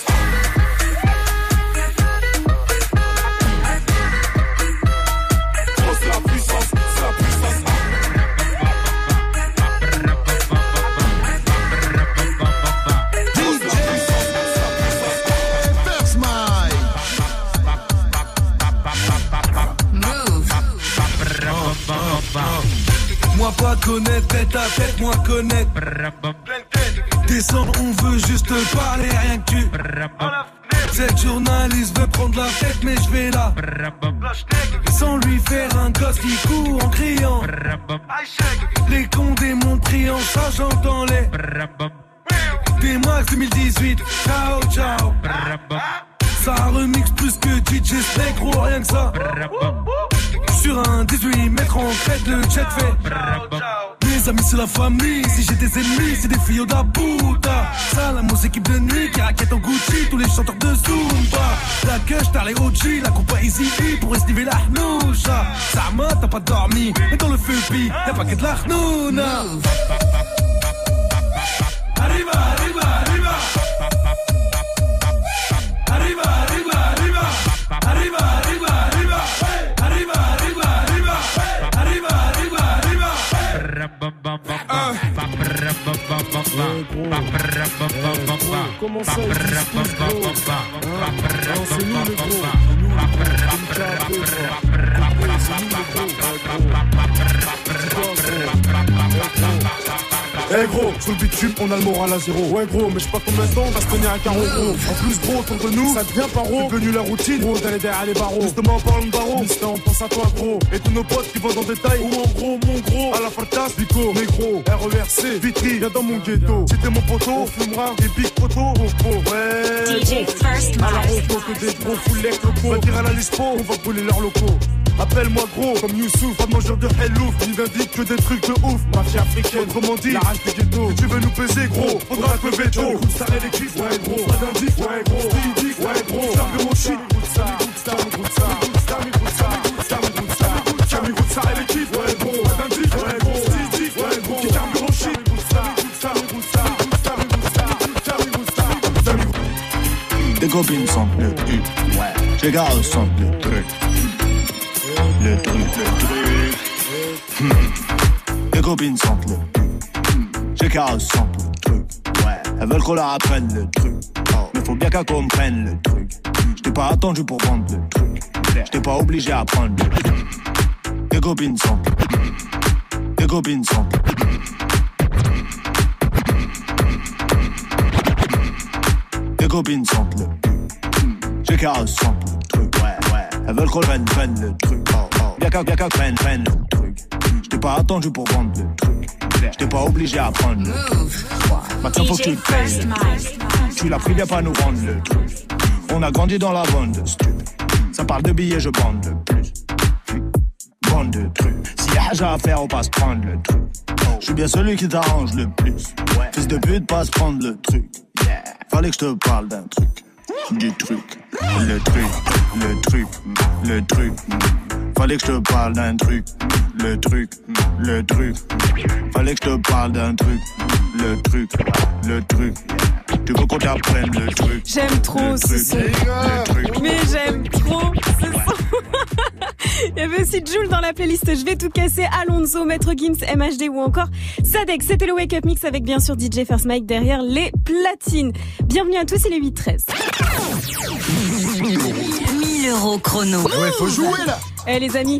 S54: Hef a gedlacht nun! Sur le
S55: bitume, on a le moral à zéro. Ouais gros, mais je sais pas combien de temps on va se tenir à carreau gros. En plus gros, autour de nous, ça devient paro. C'est devenu la routine, gros, d'aller derrière les barreaux. Justement, en parlant de barreaux, Mister, on pense à toi gros. Et tous nos potes qui vont dans détail. Ou en gros, mon gros, à la fartas, Bico, négro, RERC, Vitry, viens dans mon ghetto. T'es mon poteau, fumera des big photos, popo. Ouais.
S50: DJ First
S55: À la ropo, que des gros foulec locaux. Va dire à la lispo, on va brûler leurs locaux. Appelle-moi gros, comme Youssouf, pas mangeur de hellouf. Il n'indique que des trucs de ouf. Mafia africaine, autrement dit, la rage des. Tu veux nous peser, gros, faudra que le veto. Ça les cuisses, ouais, gros. Pas d'indice, ouais, gros. Style ouais, gros. Mon shit, ça, ça, ça, ça, ça, ça, ça,
S56: Des copines sont de pute, ouais. J'ai gars sont de trucs. Le truc, le truc. Hmm. Tes copines sentent le truc. Tes gars sentent le truc, ouais. Elles veulent qu'on leur apprenne le truc. Mais faut bien qu'elles comprennent le truc. J't'ai pas attendu pour vendre le truc. J't'ai pas obligé à prendre le truc. Tes copines sentent le truc. Tes copines sentent le truc. Tes copines sentent le truc. J'ai qu'à le truc, ouais, ouais. Elles veulent qu'on prenne, prenne le truc. Qu'à, truc. J't'ai pas attendu pour vendre le truc. J't'ai pas obligé à prendre le truc. Maintenant faut que tu te payes. Tu l'as pris bien pas nous rendre le truc. On a grandi dans la bande de stup. Ça parle de billets, je bande le plus. Bande de trucs. S'il y a haja à faire, on passe prendre le truc. Je suis bien celui qui t'arrange le plus. Fils de pute, passe prendre le truc. Fallait que je te parle d'un truc. Du truc. Le truc. Le truc. Le truc. Fallait que je te parle d'un truc. Le truc. Le truc. Fallait que je te parle d'un truc. Le truc. Le truc. Tu veux qu'on t'apprenne le truc.
S7: J'aime trop ce son. Mais j'aime trop ce son. Il y avait aussi Jules dans la playlist Je vais tout casser, Alonso, Maître Gims, MHD ou encore Sadek. C'était le Wake Up Mix avec bien sûr DJ First Mike derrière les platines. Bienvenue à tous, il est 8-13.
S6: 1000 euros chrono.
S2: Ouais, faut jouer là.
S7: Eh les amis,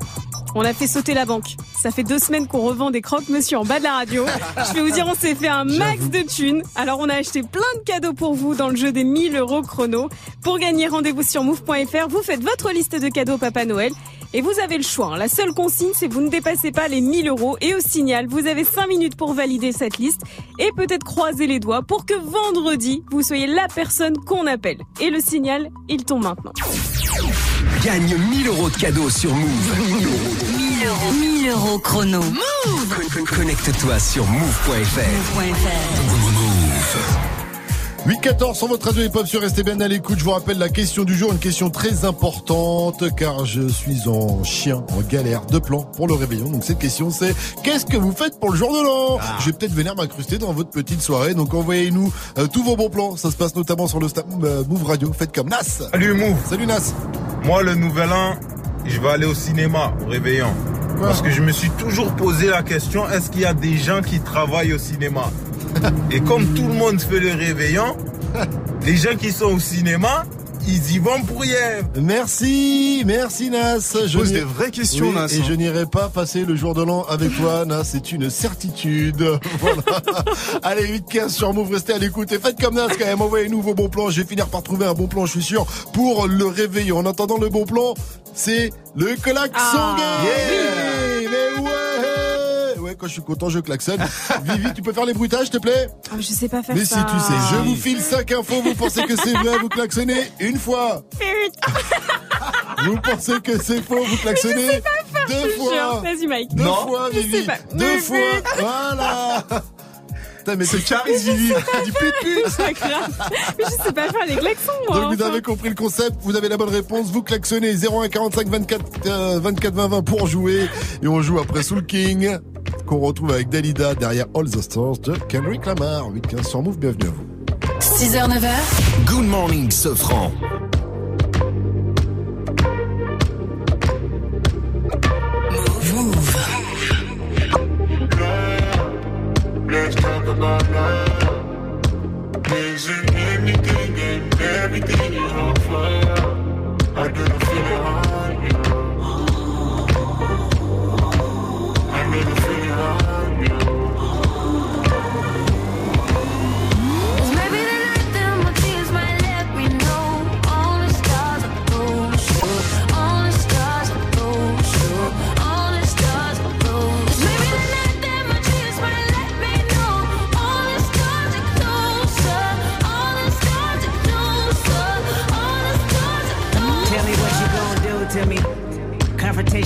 S7: on a fait sauter la banque. Ça fait deux semaines qu'on revend des croque-monsieur en bas de la radio. Je vais vous dire, on s'est fait un max de thunes. Alors on a acheté plein de cadeaux pour vous dans le jeu des 1000 euros chrono. Pour gagner, rendez-vous sur move.fr. Vous faites votre liste de cadeaux Papa Noël. Et vous avez le choix. hein. La seule consigne, c'est vous ne dépassez pas les 1000 euros. Et au signal, vous avez 5 minutes pour valider cette liste. Et peut-être croiser les doigts pour que vendredi, vous soyez la personne qu'on appelle. Et le signal, il tombe maintenant.
S1: Gagne 1000 euros de cadeaux sur Move.
S6: 1000 euros. 1000 euros chrono.
S1: Con- Connecte-toi sur move.fr.
S2: 8-14 sur votre radio hip-hop sur Restez bien à l'écoute. Je vous rappelle la question du jour, une question très importante car je suis en chien, en galère de plan pour le réveillon. Donc cette question c'est qu'est-ce que vous faites pour le jour de l'an? Je vais peut-être venir m'incruster dans votre petite soirée. Donc envoyez-nous euh, tous vos bons plans. Ça se passe notamment sur le euh, Move Radio. Faites comme Nas.
S57: Salut Move.
S2: Salut Nas.
S57: Moi, le nouvel an, je vais aller au cinéma, au réveillon. Parce que je me suis toujours posé la question, est-ce qu'il y a des gens qui travaillent au cinéma Et comme tout le monde fait le réveillon, les gens qui sont au cinéma,
S58: ils y vont pour Yves.
S2: Merci, merci Nas. Je n'irai-
S13: des vraies questions,
S2: Oui,
S13: Nas,
S2: Et
S13: hein.
S2: je n'irai pas passer le jour de l'an avec toi, Nas. C'est une certitude. Voilà. Allez, 8-15 sur Move, restez à l'écoute. Et faites comme Nas quand même. Envoyez-nous vos bons plans. Je vais finir par trouver un bon plan, je suis sûr, pour le réveiller. En attendant le bon plan, c'est le klaxon
S7: Ah.
S2: Yeah Mais ouais Ouais, quand je suis content, je klaxonne. Vivi, tu peux faire les bruitages, s'il te plaît?
S7: Ah, je sais pas faire
S2: Mais
S7: ça.
S2: si tu sais, je vous file 5 infos, vous pensez que c'est vrai, vous klaxonnez une fois. Vous pensez que c'est faux, vous klaxonnez
S7: sais pas faire,
S2: deux
S7: je
S2: fois.
S7: Vas-y, Mike.
S2: Deux
S7: Non.
S2: fois,
S7: Je
S2: Vivi.
S7: sais pas.
S2: Deux
S7: Mais
S2: fois. Voilà. Putain, mais c'est Caris, Vivi. Du pute
S7: C'est pas grave. Mais je sais pas faire les klaxons, moi.
S2: Donc vous avez compris le concept, vous avez la bonne réponse, vous klaxonnez 01 45 24 euh, 24 20 20 pour jouer et on joue après Soul King qu'on retrouve avec Dalida derrière All the Stars de Kendrick Lamar. 8 15 sur Move, bienvenue à vous.
S6: 6h, 9h.
S1: Good morning, Sofran.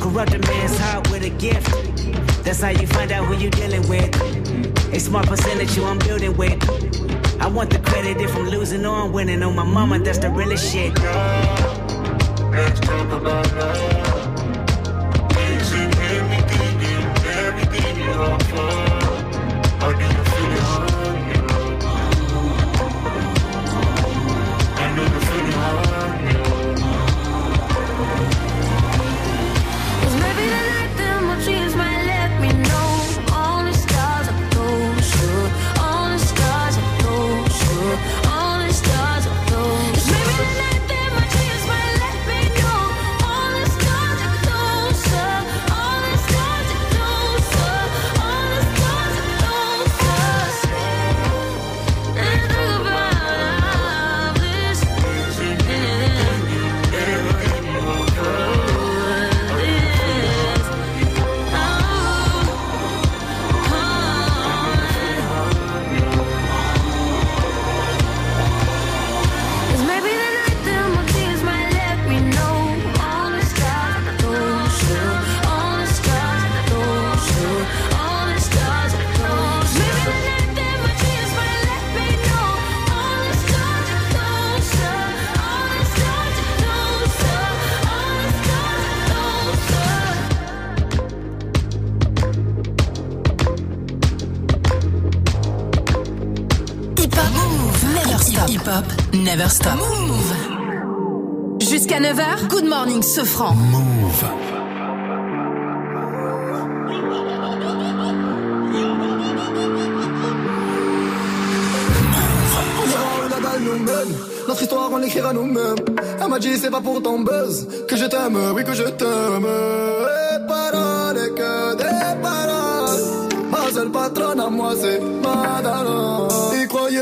S59: Corrupt a man's heart with a gift. That's how you find out who you're dealing with. A smart percentage you I'm building with. I want the credit if I'm losing or I'm winning. On my mama, that's the realest shit.
S9: Let's talk about love.
S6: Never stop. Move. Jusqu'à 9h, Good Morning.
S1: Move.
S42: Dalle nous mène. Notre histoire, on l'écrira nous-mêmes. Elle m'a dit, c'est pas pour ton buzz que je t'aime, oui, que je t'aime. Et paroles, et que des paroles. Ma seule patronne à moi, c'est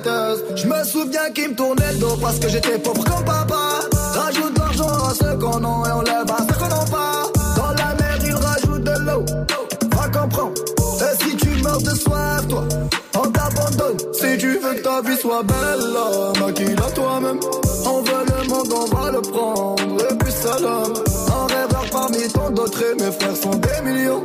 S42: Fêteuse. Je me souviens qu'il me tournait le dos parce que j'étais pauvre comme papa. Rajoute l'argent à ceux qu'on a et on lève à qu'on n'a pas. Dans la mer, il rajoute de l'eau. Va comprendre. Et si tu meurs de soif, toi, on t'abandonne. Si tu veux que ta vie soit belle, maquille-la toi-même. On veut le monde, on va le prendre. Et puis salam. Un rêveur parmi tant d'autres, et mes frères sont des millions.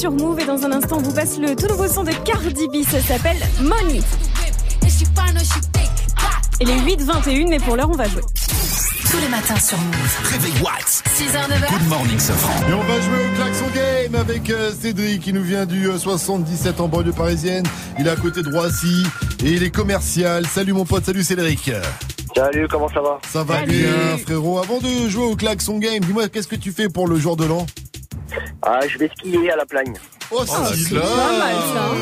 S7: Sur Move et dans un instant on vous passe le tout nouveau son de Cardi B. Ça s'appelle Money. Il est 8h21 mais pour l'heure on va jouer.
S6: Tous les matins sur Move.
S1: Réveil Watts.
S6: 6h, 9h.
S1: Good morning, Safran.
S2: Et on va jouer au klaxon game avec euh, Cédric qui nous vient du euh, 77 en banlieue parisienne. Il est à côté de Roissy et il est commercial. Salut mon pote, salut Cédric.
S60: Salut, comment ça va?
S2: Ça va bien frérot. Avant de jouer au klaxon game, dis-moi qu'est-ce que tu fais pour le jour de l'an?
S60: Ah, je vais skier à la plagne.
S2: Oh, ça,
S60: c'est
S2: là.
S60: pas mal,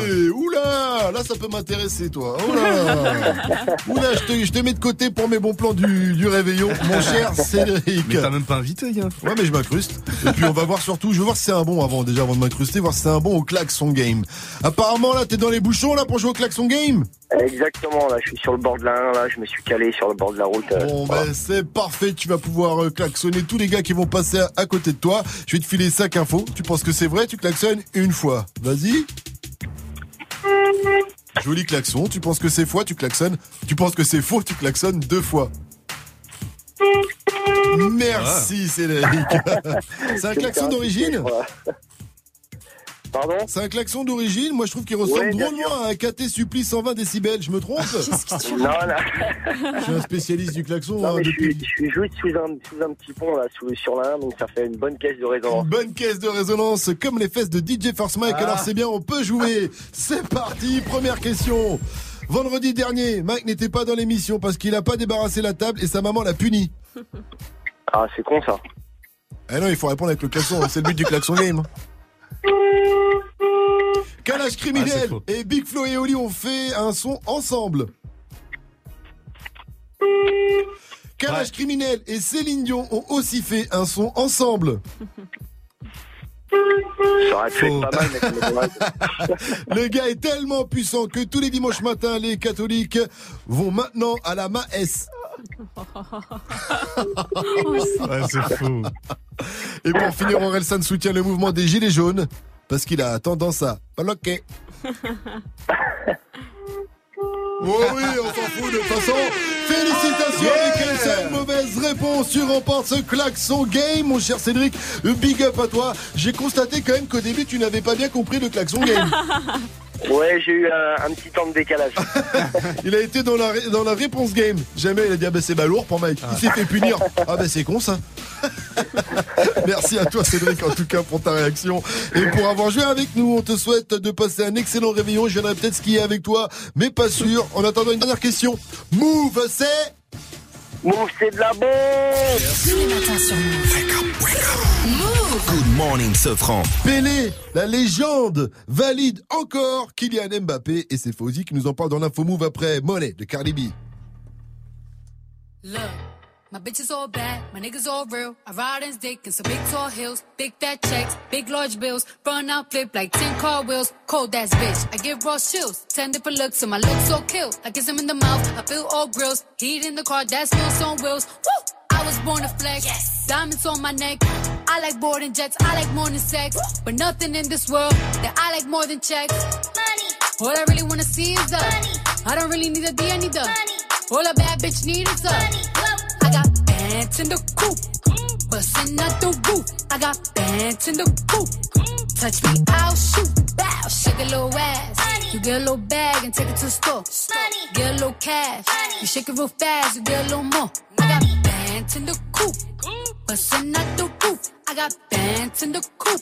S2: Eh, Oula, là ça peut m'intéresser toi. Oula, Oula, je te, je te mets de côté pour mes bons plans du, du réveillon, mon cher Cédric.
S61: Mais t'as même pas invité, gars.
S2: Ouais, mais je m'incruste. Et puis on va voir surtout, je veux voir si c'est un bon avant déjà avant de m'incruster, voir si c'est un bon au klaxon game. Apparemment là, t'es dans les bouchons là pour jouer au klaxon game?
S60: Exactement, là, je suis sur le bord de la 1, là, je me suis calé sur le bord de la route. euh,
S2: Bon
S60: voilà.
S2: ben c'est parfait, tu vas pouvoir euh, klaxonner tous les gars qui vont passer à, à côté de toi. Je vais te filer 5 infos. Tu penses que c'est vrai, tu klaxonnes une fois. Vas-y. Joli klaxon. Tu penses que c'est faux, tu klaxonnes. Tu penses que c'est faux, tu klaxonnes deux fois. Merci Cédric. c'est un klaxon d'origine?
S60: Pardon
S2: C'est un klaxon d'origine. Moi je trouve qu'il ressemble
S60: Ouais,
S2: drôlement à un KT Suppli 120 décibels. Je me trompe
S60: Non, non.
S2: Je suis un spécialiste du klaxon.
S60: Non,
S2: hein,
S60: mais je
S2: depuis-
S60: suis, je suis juste sous un, sous un petit pont, là, sous, sur la 1, donc ça fait une bonne caisse de résonance.
S2: Une bonne caisse de résonance comme les fesses de DJ First Mike.
S60: Ah.
S2: Alors c'est bien, on peut jouer. C'est parti, première question. Vendredi dernier, Mike n'était pas dans l'émission parce qu'il a pas débarrassé la table et sa maman l'a puni.
S60: Ah, c'est con, ça.
S2: Eh non, il faut répondre avec le klaxon, c'est le but du klaxon game. Calage criminel et Big Flo et Oli ont fait un son ensemble. Calage criminel et Céline Dion ont aussi fait un son ensemble.
S60: Ça pas mal.
S2: Le gars est tellement puissant que tous les dimanches matins, les catholiques vont maintenant à la Maes.
S61: Ouais, c'est fou.
S2: Et pour finir, Orelsan soutient le mouvement des Gilets jaunes parce qu'il a tendance à bloquer. Oh oui, on s'en fout de toute façon. Félicitations
S61: Yeah.
S2: mauvaise réponse. Tu remportes ce klaxon game, mon cher Cédric. Big up à toi. J'ai constaté quand même qu'au début, tu n'avais pas bien compris le klaxon game.
S60: Ouais, j'ai eu un, petit temps de décalage.
S2: Il a été dans la, ré- dans la réponse game. Jamais il a dit ah bah c'est balourd pour Mike. Il s'est fait punir. Ah bah c'est con ça. Merci à toi Cédric en tout cas pour ta réaction et pour avoir joué avec nous. On te souhaite de passer un excellent réveillon. Je viendrai peut-être skier avec toi, mais pas sûr. En attendant une dernière question. Move, c'est
S60: Move, c'est de la bombe
S6: Tous les matins sur Move.
S1: Good morning, Safran.
S2: Pelé, la légende, valide encore Kylian Mbappé et c'est Fauzi qui nous en parle dans l'info Move après Money de Cardi B.
S62: my bitch is all bad, my niggas all real. I ride in dick in some big tall hills, big fat checks, big large bills. Run out, flip like 10 car wheels. Cold ass bitch, I give raw chills. 10 different looks, and my looks so kill. I kiss him in the mouth, I feel all grills. Heat in the car, that smells on wheels. Woo! I
S15: was born to flex. Diamonds on my neck. I like boarding jets. I like more than sex. But nothing in this world that I like more than checks. Money. All I really wanna see is the money. I don't really need a D, I need the money. All a bad bitch need is the money. I got bands in the coop. Bustin' out the roof. I got bands in the coop. Touch me, I'll shoot. Bow, shake a little ass. You get a little bag and take it to the store. Get a little cash. You shake it real fast, you get a little more. I got bands in the coop. Bustin' out the roof. I got bands in the coop.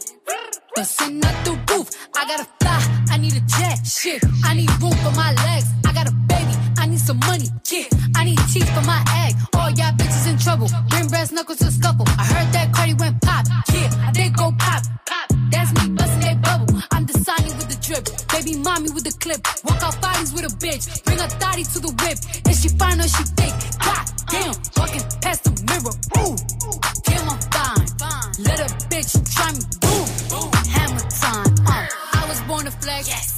S15: Bustin' out the roof. I gotta fly. I need a jet. Shit. I need room for my legs. I got a baby. Need some money. Yeah. I need teeth for my egg. All y'all bitches in trouble. Bring brass knuckles to scuffle. I heard that Cardi went pop. Yeah. Did go pop. Pop. That's me bustin' that bubble. I'm the Sonny with the drip. Baby mommy with the clip. Walk out bodies with a bitch. Bring a thotty to the whip. Is she fine or she thick? God damn. Walking past the mirror. Ooh. Damn, I'm fine. A bitch try me. Boom. Hammer time. Uh. I was born to flex.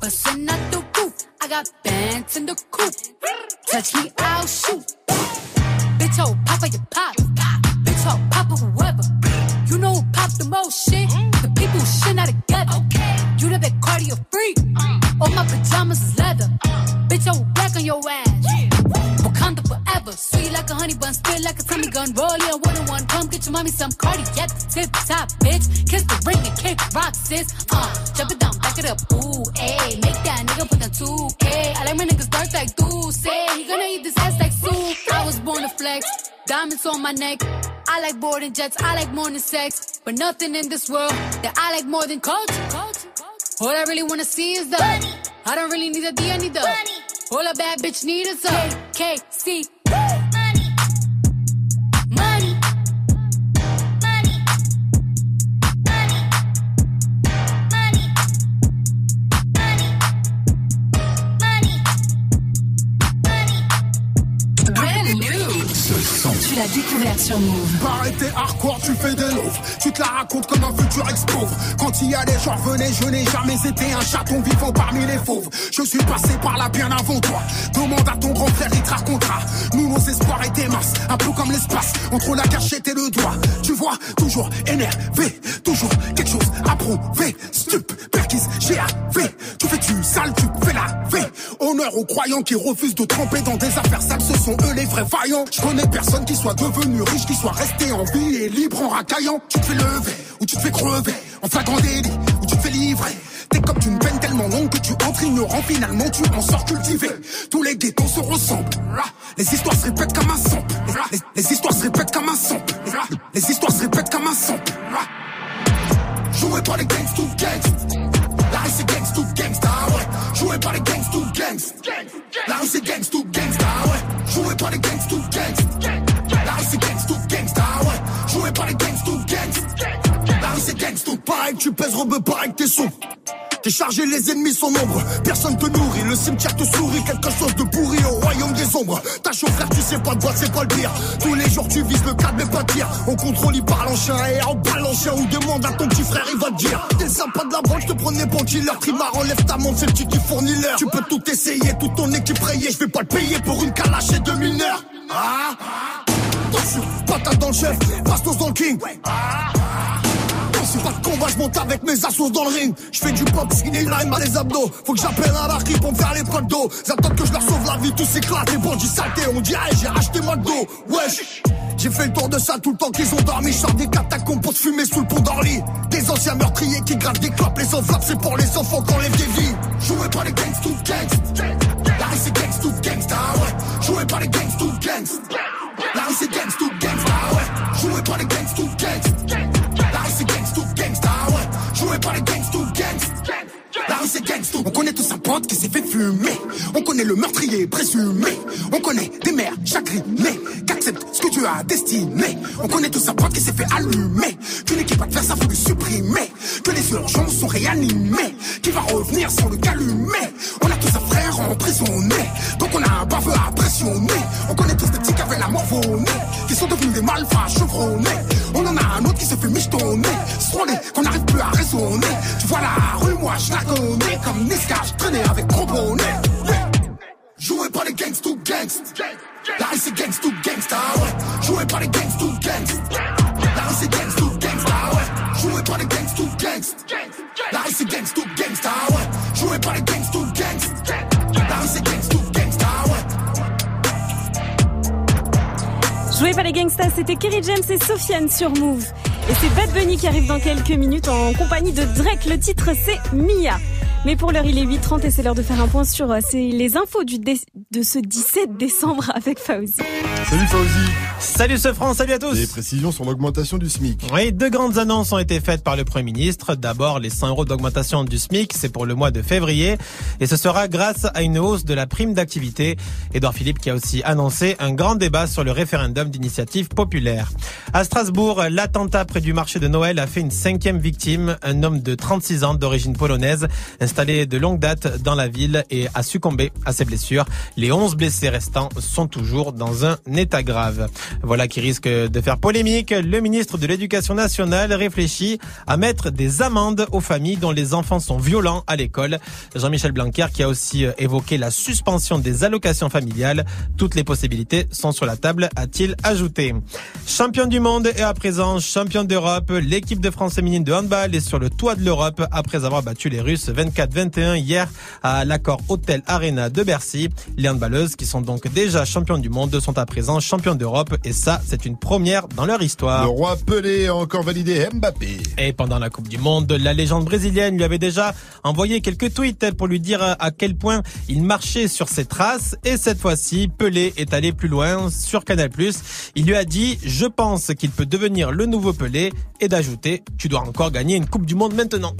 S15: Bustin' out the roof. I got bands in the coop. Touch me, I'll shoot. Bitch, oh, papa, you pop. Bitch, oh, papa, whoever. You know who pop the most shit? The people who shit not together. You the big cardio freak. All my pajamas is leather. Bitch, I will black on your ass. Wakanda forever. Sweet like a honey bun, spit like a tummy gun. Roll your get your mommy some cardiac. Tip top, bitch. Kiss the ring and kick rock, sis. Uh, jump it down, back it up. Ooh, ayy. Make that nigga put down 2K. I like my niggas dark like do say. He gonna eat this ass like soup. I was born to flex. Diamonds on my neck. I like boarding jets. I like more than sex. But nothing in this world that I like more than culture. All I really wanna see is the money. I don't really need a D, I need the money. All a bad bitch need is a KC.
S6: Tu l'as découvert sur Move.
S63: T'es hardcore, tu fais des louvres. Tu te la racontes comme un futur ex-pauvre. Quand il y a des gens revenaient, je n'ai jamais été un chaton vivant parmi les fauves. Je suis passé par là bien avant toi. Demande à ton grand frère, il te racontera. Nous, nos espoirs étaient minces, un peu comme l'espace, entre la cachette et le doigt. Tu vois, toujours énervé, toujours quelque chose à prouver. Stup, perquise, GAV. Tu fais tu sale, tu fais la V. Honneur aux croyants qui refusent de tremper dans des affaires sales, ce sont eux les vrais vaillants. Je connais personne qui soit devenu riche, qui soit resté en vie et libre en racaillant. Tu te fais lever, ou tu te fais crever, en flagrant délit, ou tu te fais livrer. T'es comme une peine tellement longue que tu entres ignorant, finalement tu en sors cultivé. Tous les ghettos se ressemblent. Les histoires se répètent comme un son. Les, histoires se répètent comme un son. Les histoires se répètent comme un son. Joué par les gangs to gangs. La rue c'est gangs to gangsta, ouais. Joué par les gangs to gangs. La rue c'est gangs to gangsta, ouais. Joué par les gangs to gangs. La rue c'est gangs gangsta, ouais. Joué par les gangs to gangs. La rue c'est gangs to pareil tu pèses robe pareil que t'es son. T'es chargé, les ennemis sont nombreux. Personne te nourrit, le cimetière te sourit. Quelque chose de pourri au royaume des ombres. Ta chaud frère, tu sais pas de quoi, c'est pas le pire. Tous les jours tu vises le cadre, mais pas de tir. On contrôle, il parle en chien et en balle en chien. Ou demande à ton petit frère, il va te dire. T'es le sympa de la branche, te prenais pour killer. Trimar, enlève ta montre, c'est le petit qui fournit l'heure. Tu peux tout essayer, toute ton équipe rayée. Je vais pas te payer pour une calache et deux mineurs. Ah, attention, patate dans le chef, bastos dans le king. C'est pas de combat, je monte avec mes assos dans le ring. Je fais du pop, skinny line, à les abdos. Faut que j'appelle un barki pour me faire les potes d'eau. J'attends que je leur sauve la vie, tous s'éclatent. Les bandits saletés, on dirait j'ai acheté McDo. Wesh. J'ai fait le tour de ça tout le temps qu'ils ont dormi. Je sors des catacombes pour te fumer sous le pont d'Orly. Des anciens meurtriers qui grattent des clopes. Les enveloppes, c'est pour les enfants qu'on lève des vies. Joué par les gangs to gangs. La c'est gangs to gangsta, ouais. Joué par les gangs to gangs. La rue c'est gangs to gangsta, ouais. Joué par les gangs to gangs. La rue c'est gangs to gangsta, ouais. Joué par les gangs gangs. On connaît tous un pote qui s'est fait fumer. On connaît le meurtrier présumé. On connaît des mères chagrinées. Qu'acceptent ce que tu Dieu a destiné. On connaît tous sa pote qui s'est fait allumer. Qu'une équipe adverse a voulu supprimer. Que les urgences sont réanimées. Qui va revenir sans le calumet On a tous un frère emprisonné. Donc on a un baveux à pressionner. On connaît tous des petits qui avaient la mort au nez. Qui sont devenus des malfrats chevronnés. On en a un autre qui se fait michetonner. Strolé, qu'on n'arrive plus à raisonner. Tu vois la rue, moi je la connais. Comme Niska, je traînais avec gros bonnet. Joué par les gangs to gangs. La rue c'est gangs to gangsta, ouais. Joué par les gangs to gangs. La rue c'est gangs to gangsta, ouais. Joué par les gangs to gangs. La rue c'est gangs to gangsta, ouais. Joué par les gangs to gangs. La rue c'est gangs to
S7: Joué par les gangsters, c'était Kerry James et Sofiane sur Move. Et c'est Bad Bunny qui arrive dans quelques minutes en compagnie de Drake. Le titre, c'est Mia. Mais pour l'heure, il est 8h30 et c'est l'heure de faire un point sur euh, les infos du dé- de ce 17 décembre avec Fauzi.
S2: Salut Fauzi.
S3: Salut ce France, salut à tous.
S2: Des précisions sur l'augmentation du SMIC.
S3: Oui, deux grandes annonces ont été faites par le Premier ministre. D'abord, les 100 euros d'augmentation du SMIC, c'est pour le mois de février. Et ce sera grâce à une hausse de la prime d'activité. Édouard Philippe qui a aussi annoncé un grand débat sur le référendum d'initiative populaire. À Strasbourg, l'attentat près du marché de Noël a fait une cinquième victime, un homme de 36 ans d'origine polonaise, installé de longue date dans la ville et a succombé à ses blessures. Les 11 blessés restants sont toujours dans un état grave. Voilà qui risque de faire polémique. Le ministre de l'Éducation nationale réfléchit à mettre des amendes aux familles dont les enfants sont violents à l'école. Jean-Michel Blanquer qui a aussi euh, évoqué la suspension des allocations familiales. Toutes les possibilités sont sur la table, a-t-il ajouté. Champion du monde et à présent champion d'Europe, l'équipe de France féminine de handball est sur le toit de l'Europe après avoir battu les Russes 24-21 hier à l'accord Hôtel Arena de Bercy. Les handballeuses qui sont donc déjà champions du monde sont à présent champions d'Europe et ça, c'est une première dans leur histoire.
S2: Le roi Pelé a encore validé Mbappé.
S3: Et pendant la Coupe du Monde, la légende brésilienne lui avait déjà envoyé quelques tweets pour lui dire à quel point il marchait sur ses traces. Et cette fois-ci, Pelé est allé plus loin sur Canal+. Il lui a dit, je pense qu'il peut devenir le nouveau Pelé et d'ajouter, tu dois encore gagner une Coupe du Monde maintenant.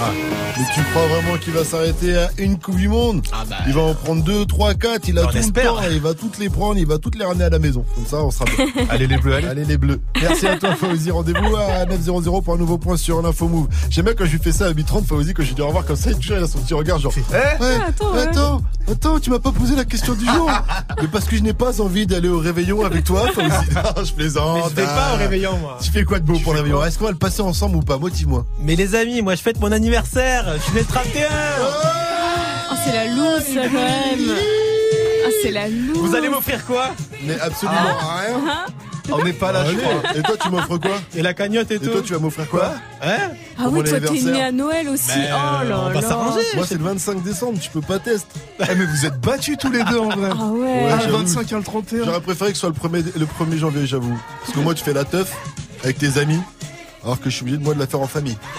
S2: Ah, mais tu crois vraiment qu'il va s'arrêter à une Coupe du Monde Il va en prendre deux, trois, quatre, il a tout le temps, et il va toutes les prendre, il va toutes les ramener à la maison. Comme ça, on sera bien.
S13: Allez les bleus, allez.
S2: Allez les bleus. Merci à toi Fauzi, rendez-vous à 900 pour un nouveau point sur l'info move. J'aime bien quand je lui fais ça à 8h30 Fauzi, quand je lui dis au revoir comme ça, il toujours il a son petit regard genre
S13: Eh
S2: ouais,
S7: attends, ouais.
S2: attends, attends, tu m'as pas posé la question du jour. mais parce que je n'ai pas envie d'aller au réveillon avec toi Fauzi. Non, je plaisante.
S3: Mais je vais pas
S2: Ah.
S3: au réveillon, moi.
S2: Tu fais quoi de beau pour le réveillon? Est-ce qu'on va le passer ensemble ou pas? Motive-moi.
S3: Mais les amis, moi je fête mon anniversaire. Je suis né le 31.
S7: Oh, c'est la loose, ça, quand même. Ah, c'est la loose.
S3: Vous allez m'offrir quoi?
S2: Mais absolument rien.
S7: Hein
S13: On n'est pas là, je
S2: Allez.
S13: crois.
S2: Et toi, tu m'offres quoi?
S3: Et la cagnotte et,
S2: Et
S3: tout.
S2: toi, tu vas m'offrir quoi?
S3: Hein?
S7: Ah oui, toi, t'es
S2: anniversaire.
S7: né à Noël aussi.
S3: Ben,
S7: oh là
S3: on va s'arranger.
S2: Moi, c'est le 25 décembre, tu peux pas tester.
S13: Eh, mais vous êtes battus tous les deux en vrai.
S7: Ah ouais.
S2: Ouais,
S13: Ah, le
S2: j'avoue.
S13: 25 et le 31.
S2: J'aurais préféré que ce soit le 1er, le 1er janvier, j'avoue. Parce que moi, tu fais la teuf avec tes amis, alors que je suis obligé de moi de la faire en famille.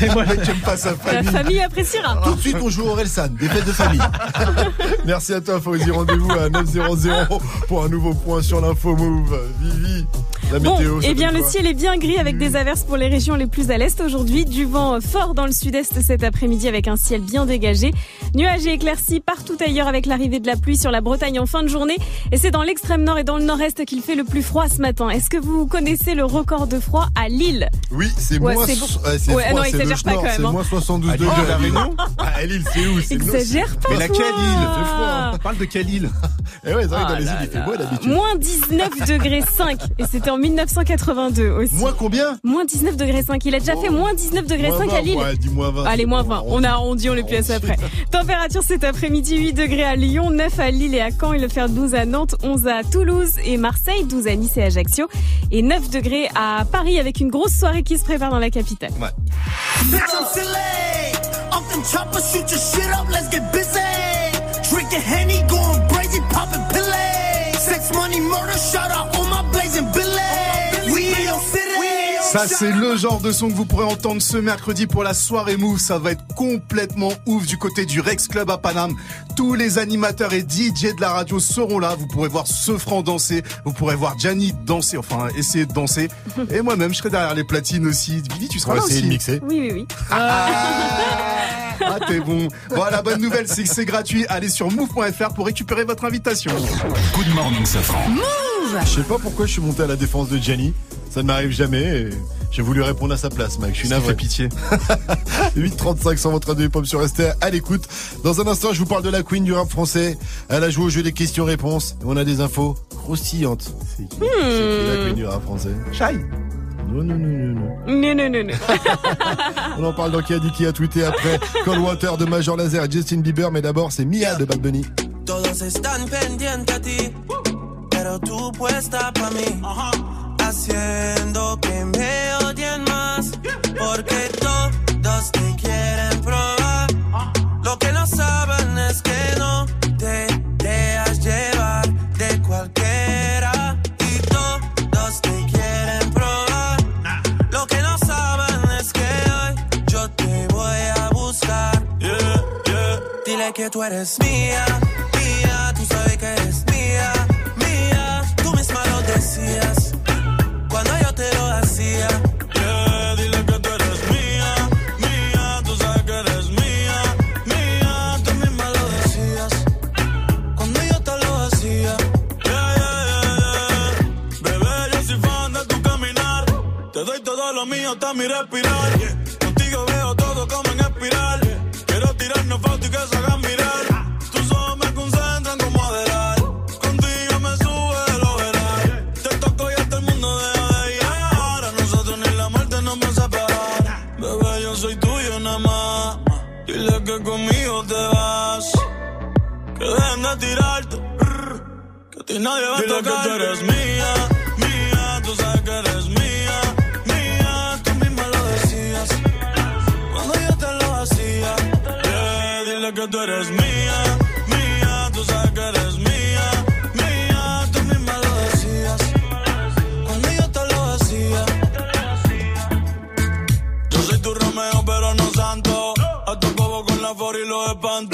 S13: Et j'aime pas sa
S7: La
S13: famille.
S7: famille appréciera.
S2: Tout de suite, on joue au Relsan, des fêtes de famille. Merci à toi, Fauzi. Rendez-vous à 900 pour un nouveau point sur l'info move. Vivi, la
S7: Bon,
S2: météo.
S7: eh bien, le ciel est bien gris avec des averses pour les régions les plus à l'est aujourd'hui. Du vent fort dans le sud-est cet après-midi avec un ciel bien dégagé. Nuages et éclaircies partout ailleurs avec l'arrivée de la pluie sur la Bretagne en fin de journée. Et c'est dans l'extrême nord et dans le nord-est qu'il fait le plus froid ce matin. Est-ce que vous connaissez le record de froid à Lille
S2: Oui, c'est
S7: Ouais,
S2: moins,
S7: c'est
S2: so-
S7: bon.
S2: ouais, froid,
S7: non,
S2: c'est
S7: exagère
S2: le
S7: pas
S2: Schnorr,
S7: quand même,
S2: C'est
S7: hein.
S2: moins 72
S13: À Lille,
S2: degrés.
S13: la Réunion
S2: Ah, Lille, c'est où?
S7: Exagère pas
S13: Mais laquelle île Fait froid. Parle de quelle île?
S2: Eh ouais, c'est vrai que
S7: Ah
S2: dans les îles, il fait beau d'habitude.
S7: Moins 19 degrés 5 et c'était en 1982 aussi.
S2: Moins combien
S7: Moins 19 degrés 5. Il a déjà fait moins 19 degrés
S2: Moins
S7: 5 à
S2: 20,
S7: Lille.
S2: Ouais, dis moins 20.
S7: Allez, moins
S2: bon,
S7: 20.
S2: arrondi.
S7: On a arrondi, on est plus à ça après. Température cet après-midi, 8 degrés à Lyon, 9 à Lille et à Caen. Il va faire 12 à Nantes, 11 à Toulouse et Marseille, 12 à Nice et Ajaccio. Et 9 degrés à Paris avec une grosse soirée qui se prépare dans la capitale.
S9: Bitch,
S13: Ça, c'est le genre de son que vous pourrez entendre ce mercredi pour la soirée Move. Ça va être complètement ouf du côté du Rex Club à Paname. Tous les animateurs et DJ de la radio seront là. Vous pourrez voir ce franc danser. Vous pourrez voir Gianni danser, enfin, essayer de danser. Et moi-même, je serai derrière les platines aussi. Vivi, tu
S2: On
S13: seras
S2: va
S13: là
S2: essayer
S13: aussi.
S2: de mixer.
S7: Oui, oui, oui.
S13: Ah, t'es bon. Bon, la bonne nouvelle, c'est que c'est gratuit. Allez sur move.fr pour récupérer votre invitation.
S1: Good morning, Safran.
S7: Move
S2: Je sais pas pourquoi je suis monté à la défense de Gianni. Ça ne m'arrive jamais. et J'ai voulu répondre à sa place, mec. Je suis navré.
S13: pitié.
S2: 8.35 sur votre radio hip-hop sur STR. À l'écoute. Dans un instant, je vous parle de la queen du rap français. Elle a joué au jeu des questions-réponses. Et on a des infos croustillantes. C'est qui qui la queen du rap français
S13: Chai.
S2: Non, non, non, non, non.
S7: Non, non, non, non.
S2: On en parle dans qui a dit qui a tweeté après Coldwater de Major Lazer et Justin Bieber. Mais d'abord, c'est Mia de Bad Bunny.
S11: Todos están pendientes a ti, pero tú puesta pa' mí. Haciendo que me odien más, porque todos te quieren probar. Lo que no saben es que no te dejas llevar de cualquiera. Y todos te quieren probar. Lo que no saben es que hoy yo te voy a buscar. Dile que tú eres mía, mía, tú sabes que eres mía. Decías cuando yo te lo hacía. Yeah, dile que tú eres mía, mía, tú sabes que eres mía, mía. Tú misma lo decías cuando yo te lo hacía. Yeah, yeah. Bebé, yo soy fan de tu caminar. Te doy todo lo mío hasta mi respirar. Tirarte. Que a ti nadie va a
S12: Dile
S11: tocar.
S12: que tú eres
S11: mía, mía. Tú sabes que eres mía, mía. Tú misma lo decías. Cuando yo te lo hacía. Yeah, dile que tú eres mía, mía. Tú sabes que eres mía, mía. Tú misma lo decías. Cuando yo te lo hacía.
S12: Yo soy tu Romeo, pero no santo. A tu bobo con la for y los espanto.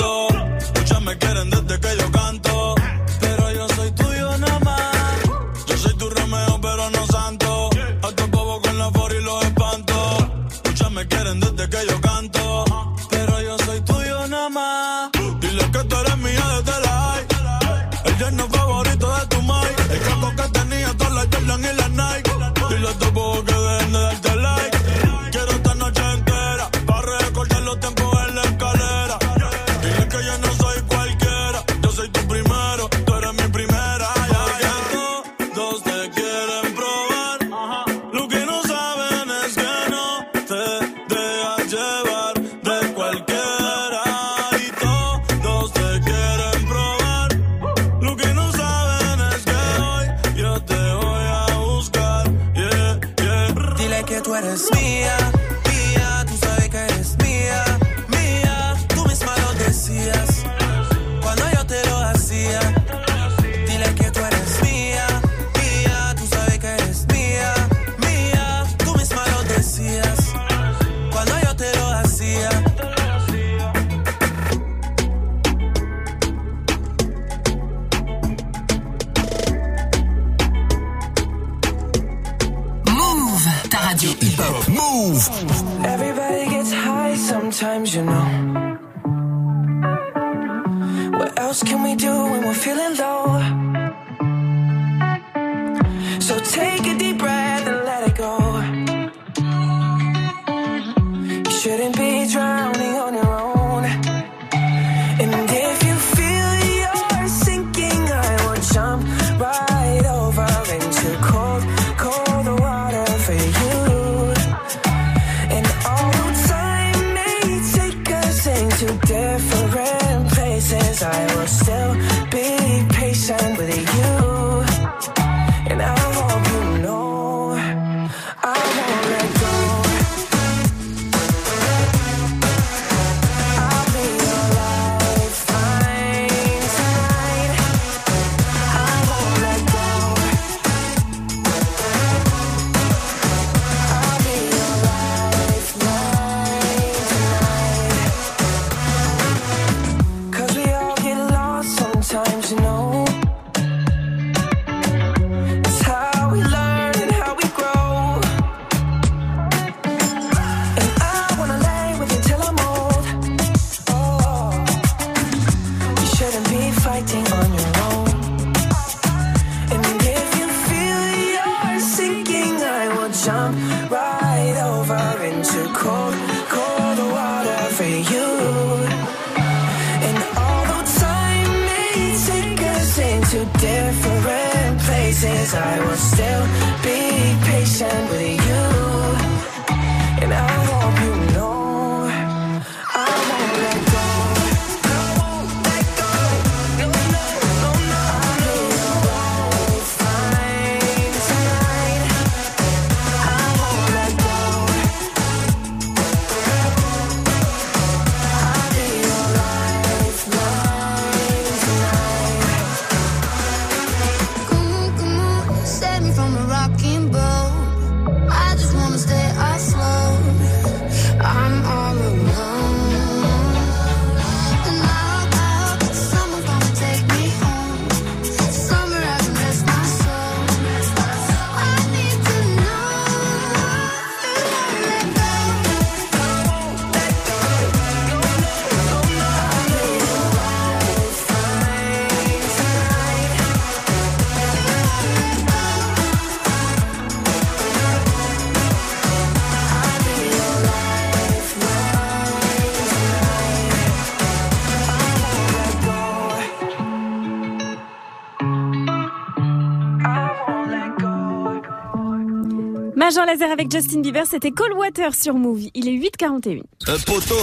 S7: Major Laser avec Justin Bieber, c'était Cold Water sur Move. Il est 8h41.
S1: Un poteau.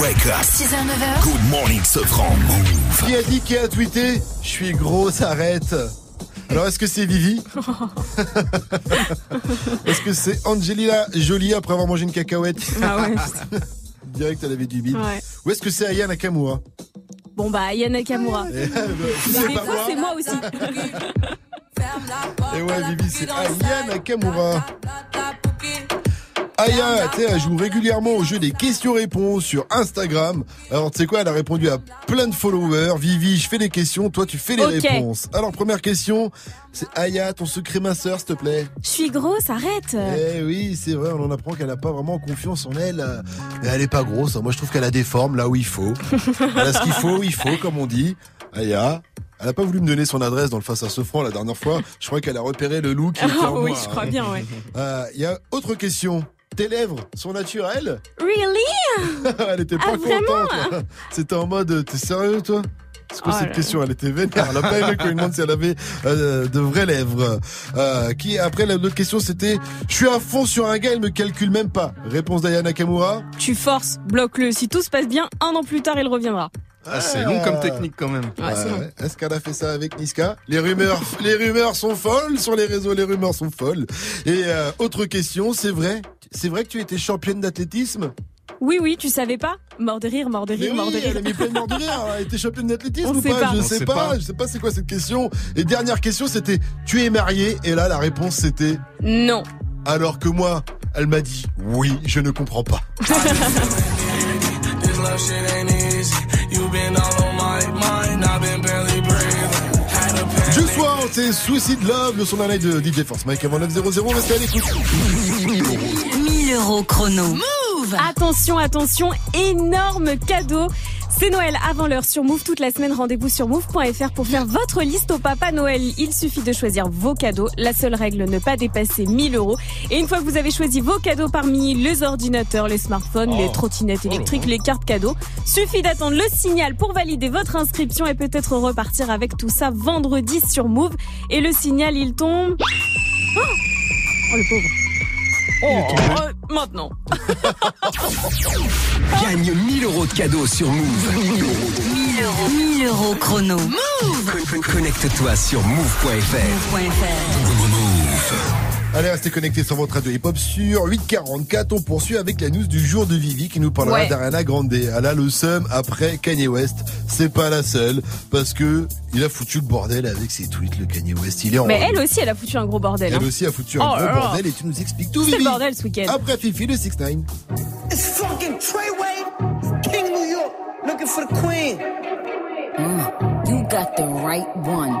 S1: Wake up.
S7: 6h, 9h.
S1: Good morning, Sofran. Move.
S2: Qui a dit, qui a tweeté Je suis grosse, arrête. Alors, est-ce que c'est Vivi Est-ce que c'est Angelina Jolie après avoir mangé une cacahuète
S7: Ah ouais.
S2: Direct, elle avait du bide.
S7: Ouais.
S2: Ou est-ce que c'est Aya Nakamura
S7: Bon bah, Aya Nakamura.
S2: Eh, bah, c'est moi
S7: aussi.
S2: Et ouais, Vivi, c'est Aya Nakamura. Aya, tu sais, elle joue régulièrement au jeu des questions-réponses sur Instagram. Alors, tu sais quoi, elle a répondu à plein de followers. Vivi, je fais les questions, toi, tu fais les réponses. Alors, première question, c'est Aya, ton secret minceur, s'il te plaît.
S7: Je suis grosse, arrête.
S2: Eh oui, c'est vrai, on en apprend qu'elle n'a pas vraiment confiance en elle. euh, Mais elle est pas grosse. hein. Moi, je trouve qu'elle a des formes là où il faut. Elle a ce qu'il faut il faut, comme on dit. Aya. Elle a pas voulu me donner son adresse dans le face à ce franc la dernière fois. Je crois qu'elle a repéré le loup qui était en
S7: oui,
S2: moi,
S7: je
S2: hein.
S7: crois bien, ouais.
S2: Euh, Il y a autre question. Tes lèvres sont naturelles?
S7: Really?
S2: Elle était pas
S7: Ah, vraiment?
S2: contente. C'était en mode, t'es sérieux toi? C'est quoi
S7: Oh
S2: cette question Elle était vénère. Elle a pas aimé qu'on lui demande si elle avait euh, de vraies lèvres. Euh, qui après la- l'autre question c'était, je suis à fond sur un gars, il me calcule même pas. Réponse d'Aya Nakamura.
S7: Tu forces, bloque-le. Si tout se passe bien, un an plus tard, il reviendra.
S61: Ah, c'est long comme technique quand même.
S7: Ouais.
S2: Est-ce qu'elle a fait ça avec Niska Les rumeurs, les rumeurs sont folles sur les réseaux. Les rumeurs sont folles. Et euh, autre question, c'est vrai, c'est vrai que tu étais championne d'athlétisme?
S7: Oui, oui, tu savais pas? Mort de rire, mort de
S2: Mais
S7: rire, mort de
S2: oui,
S7: rire.
S2: elle a mis plein de morts de rire. Elle était championne d'athlétisme ou pas,
S7: pas.
S2: Je
S7: On
S2: sais
S7: sait
S2: pas.
S7: pas.
S2: Je sais pas c'est quoi cette question. Et dernière question, c'était tu es marié? Et là, la réponse c'était
S7: non.
S2: Alors que moi, elle m'a dit oui. Je ne comprends pas.
S12: Love shit ain't easy. You been all on my mind. I've been barely breathing. Had a pen.
S2: Du soir, c'est Suicide Love, le son d'un live de DJ Force Mike avant 900. Restez à l'écoute.
S6: 1000 euros chrono. Move
S7: Attention, attention, énorme cadeau. C'est Noël avant l'heure sur Move toute la semaine. Rendez-vous sur move.fr pour faire votre liste au Papa Noël. Il suffit de choisir vos cadeaux. La seule règle, ne pas dépasser 1000 euros. Et une fois que vous avez choisi vos cadeaux parmi les ordinateurs, les smartphones, les trottinettes électriques, les cartes cadeaux, suffit d'attendre le signal pour valider votre inscription et peut-être repartir avec tout ça vendredi sur Move. Et le signal, il tombe... Oh, Oh, le pauvre. Oh, euh, maintenant.
S1: Gagne 1000 euros de cadeaux sur Move.
S6: 1000 euros. 1000 euros chrono. Move
S1: Con- Connecte-toi sur move.fr.
S2: Allez, restez connectés sur votre radio hip-hop sur 844. On poursuit avec la news du jour de Vivi qui nous parlera
S7: Ouais.
S2: d'Ariana Grande. Elle a le seum après Kanye West. C'est pas la seule parce que il a foutu le bordel avec ses tweets, le Kanye West. Il est en
S7: Mais elle aussi, elle a foutu un gros bordel.
S2: Elle
S7: hein.
S2: aussi a foutu
S7: Oh
S2: un gros
S7: là là.
S2: bordel et tu nous expliques tout,
S7: C'est le
S2: Vivi.
S7: bordel ce week-end.
S2: Après Fifi, le 6 9
S12: It's fucking Treyway, King New York, looking for the queen.
S20: Mm, you got the right one.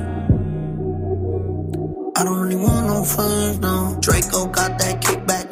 S12: I don't really want
S19: no friends, no. Draco got that kickback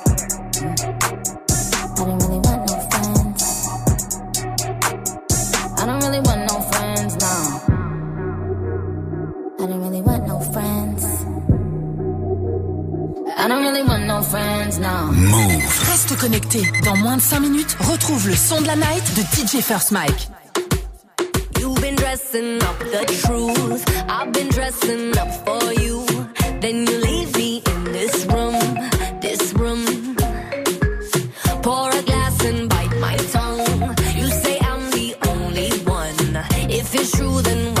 S20: I don't really want no friends, no. I don't really want no friends. I don't really want no friends, no.
S6: Reste connecté. Dans moins de 5 minutes, retrouve le son de la night de DJ First Mike.
S50: You've been dressing up the truth. I've been dressing up for you. Then you leave true, then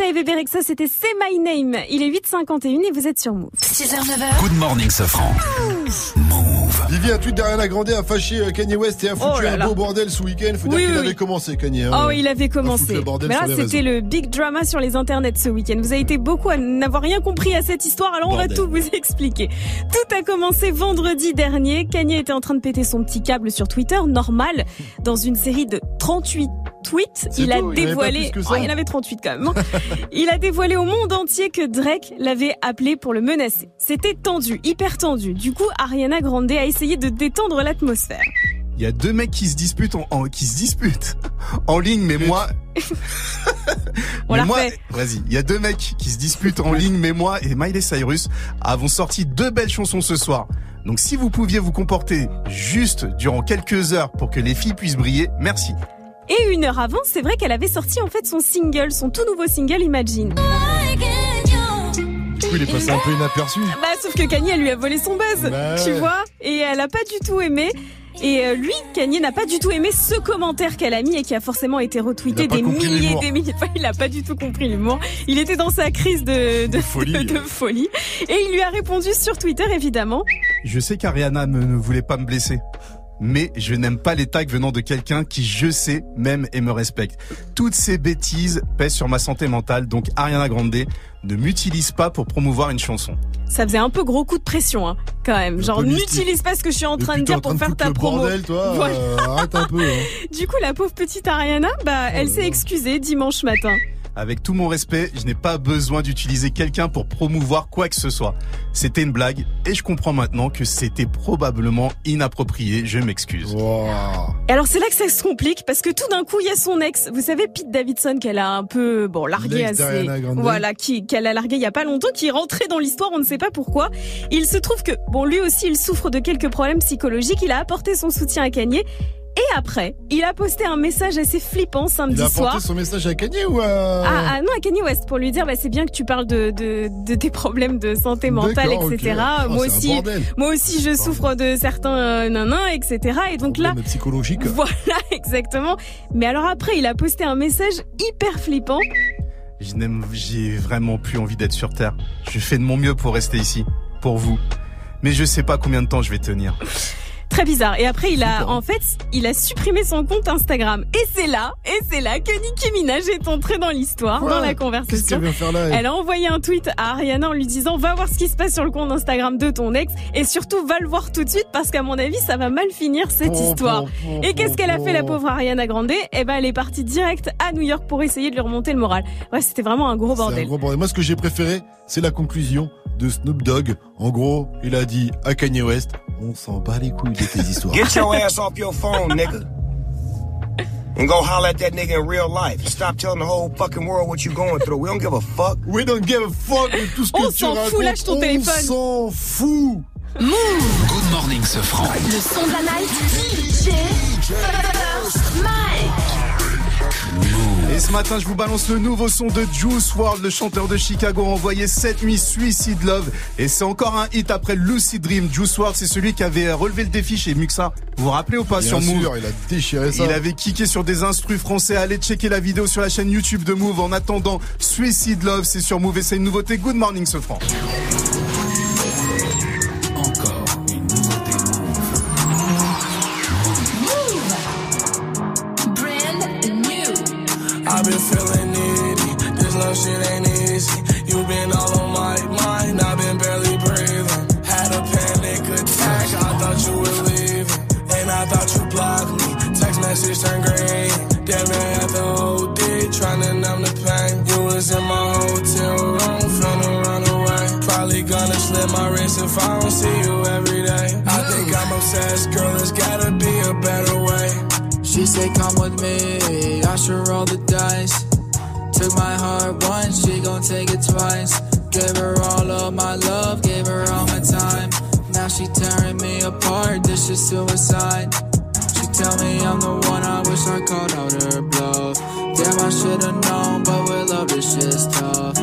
S7: Et Bébé Rexa, c'était C'est My Name. Il est 8h51 et vous êtes sur Move.
S6: 6h, 9h.
S1: Good morning, Sofran.
S2: Vivi, un tweet d'Ariana Grande a fâché euh, Kanye West et a foutu
S7: Oh là
S2: un
S7: là.
S2: beau bordel ce week-end. Faut dire
S7: Oui,
S2: qu'il
S7: oui,
S2: avait commencé, Kanye. hein.
S7: Oh, il avait commencé. Mais là, c'était le big drama sur les internets ce week-end. Vous avez été beaucoup à n'avoir rien compris à cette histoire, alors on va tout vous expliquer. Tout a commencé vendredi dernier. Kanye était en train de péter son petit câble sur Twitter, normal, dans une série de 38 tweets. Il a
S2: il
S7: dévoilé. Oh, il y en avait 38 quand même. hein. il a dévoilé au monde entier que Drake l'avait appelé pour le menacer. C'était tendu, hyper tendu. Du coup, Ariana Grande a essayé de détendre l'atmosphère.
S13: Il y a deux mecs qui se disputent en, en- qui se disputent en ligne, mais moi.
S7: On
S13: mais moi, vas-y. Il y a deux mecs qui se disputent en ligne, mais moi et Miley Cyrus avons sorti deux belles chansons ce soir. Donc si vous pouviez vous comporter juste durant quelques heures pour que les filles puissent briller, merci.
S7: Et une heure avant, c'est vrai qu'elle avait sorti en fait son single, son tout nouveau single Imagine.
S2: Du coup, il est passé un peu inaperçu.
S7: Bah, sauf que Kanye, elle lui a volé son buzz,
S2: Bah
S7: tu vois, et elle a pas du tout aimé. Et euh, lui, Kanye n'a pas du tout aimé ce commentaire qu'elle a mis et qui a forcément été retweeté des milliers des milliers. Enfin, il a pas du tout compris l'humour. Il était dans sa crise de, de,
S2: folie.
S7: de- de folie. Et il lui a répondu sur Twitter, évidemment.
S13: Je sais qu'Ariana ne voulait pas me blesser. Mais je n'aime pas les tags venant de quelqu'un qui, je sais, m'aime et me respecte. Toutes ces bêtises pèsent sur ma santé mentale, donc Ariana Grande ne m'utilise pas pour promouvoir une chanson.
S7: Ça faisait un peu gros coup de pression, hein, quand même. Genre, n'utilise pas ce que je suis en train de dire pour faire ta
S2: le
S7: promo.
S2: bordel, toi.
S7: Voilà.
S2: euh, arrête un peu. hein.
S7: Du coup, la pauvre petite Ariana, bah, elle s'est excusée dimanche matin.
S13: Avec tout mon respect, je n'ai pas besoin d'utiliser quelqu'un pour promouvoir quoi que ce soit. C'était une blague et je comprends maintenant que c'était probablement inapproprié. Je m'excuse.
S7: Et alors c'est là que ça se complique parce que tout d'un coup il y a son ex, vous savez Pete Davidson qu'elle a un peu bon largué assez, voilà, qui qu'elle a largué il y a pas longtemps, qui est rentré dans l'histoire, on ne sait pas pourquoi. Il se trouve que bon lui aussi il souffre de quelques problèmes psychologiques, il a apporté son soutien à Kanye. Et après, il a posté un message assez flippant samedi
S2: Il a apporté
S7: soir.
S2: son message à Kanye ou à...
S7: Ah, ah, non, à Kanye West pour lui dire bah, c'est bien que tu parles de, de, de tes problèmes de santé mentale, etc.
S2: Oh,
S7: moi aussi, moi aussi je souffre de certains euh, etc. Et donc là,
S2: psychologique.
S7: voilà, exactement. Mais alors après, il a posté un message hyper flippant.
S13: Je n'aime, j'ai vraiment plus envie d'être sur Terre. Je fais de mon mieux pour rester ici, pour vous. Mais je sais pas combien de temps je vais tenir.
S7: Très bizarre. Et après, il a, en fait, il a supprimé son compte Instagram. Et c'est là, et c'est là que Nicki Minaj est entrée dans l'histoire, dans la
S2: Qu'est-ce
S7: conversation.
S2: qu'elle vient faire là, elle
S7: Elle a envoyé un tweet à Ariana en lui disant, va voir ce qui se passe sur le compte Instagram de ton ex, et surtout, va le voir tout de suite, parce qu'à mon avis, ça va mal finir cette histoire. Et qu'est-ce qu'elle a fait, la pauvre Ariana Grande? Eh ben, elle est partie direct à New York pour essayer de lui remonter le moral. Ouais, c'était vraiment un gros
S2: C'est un
S7: bordel.
S2: gros bordel. Moi, ce que j'ai préféré, c'est la conclusion de Snoop Dogg. En gros, il a dit à Kanye West, on s'en bat les couilles de tes histoires.
S14: Get your ass off your phone, nigga. And go holler at that nigga in real life. Stop telling the whole fucking world what you going through. We don't give a fuck.
S2: We don't give a fuck de tout ce que
S7: On
S2: tu
S7: s'en
S2: racontes.
S7: fout, lâche ton
S2: on
S7: téléphone.
S2: s'en fout.
S6: Move.
S1: Good morning, Sofran.
S6: Le son de la night. DJ First Mike.
S13: Et ce matin, je vous balance le nouveau son de Juice WRLD, le chanteur de Chicago, envoyé cette nuit Suicide Love. Et c'est encore un hit après Lucid Dream. Juice WRLD, c'est celui qui avait relevé le défi chez Muxa. Vous vous rappelez ou pas
S2: Bien
S13: sur Move
S2: sûr, il a déchiré ça.
S13: Il avait kické sur des instrus français. Allez checker la vidéo sur la chaîne YouTube de Move. En attendant, Suicide Love, c'est sur Move et c'est une nouveauté. Good morning, ce franc.
S24: If I don't see you every day. I think I'm obsessed. Girl, there's gotta be a better way.
S44: She said, come with me, I should roll the dice. Took my heart once, she gon' take it twice. Gave her all of my love, gave her all my time. Now she tearing me apart, this is suicide. She tell me I'm the one, I wish I called out her bluff. Damn, I should've known, but with love, this shit's tough.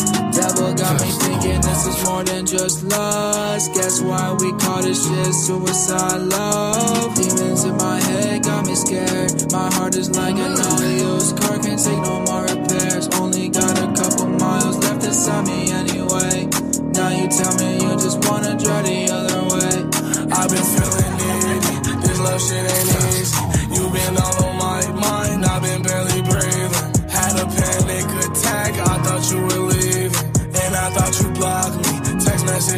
S44: This is more than just lust. Guess why we call this shit suicide love? Demons in my head got me scared. My heart is like an all-use car, can't take no more repairs. Only got a couple miles left inside me anyway. Now you tell me you just wanna drive the other way.
S24: I've been feeling it. This love shit ain't easy.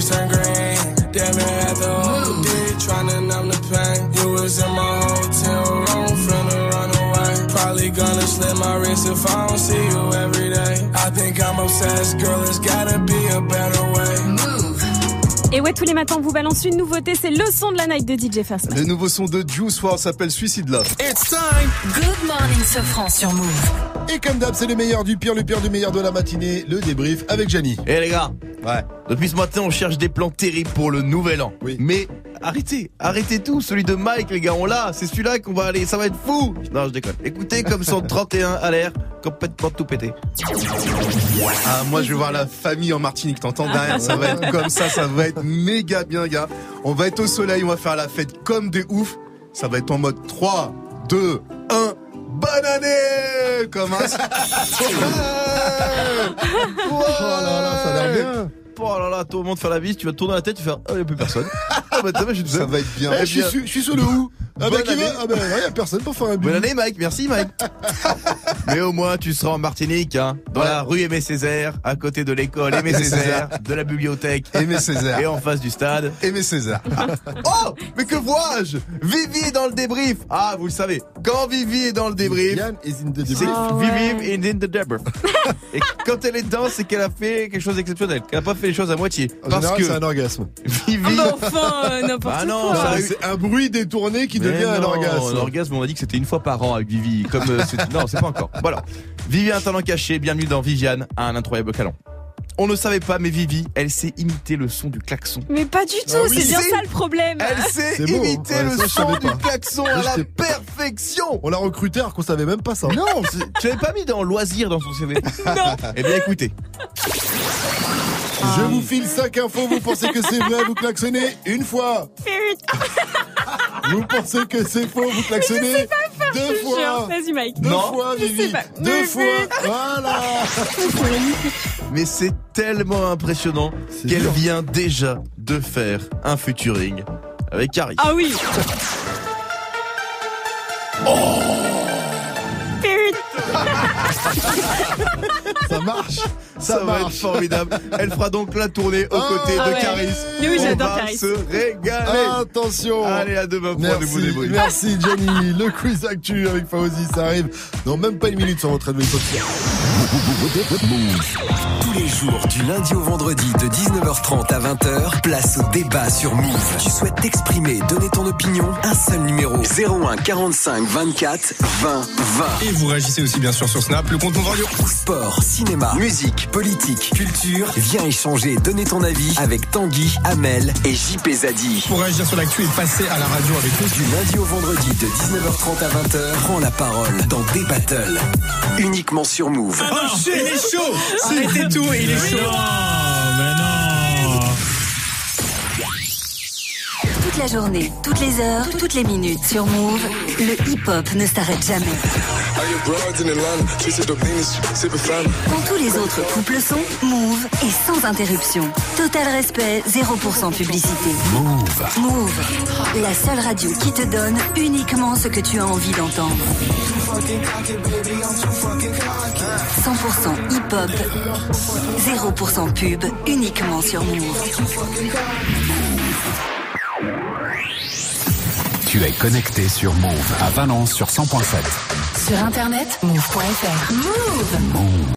S24: Message turned green. Damn it, at the OD, trying to numb the pain. You was in my hotel room, finna run away. Probably gonna slit my wrist if I don't see you every day. I think I'm obsessed, girl. It's gotta be a better way.
S7: Et ouais, tous les matins, on vous balance une nouveauté. C'est le son de la night de DJ Fast.
S13: Le nouveau son de Juice WRLD s'appelle Suicide Love.
S6: It's time. Good morning, Sofran sur Move.
S2: Et comme d'hab, c'est le meilleur du pire, le pire du meilleur de la matinée, le débrief avec Jani.
S25: Eh les gars,
S2: ouais.
S25: depuis ce matin, on cherche des plans terribles pour le nouvel an.
S2: Oui.
S25: Mais arrêtez, arrêtez tout. Celui de Mike, les gars, on l'a. C'est celui-là qu'on va aller. Ça va être fou. Non, je déconne. Écoutez comme son 31 à l'air, complètement tout pété.
S13: Ah, moi, je vais voir la famille en Martinique, t'entends derrière Ça va être comme ça, ça va être méga bien, gars. On va être au soleil, on va faire la fête comme des ouf. Ça va être en mode 3, 2, 1. Bonne année Comme un...
S25: Oh là là, ça a l'air bien. Oh là là, tout le monde fait la bise, tu vas te tourner la tête, tu vas faire, oh, y a plus personne. Ah bah, t'as vu, je suis tout seul.
S13: Ça va être bien.
S2: Eh, je, suis, su- je suis sur le où Ah bah qui va. Ah bah ouais, y a personne pour faire un but.
S25: Bonne année, Mike. Merci, Mike. Mais au moins, tu seras en Martinique, hein, dans la rue Aimé Césaire, à côté de l'école Aimé Césaire, de la bibliothèque
S13: Aimé Césaire.
S25: et en face du stade.
S13: Aimé César.
S25: Oh, mais que vois-je? Vivi est dans le débrief. Ah, vous le savez. Quand Vivi est dans le débrief,
S2: Yann is in the
S25: c'est
S2: débrief.
S7: Ah
S25: Vivi is in the débrief. Et quand elle est dedans, c'est qu'elle a fait quelque chose d'exceptionnel. Qu'elle a pas fait les choses à moitié.
S2: En
S25: Parce
S2: général,
S25: que
S2: c'est un orgasme.
S25: Vivi.
S7: Mais enfin, euh, n'importe
S25: Bah non,
S7: quoi.
S25: eu-
S2: c'est un bruit détourné qui
S25: Mais
S2: devient un orgasme.
S25: Un orgasme, on a dit que c'était une fois par an avec Vivi. Comme euh, c'est- non, c'est pas encore. Voilà. Vivi a un talent caché. Bienvenue dans Viviane un incroyable talent. On ne savait pas, mais Vivi, elle sait imiter le son du klaxon.
S7: Mais pas du tout,
S25: Ah oui,
S7: c'est bien ça le problème.
S25: Elle sait
S2: C'est beau,
S25: imiter
S2: hein. Ouais,
S25: le son du klaxon à la perfection.
S2: On l'a recruté alors qu'on savait même pas ça.
S25: Non, c'est- tu l'avais pas mis dans loisir dans son CV.
S7: Non.
S25: Eh bien, écoutez.
S2: Je vous file 5 infos, vous pensez que c'est vrai, vous klaxonnez une fois. Vous pensez que c'est faux, vous klaxonnez deux fois.
S7: Vas-y, Mike.
S2: Deux
S25: Non.
S2: fois, Vivi. Deux
S7: Mais
S2: fois. Voilà.
S25: Mais c'est tellement impressionnant qu'elle vient déjà de faire un featuring avec Carrie.
S7: Ah oui.
S2: Ça marche.
S25: Ça,
S2: Ça
S25: va être
S2: marche.
S25: formidable. Elle fera donc la tournée aux
S2: Ah,
S25: côtés
S7: ah
S25: de
S7: ouais.
S25: Caris.
S7: Oui,
S25: On
S7: j'adore
S25: va
S7: Caris.
S25: se régaler.
S2: Attention.
S25: Allez, à demain pour
S2: Merci,
S25: débrief.
S2: merci Johnny. Le quiz actu avec Fawzi, ça arrive dans même pas une minute sur votre radio
S1: Tous les jours, du lundi au vendredi, de 19h30 à 20h, place au débat sur Move. Tu souhaites t'exprimer, donner ton opinion Un seul numéro 01 45 24 20 20.
S24: Et vous réagissez aussi bien sûr sur Snap, le compte radio.
S1: Sport, cinéma, musique, politique, culture. Viens échanger, donner ton avis avec Tanguy, Amel et JP Zadi.
S24: Pour réagir sur l'actu et passer à la radio avec nous.
S1: Du lundi au vendredi de 19h30 à 20h, prends la parole dans des battles. Uniquement sur Move.
S24: Oh, il est chaud. Arrêtez tout, il est chaud
S21: Toute la journée, toutes les heures, toutes les minutes sur Move, le hip-hop ne s'arrête jamais. Quand tous les autres couples sont, Move est sans interruption. Total respect, 0% publicité.
S1: Move.
S21: Move, la seule radio qui te donne uniquement ce que tu as envie d'entendre. 100% hip-hop, 0% pub, uniquement sur Move.
S64: Tu es connecté sur Move à Valence sur 100.7.
S6: Sur internet, move.fr. Move.
S64: Move.